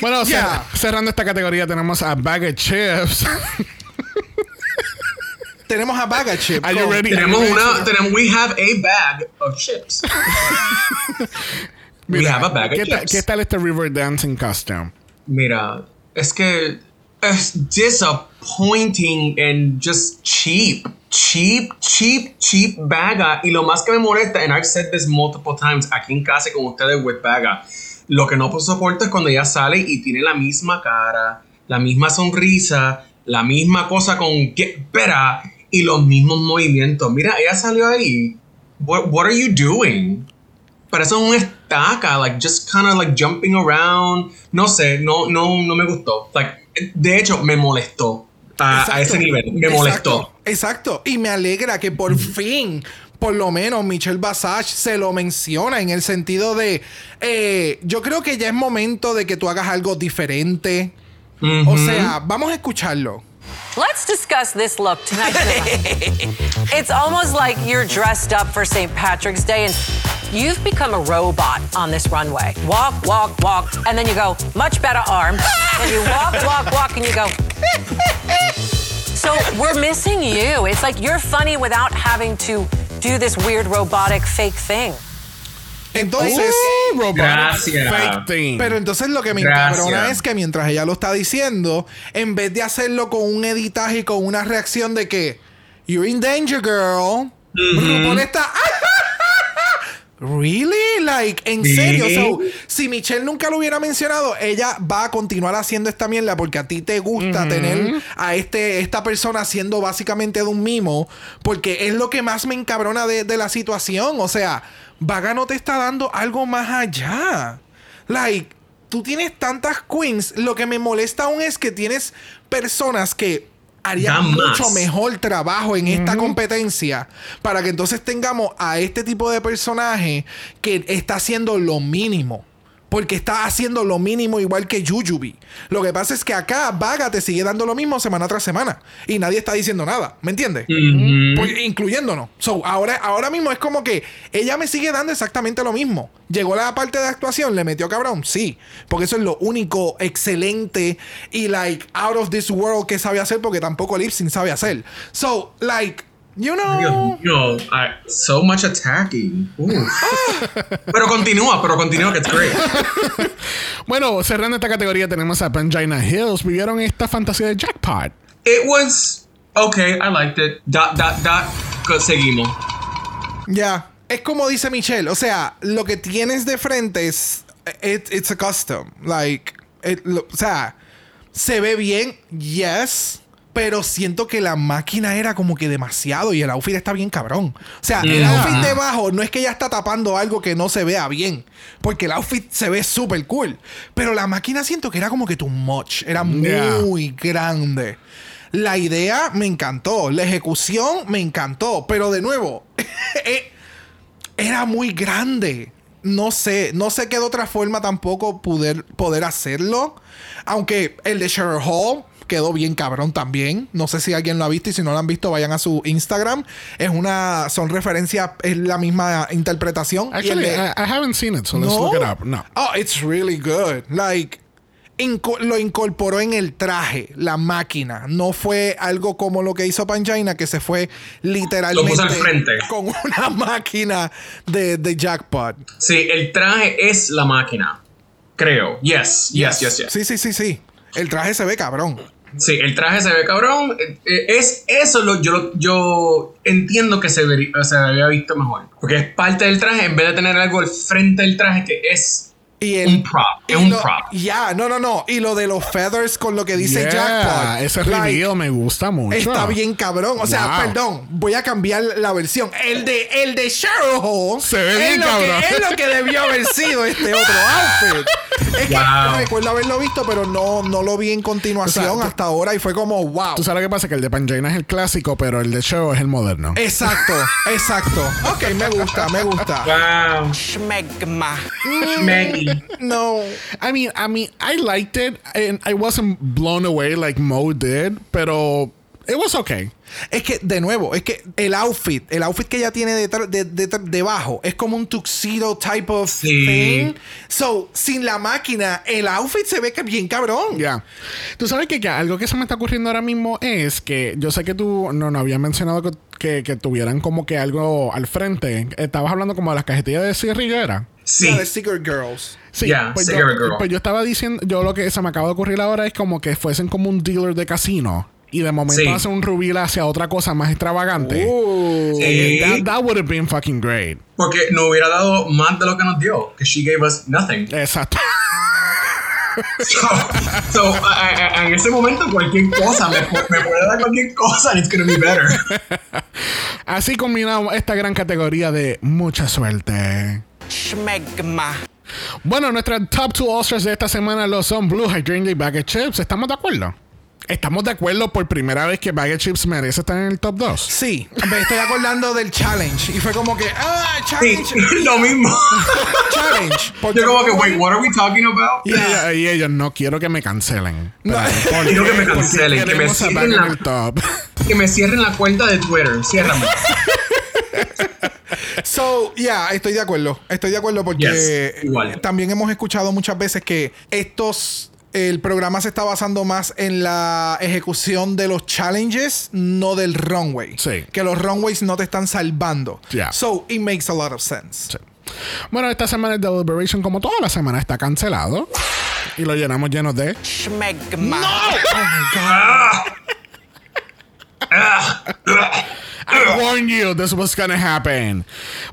[SPEAKER 1] Bueno, cer-
[SPEAKER 2] Yeah.
[SPEAKER 1] cerrando esta categoría tenemos a Bag of Chips.
[SPEAKER 2] Tenemos a Bag of Chip.
[SPEAKER 1] Are you ready?
[SPEAKER 4] Tenemos una, tenemos, we have a bag of chips. (laughs) we have a bag of
[SPEAKER 1] ¿qué, ta-. ¿Qué tal este River Dancing costume?
[SPEAKER 4] Mira, es que es disappointing and just cheap. Cheap, cheap, cheap Baga. Y lo más que me molesta, and I've said this multiple times aquí en casa con ustedes with Baga, lo que no soporto es cuando ella sale y tiene la misma cara, la misma sonrisa, la misma cosa con get better y los mismos movimientos. Mira, ella salió ahí. What, what are you doing? Parece un estaca, like just kind of like jumping around. No sé, no, no, no me gustó. Like, de hecho, me molestó a, ese nivel. Me
[SPEAKER 2] Exacto,
[SPEAKER 4] molestó.
[SPEAKER 2] Exacto. Y me alegra que por fin, por lo menos, Michelle Basage se lo menciona en el sentido de. eh, yo creo que ya es momento de que tú hagas algo diferente. O sea, vamos a escucharlo.
[SPEAKER 6] Let's discuss this look tonight. (laughs) it's almost like you're dressed up for St. Patrick's Day and you've become a robot on this runway. Walk, walk, walk, and then you go, much better arm. and you walk, (laughs) walk, walk, and you go. So we're missing you. It's like you're funny without having to do this weird robotic fake thing.
[SPEAKER 2] Entonces,
[SPEAKER 1] Uh, robotic
[SPEAKER 4] Gracias.
[SPEAKER 1] Fake thing.
[SPEAKER 2] pero entonces lo que me encabrona es que mientras ella lo está diciendo, en vez de hacerlo con un editaje y con una reacción de que You're in danger, girl. RuPaul está. (laughs) Really? Like, en
[SPEAKER 4] Sí.
[SPEAKER 2] serio. So, si Michelle nunca lo hubiera mencionado, ella va a continuar haciendo esta mierda porque a ti te gusta tener a este, esta persona haciendo básicamente de un mimo. Porque es lo que más me encabrona de, de la situación. O sea, Vaga no te está dando algo más allá. Like, tú tienes tantas queens. Lo que me molesta aún es que tienes personas que harían
[SPEAKER 4] Dan
[SPEAKER 2] mucho
[SPEAKER 4] más.
[SPEAKER 2] mejor trabajo en esta competencia para que entonces tengamos a este tipo de personaje que está haciendo lo mínimo. Porque está haciendo lo mínimo igual que Jujubee. Lo que pasa es que acá Vaga te sigue dando lo mismo semana tras semana. Y nadie está diciendo nada. ¿Me entiendes? Pues, incluyéndonos. So, ahora, ahora mismo es como que ella me sigue dando exactamente lo mismo. Llegó la parte de actuación, le metió cabrón, sí. Porque eso es lo único excelente y like out of this world que sabe hacer porque tampoco Lip Sync sabe hacer. So, like, you know.
[SPEAKER 4] Dios mío, I- so much attacking. (laughs) Pero continúa, pero continúa, que it's great. (laughs)
[SPEAKER 1] Bueno, cerrando esta categoría tenemos a Pangina Hills. Vivieron esta fantasía de jackpot.
[SPEAKER 4] It was okay, I liked it. Dot, dot, dot. Seguimos.
[SPEAKER 2] Ya. Es como dice Michelle, o sea, lo que tienes de frente es. it- it's a custom. Like. it- lo- o sea, se ve bien, yes. Pero siento que la máquina era como que demasiado y el outfit está bien cabrón. O sea, el outfit debajo no es que ella está tapando algo que no se vea bien. Porque el outfit se ve súper cool. Pero la máquina siento que era como que too much. Era
[SPEAKER 1] Yeah.
[SPEAKER 2] muy grande. La idea me encantó. La ejecución me encantó. Pero de nuevo, (laughs) eh, era muy grande. No sé, no sé qué de otra forma tampoco poder, poder hacerlo. Aunque el de Cheryl Hall quedó bien cabrón también. No sé si alguien lo ha visto y si no lo han visto, vayan a su Instagram. Es una, son referencias, es la misma interpretación.
[SPEAKER 1] Actually,
[SPEAKER 2] de-
[SPEAKER 1] I, I haven't seen it, so let's look it up. No.
[SPEAKER 2] Oh, it's really good. Like, inco- lo incorporó en el traje, la máquina. No fue algo como lo que hizo Pangina, que se fue literalmente con una (laughs) máquina de, de jackpot.
[SPEAKER 4] Sí, el traje es la máquina. Creo. Yes, yes, yes, yes.
[SPEAKER 2] Sí, sí, sí, sí. El traje se ve cabrón.
[SPEAKER 4] Sí, el traje se ve cabrón. Eh, eh, Es eso lo yo yo entiendo que se, o sea, había visto mejor. Porque es parte del traje en vez de tener algo al frente del traje que es
[SPEAKER 2] Y el,
[SPEAKER 4] un prop. Es un
[SPEAKER 2] lo-
[SPEAKER 4] prop.
[SPEAKER 2] Ya, no, no, no. Y lo de los feathers con lo que dice
[SPEAKER 1] Yeah,
[SPEAKER 2] jackpot.
[SPEAKER 1] Ese
[SPEAKER 2] Like,
[SPEAKER 1] reveal me gusta mucho.
[SPEAKER 2] Está bien cabrón. O sea,
[SPEAKER 1] Wow.
[SPEAKER 2] perdón, voy a cambiar la versión. El de el de Cheryl Hall
[SPEAKER 1] Se ve
[SPEAKER 2] es
[SPEAKER 1] bien
[SPEAKER 2] lo
[SPEAKER 1] cabrón.
[SPEAKER 2] Que, es lo que debió haber sido este otro (laughs) outfit. Es que
[SPEAKER 4] Wow.
[SPEAKER 2] recuerdo haberlo visto, pero no, no lo vi en continuación
[SPEAKER 1] O sea,
[SPEAKER 2] hasta ahora y fue como wow.
[SPEAKER 1] Tú sabes lo que pasa, que el de Pangina es el clásico, pero el de Show es el moderno.
[SPEAKER 2] Exacto, exacto. Ok, me gusta, me gusta.
[SPEAKER 4] Wow.
[SPEAKER 5] Schmegma.
[SPEAKER 2] No.
[SPEAKER 1] I mean, I mean, I liked it, and I wasn't blown away like Mo did, pero it was okay.
[SPEAKER 2] Es que, de nuevo, es que el outfit, el outfit que ella tiene detrás- de, de- debajo, es como un tuxedo type of
[SPEAKER 4] Sí.
[SPEAKER 2] thing. So, sin la máquina, el outfit se ve que bien cabrón.
[SPEAKER 1] Ya. Tú sabes que, que algo que se me está ocurriendo ahora mismo es que yo sé que tú no, no habías mencionado que, que, que tuvieran como que algo al frente. Estabas hablando como de las cajetillas de ¿era?
[SPEAKER 4] Sí.
[SPEAKER 2] La de Secret Girls.
[SPEAKER 1] Sí,
[SPEAKER 4] Yeah,
[SPEAKER 1] pues, yo,
[SPEAKER 4] cigarette girl.
[SPEAKER 1] pues yo estaba diciendo, yo lo que se me acaba de ocurrir ahora es como que fuesen como un dealer de casino y de momento
[SPEAKER 4] Sí.
[SPEAKER 1] hacen un reveal hacia otra cosa más extravagante.
[SPEAKER 2] Uh.
[SPEAKER 4] Sí.
[SPEAKER 1] That, that would have been fucking great.
[SPEAKER 4] Porque nos hubiera dado más de lo que nos dio. Que she gave us nothing.
[SPEAKER 1] Exacto. (laughs)
[SPEAKER 4] So, so, a- a- a- en ese momento cualquier cosa me, me puede dar cualquier cosa and it's gonna be better. (laughs)
[SPEAKER 1] Así combinamos esta gran categoría de mucha suerte.
[SPEAKER 5] Schmegma.
[SPEAKER 1] Bueno, nuestras top two All-Stars de esta semana lo son Blue Hydrangea y Bag of Chips. ¿Estamos de acuerdo? Estamos de acuerdo por primera vez que Bag of Chips merece estar en el top 2.
[SPEAKER 2] Sí, me estoy acordando del challenge. Y fue como que, ah,
[SPEAKER 4] Sí,
[SPEAKER 2] challenge, (laughs)
[SPEAKER 4] lo mismo. (laughs)
[SPEAKER 2] challenge. Porque
[SPEAKER 4] Yo como que, wait, what are we talking about?
[SPEAKER 1] Y, ella- y ellos, no quiero que me cancelen.
[SPEAKER 2] No.
[SPEAKER 1] Espérate, (laughs) ¿por
[SPEAKER 4] Quiero que me cancelen, que me cierren
[SPEAKER 1] en
[SPEAKER 4] la-
[SPEAKER 1] el top.
[SPEAKER 4] Que me cierren la cuenta de Twitter. Ciérrame.
[SPEAKER 2] So, yeah, estoy de acuerdo. Estoy de acuerdo porque
[SPEAKER 4] Yes, igual.
[SPEAKER 2] también hemos escuchado muchas veces que estos el programa se está basando más en la ejecución de los challenges, no del runway.
[SPEAKER 1] Sí.
[SPEAKER 2] Que los runways no te están salvando.
[SPEAKER 1] Yeah.
[SPEAKER 2] So, it makes a lot of sense.
[SPEAKER 1] Sí. Bueno, esta semana el Deliberation, como toda la semana, está cancelado. Y lo llenamos llenos de.
[SPEAKER 5] Schmegma.
[SPEAKER 1] I warned you this was gonna happen.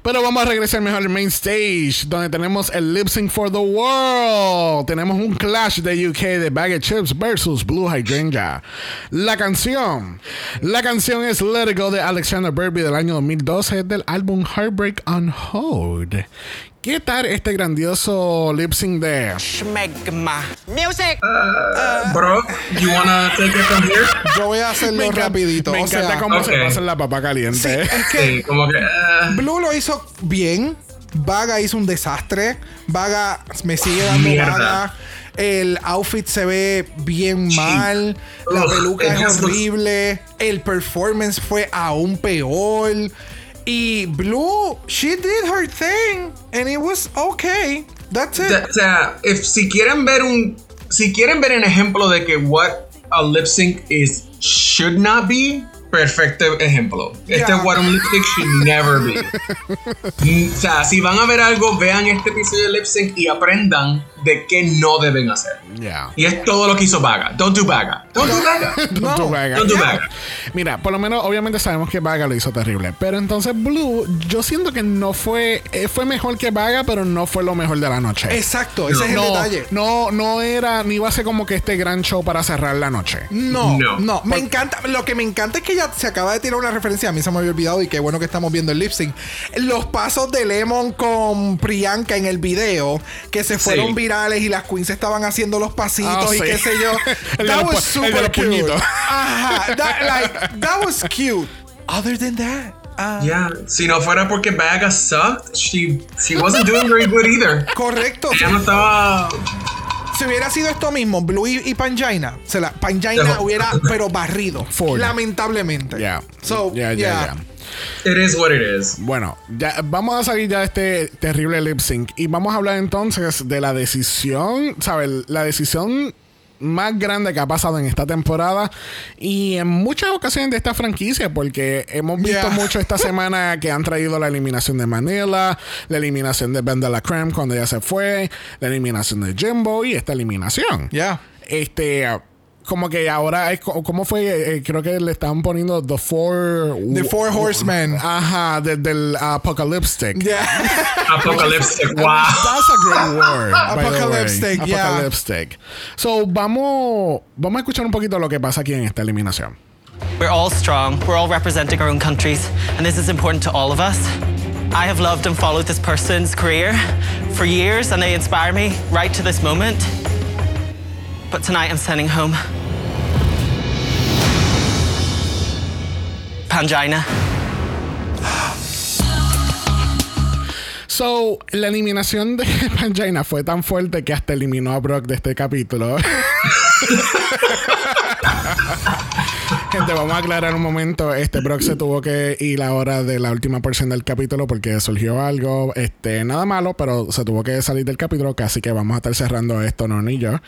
[SPEAKER 1] Pero vamos a regresar mejor al main stage, donde tenemos el lip sync for the world. Tenemos un clash de UK de Bag of Chips versus Blue Hydrangea. La canción. La canción es Let It Go de Alexander Burby del año 2012 del álbum Heartbreak on Hold. ¿Qué tal este grandioso lip sync de
[SPEAKER 5] Schmegma. Music.
[SPEAKER 4] Bro, you wanna take it from here?
[SPEAKER 2] Yo voy a hacerlo
[SPEAKER 1] encanta-
[SPEAKER 2] rapidito.
[SPEAKER 1] Me
[SPEAKER 2] o
[SPEAKER 1] encanta
[SPEAKER 2] sea,
[SPEAKER 1] cómo se
[SPEAKER 4] Ok.
[SPEAKER 1] pasa en la papa caliente.
[SPEAKER 2] es que
[SPEAKER 4] Sí, como que. eh,
[SPEAKER 2] Blue lo hizo bien. Vaga hizo un desastre. Vaga me sigue dando
[SPEAKER 4] Mierda.
[SPEAKER 2] vaga. El outfit se ve bien mal. La
[SPEAKER 4] Ugh,
[SPEAKER 2] peluca es horrible. El performance fue aún peor. Y Blue, she did her thing. And it was okay. That's it.
[SPEAKER 4] O sea, if, si quieren ver un. Si quieren ver un ejemplo de que what a lip sync is should not be, perfecto ejemplo. Este
[SPEAKER 2] Yeah.
[SPEAKER 4] es what a lip sync should never be. (laughs) Mm, o sea, si van a ver algo, vean este episodio de lip sync y aprendan de qué no deben hacer.
[SPEAKER 1] Yeah.
[SPEAKER 4] Y es todo lo que hizo Vaga. Don't do Vaga. Don't do Vaga. (laughs)
[SPEAKER 1] Don't do Vaga.
[SPEAKER 4] Don't do
[SPEAKER 1] Yeah.
[SPEAKER 4] Vaga.
[SPEAKER 1] Mira, por lo menos obviamente sabemos que Vaga lo hizo terrible. Pero entonces Blue, yo siento que no fue. eh, fue mejor que Vaga, pero no fue lo mejor de la noche.
[SPEAKER 2] Exacto, ese es el
[SPEAKER 1] no,
[SPEAKER 2] detalle.
[SPEAKER 1] no, no era, ni iba a ser como que este gran show para cerrar la noche.
[SPEAKER 2] No, no,
[SPEAKER 4] No.
[SPEAKER 2] Me encanta. Lo que me encanta es que ella se acaba de tirar una referencia. A mí se me había olvidado y qué bueno que estamos viendo el lip sync. Los pasos de Lemon con Priyanka en el video que se fueron virales y las queens estaban haciendo los pasitos
[SPEAKER 1] Ah,
[SPEAKER 2] y
[SPEAKER 1] sí.
[SPEAKER 2] qué sé yo. (laughs)
[SPEAKER 1] El
[SPEAKER 2] that was super cute. Ajá. That, like, that was cute. Other than that. ah,
[SPEAKER 4] Yeah. Si no fuera porque Vaga sucked, she, she wasn't doing very good either. (laughs)
[SPEAKER 2] Correcto.
[SPEAKER 4] Ella no estaba.
[SPEAKER 2] Si hubiera sido esto mismo, Blue y, y Pangina, se la, Pangina hubiera, pero barrido.
[SPEAKER 1] Full.
[SPEAKER 2] Lamentablemente.
[SPEAKER 1] Ya.
[SPEAKER 2] So,
[SPEAKER 1] Ya, ya,
[SPEAKER 2] yeah.
[SPEAKER 1] ya.
[SPEAKER 4] It is what it is.
[SPEAKER 1] Bueno, ya vamos a salir ya de este terrible lip sync y vamos a hablar entonces de la decisión, ¿sabes? La decisión más grande que ha pasado en esta temporada y en muchas ocasiones de esta franquicia porque hemos visto
[SPEAKER 2] Yeah.
[SPEAKER 1] mucho esta semana (laughs) que han traído la eliminación de Manila, la eliminación de Ben de la Creme cuando ella se fue, la eliminación de Jimbo y esta eliminación.
[SPEAKER 2] Yeah.
[SPEAKER 1] Este como que ahora es co- ¿cómo fue? Eh, creo que le estaban poniendo The Four
[SPEAKER 2] The Four Horsemen.
[SPEAKER 1] Ajá, de- del Apocalyptic.
[SPEAKER 2] Yeah. (laughs)
[SPEAKER 4] Apocalyptic. (laughs) Wow.
[SPEAKER 1] That's a great word. by the way.
[SPEAKER 2] Apocalyptic, yeah.
[SPEAKER 1] Apocalyptic. So, vamos, vamos a escuchar un poquito lo que pasa aquí en esta eliminación.
[SPEAKER 5] We're all strong. We're all representing our own countries, and this is important to all of us. I have loved and followed this person's career for years, and they inspire me right to this moment. But tonight I'm sending home. Pangina.
[SPEAKER 1] So, la eliminación de (laughs) Pangina fue tan fuerte que hasta eliminó a Brock de este capítulo. (laughs) Gente, vamos a aclarar un momento. Este Brock se tuvo que ir ahora de la última porción del capítulo porque surgió algo, este, nada malo, pero se tuvo que salir del capítulo, así que vamos a estar cerrando esto, no ni yo.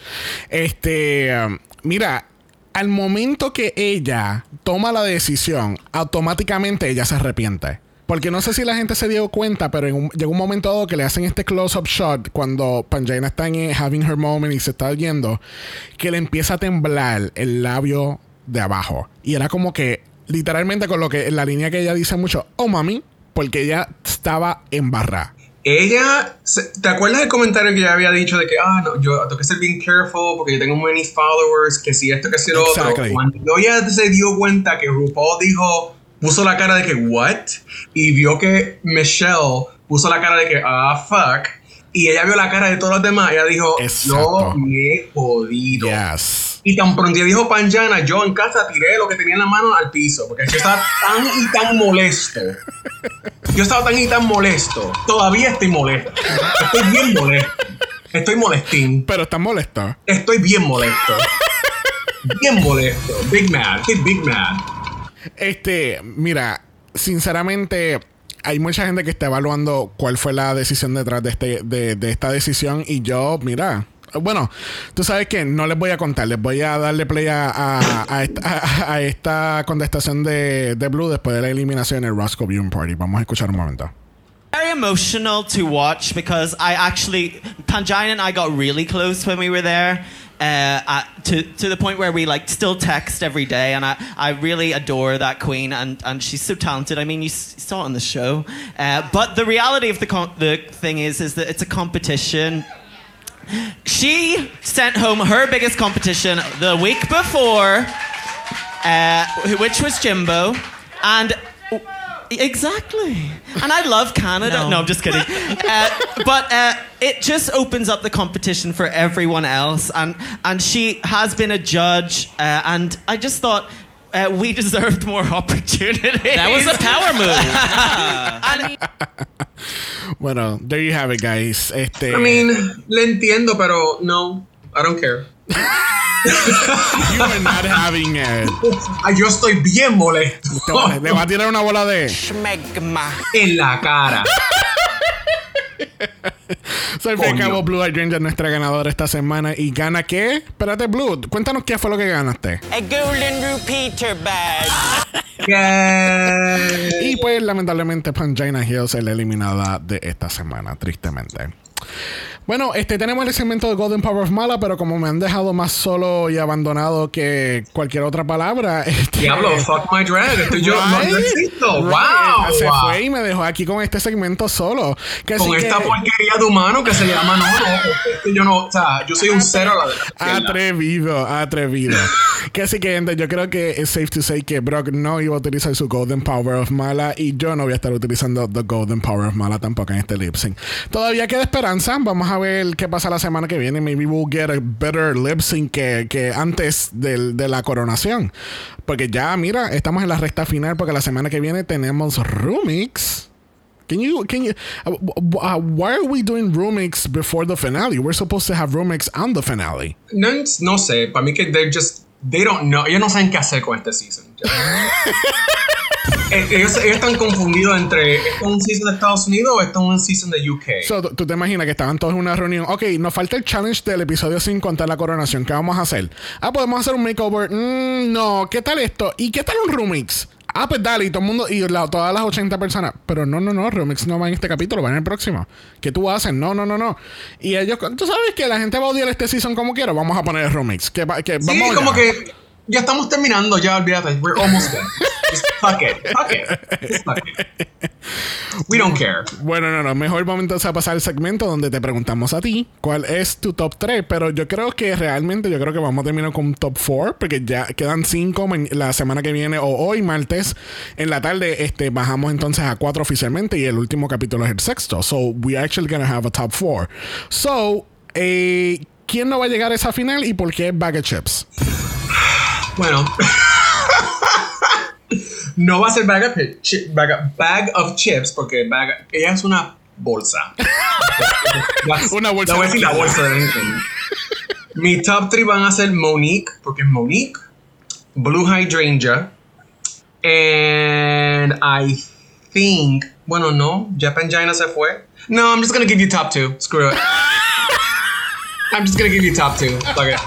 [SPEAKER 1] Este, um, mira, al momento que ella toma la decisión, automáticamente ella se arrepiente. Porque no sé si la gente se dio cuenta, pero en un- llegó un momento dado que le hacen este close-up shot cuando Pangina está en eh, having her moment y se está yendo, que le empieza a temblar el labio de abajo. Y era como que, literalmente con lo que, la línea que ella dice mucho, oh mami, porque ella estaba embarrada.
[SPEAKER 4] Ella, se- ¿te acuerdas del comentario que ella había dicho de que, ah, no, yo tengo que ser bien careful porque yo tengo many followers, que si esto, que si lo
[SPEAKER 1] Exactly.
[SPEAKER 4] otro? Cuando ella se dio cuenta que RuPaul dijo, puso la cara de que, what? Y vio que Michelle puso la cara de que, ah, fuck. Y ella vio la cara de todos los demás, ella dijo,
[SPEAKER 1] Exacto.
[SPEAKER 4] no me he jodido.
[SPEAKER 1] Yes.
[SPEAKER 4] Y tan pronto dijo Panjana, yo en casa tiré lo que tenía en la mano al piso, porque yo estaba tan y tan molesto. Yo estaba tan y tan molesto. Todavía estoy molesto. Estoy bien molesto. Estoy molestín.
[SPEAKER 1] Pero está molesto.
[SPEAKER 4] Estoy bien molesto. Bien molesto. Big mad. Estoy big mad.
[SPEAKER 1] Este, mira, sinceramente, hay mucha gente que está evaluando cuál fue la decisión detrás de, este, de, de esta decisión. Y yo, mira, Bueno, tú sabes que no les voy a contar, les voy a darle play a, a- a esta, a- esta contestación de, de Blue después de la eliminación en el Roscoe Viewing Party. Vamos a escuchar un momento.
[SPEAKER 5] Very emotional to watch because I actually Pangina and I got really close when we were there. Uh, at, to to the point where we like still text every day, and I, I really adore that queen, and, and she's so talented. I mean, you saw it on the show, uh, but the reality of the com- the thing is is that it's a competition. She sent home her biggest competition the week before, uh, which was Jimbo, and exactly. And I love Canada. No, I'm just kidding. (laughs) Uh, but uh, it just opens up the competition for everyone else, and and she has been a judge, uh, and I just thought. Uh, we deserved more (laughs) opportunities.
[SPEAKER 7] That was a power move. (laughs)
[SPEAKER 1] Bueno, there you have it, guys. Este,
[SPEAKER 4] I mean, le entiendo, pero no, I don't care.
[SPEAKER 1] You are not having it.
[SPEAKER 4] Ah, yo estoy bien molesto.
[SPEAKER 1] Te Le va a tirar una bola de.
[SPEAKER 5] Schmegma.
[SPEAKER 4] en la cara.
[SPEAKER 1] So, al fin y al
[SPEAKER 4] Coño.
[SPEAKER 1] cabo, Blue Hydrangea es nuestra ganadora esta semana. ¿Y gana qué? Espérate, Blue, cuéntanos qué fue lo que ganaste.
[SPEAKER 5] A golden repeater badge.
[SPEAKER 4] Que-
[SPEAKER 1] Y pues, lamentablemente, Pangina Hills es la eliminada de esta semana, tristemente. Bueno, este tenemos el segmento de Golden Power of Mala, pero como me han dejado más solo y abandonado que cualquier otra palabra, (laughs) este,
[SPEAKER 4] Diablo, fuck my drag. Estoy yo, no, existo.
[SPEAKER 1] Right.
[SPEAKER 4] Wow.
[SPEAKER 1] Se
[SPEAKER 4] wow.
[SPEAKER 1] fue y me dejó aquí con este segmento solo. Que
[SPEAKER 4] Con esta
[SPEAKER 1] que-
[SPEAKER 4] porquería de humano que se llama no, no, yo no, o sea, yo soy un cero a la izquierda.
[SPEAKER 1] Atrevido, atrevido. que así que, gente, yo creo que es safe to say que Brock no iba a utilizar su Golden Power of Mala y yo no voy a estar utilizando The Golden Power of Mala tampoco en este lip sync. Todavía queda esperanza. Vamos a ver qué pasa la semana que viene. Maybe we'll get a better lip sync que, que antes del- de la coronación. Porque ya, mira, estamos en la recta final porque la semana que viene tenemos Rumix. Can you, can you, uh, uh, why are we doing Rumix before the finale? We're supposed to have Rumix on the finale.
[SPEAKER 4] No, no sé, para mí que they're just, they don't know, ellos no saben qué hacer con este season. (laughs) Eh, ellos, ellos están confundidos entre esto es un season de Estados Unidos o esto es un season de UK.
[SPEAKER 1] So, tú te imaginas que estaban todos en una reunión. Ok, nos falta el challenge del episodio sin contar la coronación. ¿Qué vamos a hacer? Ah, podemos hacer un makeover. Mm, no, ¿qué tal esto? ¿Y qué tal un remix? Ah, pues dale, y todo el mundo, y la- todas las 80 personas. Pero no, no, no, remix no va en este capítulo, va en el próximo. ¿Qué tú haces? No, no, no, no. Y ellos, tú sabes que la gente va a odiar este season como quiera. Vamos a poner el remix. Que, que
[SPEAKER 4] sí,
[SPEAKER 1] vamos
[SPEAKER 4] como que ya estamos terminando, ya olvídate, we're almost done. (laughs) Fuck it, fuck it, just fuck it. We don't care.
[SPEAKER 1] Bueno, no, no. Mejor momento es a pasar el segmento donde te preguntamos a ti cuál es tu top 3. Pero yo creo que realmente, yo creo que vamos a terminar con un top 4. Porque ya quedan 5 la semana que viene o hoy, martes, en la tarde. Este, bajamos entonces a 4 oficialmente. Y el último capítulo es el sexto. So, we actually gonna have a top 4. So, eh, ¿quién no va a llegar a esa final y por qué Bag of Chips?
[SPEAKER 4] Bueno. No va a ser bag of, chi- bag of- bag of chips porque bag, ella es una bolsa. (laughs)
[SPEAKER 1] Una bolsa
[SPEAKER 4] Le voy a
[SPEAKER 1] de
[SPEAKER 4] decir la bolsa de. Mi top 3 van a ser Monique, porque es Monique, Blue Hydrangea, and I think, bueno, no, Japan Gina se fue. No, I'm just gonna give you top 2. Screw it. (laughs) I'm just gonna give you top 2. Fuck it.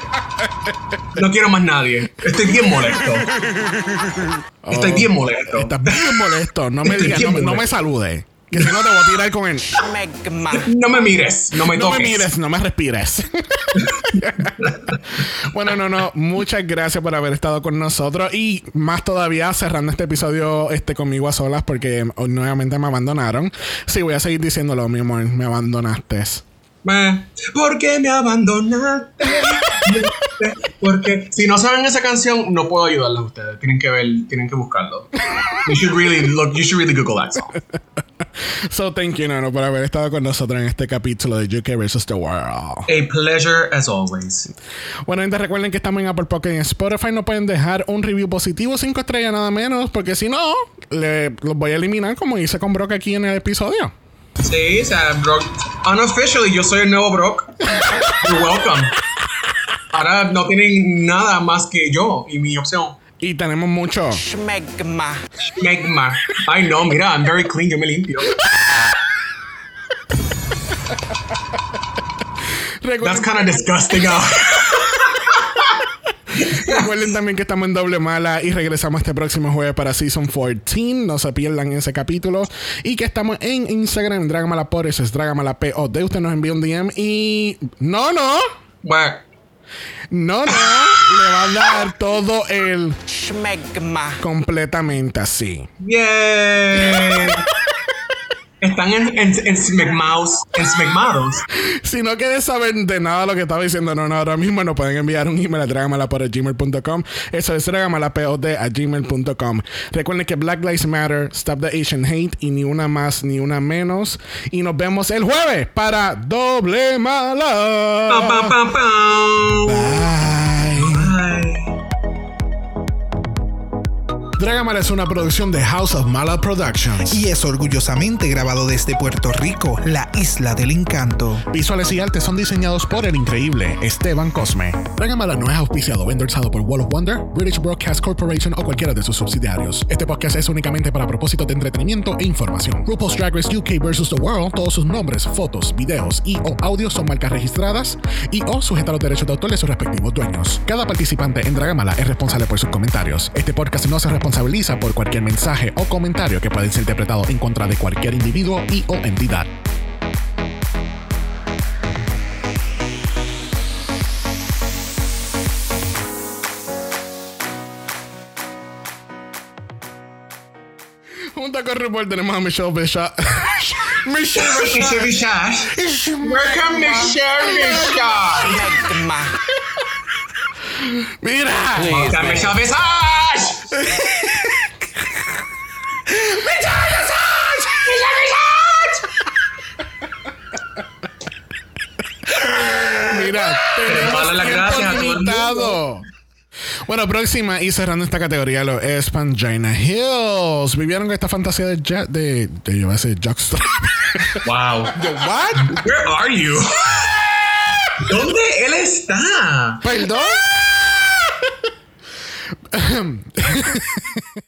[SPEAKER 4] No quiero más nadie. Estoy bien molesto. Estoy bien molesto.
[SPEAKER 1] Estás bien molesto. No me digas, no, me- no me
[SPEAKER 4] molesto.
[SPEAKER 1] saludes. Que si no te voy a tirar con él.
[SPEAKER 4] No me mires, no me
[SPEAKER 1] No me
[SPEAKER 4] toques.
[SPEAKER 1] mires, no me respires. (laughs) bueno, no, no. Muchas gracias por haber estado con nosotros. Y más todavía cerrando este episodio este, conmigo a solas porque hoy nuevamente me abandonaron. Sí, voy a seguir diciéndolo, mi amor. Me abandonaste.
[SPEAKER 4] ¿Por qué me abandonaste? Porque si no saben esa canción, no puedo ayudarles a ustedes. Tienen que ver, tienen que buscarlo. You should really look, you should really Google that song.
[SPEAKER 1] So, thank you, Nano, por haber estado con nosotros en este capítulo de UK vs. The World.
[SPEAKER 4] A pleasure as always.
[SPEAKER 1] Bueno, gente, recuerden que estamos en Apple Podcast y en Spotify. No pueden dejar un review positivo, 5 estrellas nada menos, porque si no, le- los voy a eliminar como hice con Brock aquí en el episodio.
[SPEAKER 4] Sí, o sea, Brock. Unofficially, yo soy el nuevo Brock. You're welcome. Ahora no tienen nada más que yo y mi opción.
[SPEAKER 1] Y tenemos mucho.
[SPEAKER 5] Schmegma.
[SPEAKER 4] Megma. Ay, no, mira, I'm very clean, yo me limpio. That's kind of disgusting. (laughs)
[SPEAKER 1] Recuerden también que estamos en doble mala y regresamos este próximo jueves para Season 14. No se pierdan ese capítulo. Y que estamos en Instagram, Dragamala por eso es Dragamala POD. Usted nos envía un DM y. No, no.
[SPEAKER 4] Bueno,
[SPEAKER 1] No, no. Le va a dar todo el
[SPEAKER 5] Schmegma.
[SPEAKER 1] completamente así.
[SPEAKER 4] bien. (laughs) Están en, en, en Smegmaus. En. (laughs)
[SPEAKER 1] Si no quieres saber de nada lo que estaba diciendo, no, no, ahora mismo nos pueden enviar un email a dragamalapod.gmail.com. Eso es dragamalapod a gmail.com. Recuerden que Black Lives Matter, Stop the Asian Hate y ni una más ni una menos. Y nos vemos el jueves para Doble Mala.
[SPEAKER 4] pam, pam, pam.
[SPEAKER 1] Bye.
[SPEAKER 4] Bye.
[SPEAKER 1] Dragamala es una producción de House of Mala Productions.
[SPEAKER 2] Y es orgullosamente grabado desde Puerto Rico, la isla del encanto.
[SPEAKER 1] Visuales y artes son diseñados por el increíble Esteban Cosme. Dragamala no es auspiciado o endorsado por Wall of Wonder, British Broadcast Corporation o cualquiera de sus subsidiarios. Este podcast es únicamente para propósitos de entretenimiento e información. RuPaul's Drag Race UK vs. The World, todos sus nombres, fotos, videos y o audios son marcas registradas y o sujetas a los derechos de autor de sus respectivos dueños. Cada participante en Dragamala es responsable por sus comentarios. Este podcast no se responsabiliza por cualquier mensaje o comentario que puede ser interpretado en contra de cualquier individuo y o entidad. Junto con RuPaul tenemos a Michelle Bishop. Michelle
[SPEAKER 4] Michelle. Welcome, Michelle.
[SPEAKER 1] Mira.
[SPEAKER 4] Welcome, Michelle Visage.
[SPEAKER 1] Mira, tenemos
[SPEAKER 4] las gracias a todo el
[SPEAKER 1] limitado. Bueno, próxima y cerrando esta categoría lo es Pangina Hills. ¿Vivieron esta fantasía de ja- de, de yo voy a decir Jockstrap?
[SPEAKER 4] Wow. (laughs)
[SPEAKER 1] what?
[SPEAKER 4] Where are you? (laughs) ¿Dónde él está?
[SPEAKER 1] Perdón. (laughs)